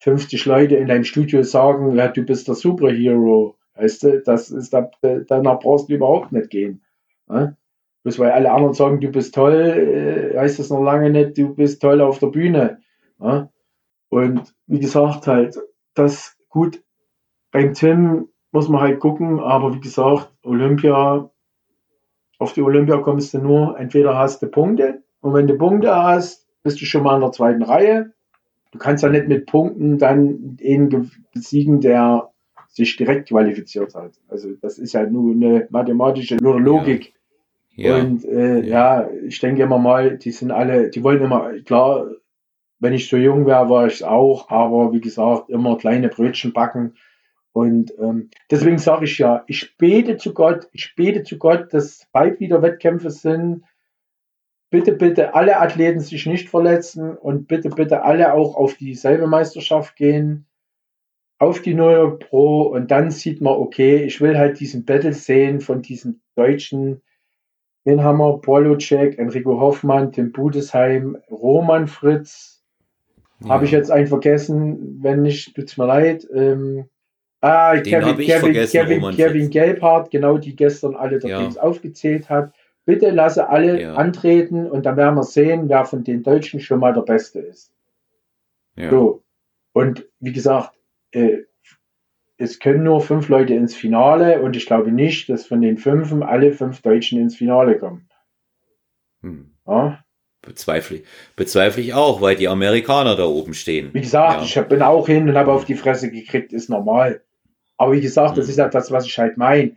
C: 50 Leute in deinem Studio sagen, ja, du bist der Superhero. Weißt du, das ist, danach brauchst du überhaupt nicht gehen. Ne? Bloß weil alle anderen sagen, du bist toll, äh, heißt das noch lange nicht, du bist toll auf der Bühne. Ne? Und wie gesagt, halt, das gut, beim Tim muss man halt gucken, aber wie gesagt, Olympia, auf die Olympia kommst du nur, entweder hast du Punkte und wenn du Punkte hast, bist du schon mal in der zweiten Reihe. Du kannst ja nicht mit Punkten dann den besiegen, der sich direkt qualifiziert hat. Also das ist ja nur eine mathematische Logik. Ja. Ja. Und äh, ja. ja. ich denke immer mal, die sind alle, die wollen immer, klar, wenn ich so jung wäre, war ich es auch, aber wie gesagt, immer kleine Brötchen backen. Und ähm, deswegen sage ich ja, ich bete zu Gott, ich bete zu Gott, dass bald wieder Wettkämpfe sind. Bitte, bitte alle Athleten sich nicht verletzen und bitte, bitte alle auch auf dieselbe Meisterschaft gehen auf die New York Pro und dann sieht man, okay, ich will halt diesen Battle sehen von diesen Deutschen. Den haben wir, Polocek, Enrico Hoffmann, Tim Budesheim, Roman Fritz. Ja. Habe ich jetzt einen vergessen? Wenn nicht, tut's mir leid. Ähm, ah, Kevin, Kevin, Kevin, Kevin Gelbhardt, genau, die gestern alle der ja. aufgezählt hat. Bitte lasse alle ja. antreten und dann werden wir sehen, wer von den Deutschen schon mal der Beste ist. Ja. So. Und wie gesagt, äh, es können nur fünf Leute ins Finale und ich glaube nicht, dass von den fünf alle fünf Deutschen ins Finale kommen.
A: Hm. Ja? Bezweifle, bezweifle ich auch, weil die Amerikaner da oben stehen.
C: Wie gesagt, ja. ich bin auch hin und habe auf die Fresse gekriegt, ist normal. Aber wie gesagt, das hm. ist ja das, was ich halt meine.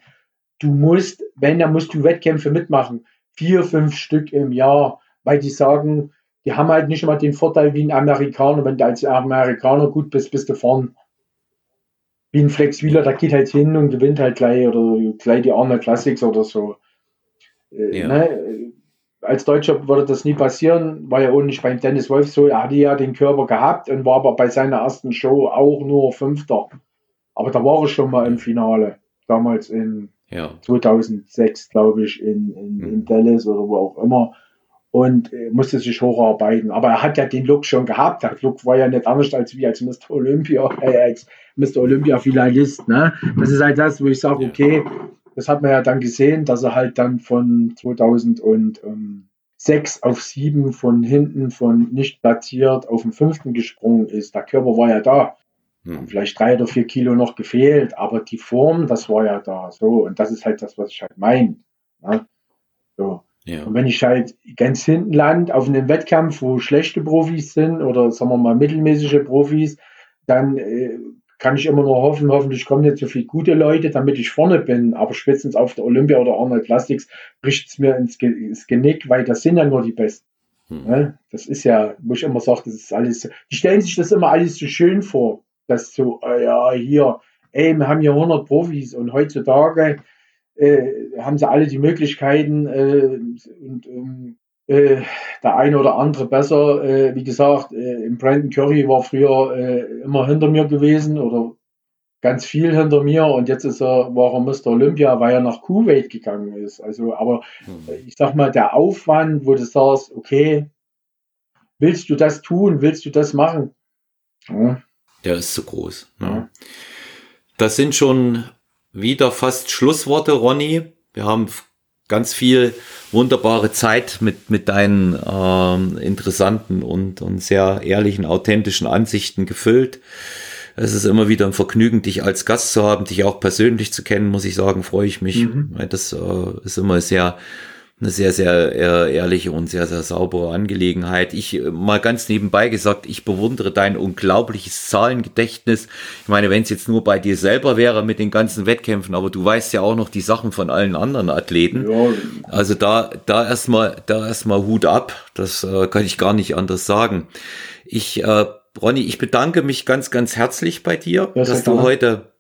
C: Du musst, wenn, dann musst du Wettkämpfe mitmachen. Vier, fünf Stück im Jahr, weil die sagen, die haben halt nicht immer den Vorteil wie ein Amerikaner. Wenn du als Amerikaner gut bist, bist du vorn wie ein Flex Wheeler, der geht halt hin und gewinnt halt gleich oder gleich die Arnold Classics oder so. Äh, ja. Ne? Als Deutscher würde das nie passieren, war ja auch nicht beim Dennis Wolf so, er hatte ja den Körper gehabt und war aber bei seiner ersten Show auch nur Fünfter. Aber da war er schon mal im Finale, damals in ja. 2006, glaube ich, in, in, in mhm. Dallas oder wo auch immer und äh, musste sich hocharbeiten. Aber er hat ja den Look schon gehabt. Der Look war ja nicht anders als wie als Mr. Olympia, äh, als Mr. Olympia Finalist. Ne? Das ist halt das, wo ich sage, okay, das hat man ja dann gesehen, dass er halt dann von 2006 auf 7 von hinten von nicht platziert auf den fünften gesprungen ist. Der Körper war ja da. Hm. Vielleicht drei oder vier Kilo noch gefehlt, aber die Form, das war ja da. So, und das ist halt das, was ich halt meine. Ne? So. Ja. Und wenn ich halt ganz hinten land auf einem Wettkampf, wo schlechte Profis sind oder sagen wir mal mittelmäßige Profis, dann äh, kann ich immer nur hoffen, hoffentlich kommen nicht so viele gute Leute, damit ich vorne bin. Aber spätestens auf der Olympia oder Arnold Classics bricht es mir ins, Ge ins, Genick, weil das sind ja nur die Besten. Hm. Ne? Das ist ja, wo ich immer sage, das ist alles, die stellen sich das immer alles so schön vor, dass so, äh, ja, hier, ey, wir haben hier 100 Profis und heutzutage äh, haben sie alle die Möglichkeiten äh, und ähm, äh, der eine oder andere besser. Äh, wie gesagt, äh, im Brandon Curry war früher äh, immer hinter mir gewesen oder ganz viel hinter mir und jetzt ist er, war er Mr. Olympia, weil er nach Kuwait gegangen ist. Also, aber mhm. ich sag mal, der Aufwand, wo du sagst, okay, willst du das tun, willst du das machen?
A: Ja. Der ist zu groß. Ne? Ja. Das sind schon wieder fast Schlussworte, Ronny. Wir haben ganz viel wunderbare Zeit mit, mit deinen ähm, interessanten und, und sehr ehrlichen, authentischen Ansichten gefüllt. Es ist immer wieder ein Vergnügen, dich als Gast zu haben, dich auch persönlich zu kennen, muss ich sagen, freue ich mich. Mhm. Das äh, ist immer sehr eine sehr, sehr äh, ehrliche und sehr, sehr saubere Angelegenheit. Ich äh, mal ganz nebenbei gesagt, ich bewundere dein unglaubliches Zahlengedächtnis. Ich meine, wenn es jetzt nur bei dir selber wäre mit den ganzen Wettkämpfen, aber du weißt ja auch noch die Sachen von allen anderen Athleten. Ja. Also da, da erstmal, da erstmal Hut ab. Das äh, kann ich gar nicht anders sagen. Ich, äh, Ronny, ich bedanke mich ganz, ganz herzlich bei dir, ja, dass du heute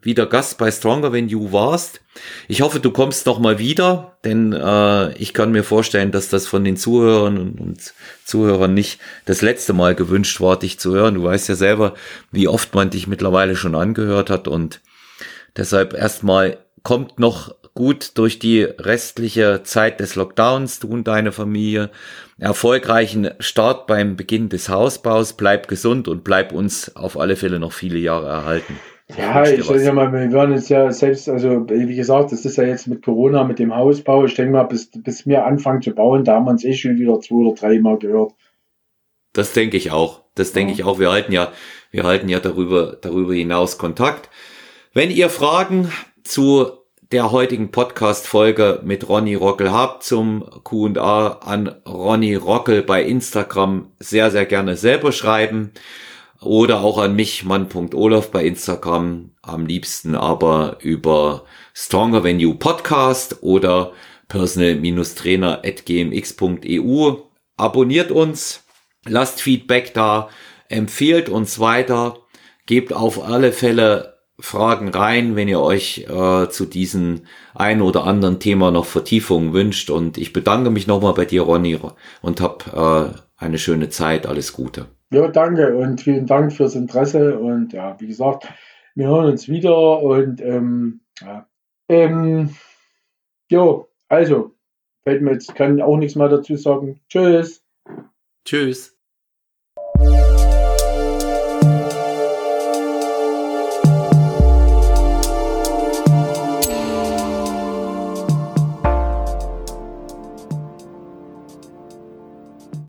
A: wieder Gast bei Stronger When You warst. Ich hoffe, du kommst noch mal wieder, denn äh, ich kann mir vorstellen, dass das von den Zuhörern und, und, Zuhörern nicht das letzte Mal gewünscht war, dich zu hören. Du weißt ja selber, wie oft man dich mittlerweile schon angehört hat und deshalb erstmal kommt noch gut durch die restliche Zeit des Lockdowns, du und deine Familie. Erfolgreichen Start beim Beginn des Hausbaus, bleib gesund und bleib uns auf alle Fälle noch viele Jahre erhalten.
C: Ja, ich sage ja mal, wir werden jetzt ja selbst, also wie gesagt, das ist ja jetzt mit Corona, mit dem Hausbau. Ich denke mal, bis, bis wir anfangen zu bauen, da haben wir uns eh schon wieder zwei oder drei Mal gehört.
A: Das denke ich auch. Das denke ja. ich auch. Wir halten ja, wir halten ja darüber, darüber hinaus Kontakt. Wenn ihr Fragen zu der heutigen Podcast-Folge mit Ronny Rockel habt zum Q&A an Ronny Rockel bei Instagram sehr, sehr gerne selber schreiben oder auch an mich, mann.olaf bei Instagram, am liebsten aber über Stronger Than You Podcast oder personal-trainer.gmx.eu. Abonniert uns, lasst Feedback da, empfehlt uns weiter, gebt auf alle Fälle Fragen rein, wenn ihr euch äh, zu diesem ein oder anderen Thema noch Vertiefungen wünscht. Und ich bedanke mich nochmal bei dir, Ronny, und hab äh, eine schöne Zeit. Alles Gute.
C: Ja, danke und vielen Dank fürs Interesse. Und ja, wie gesagt, wir hören uns wieder und ähm, ja. Ähm, jo, also, fällt mir jetzt, kann auch nichts mehr dazu sagen. Tschüss.
A: Tschüss.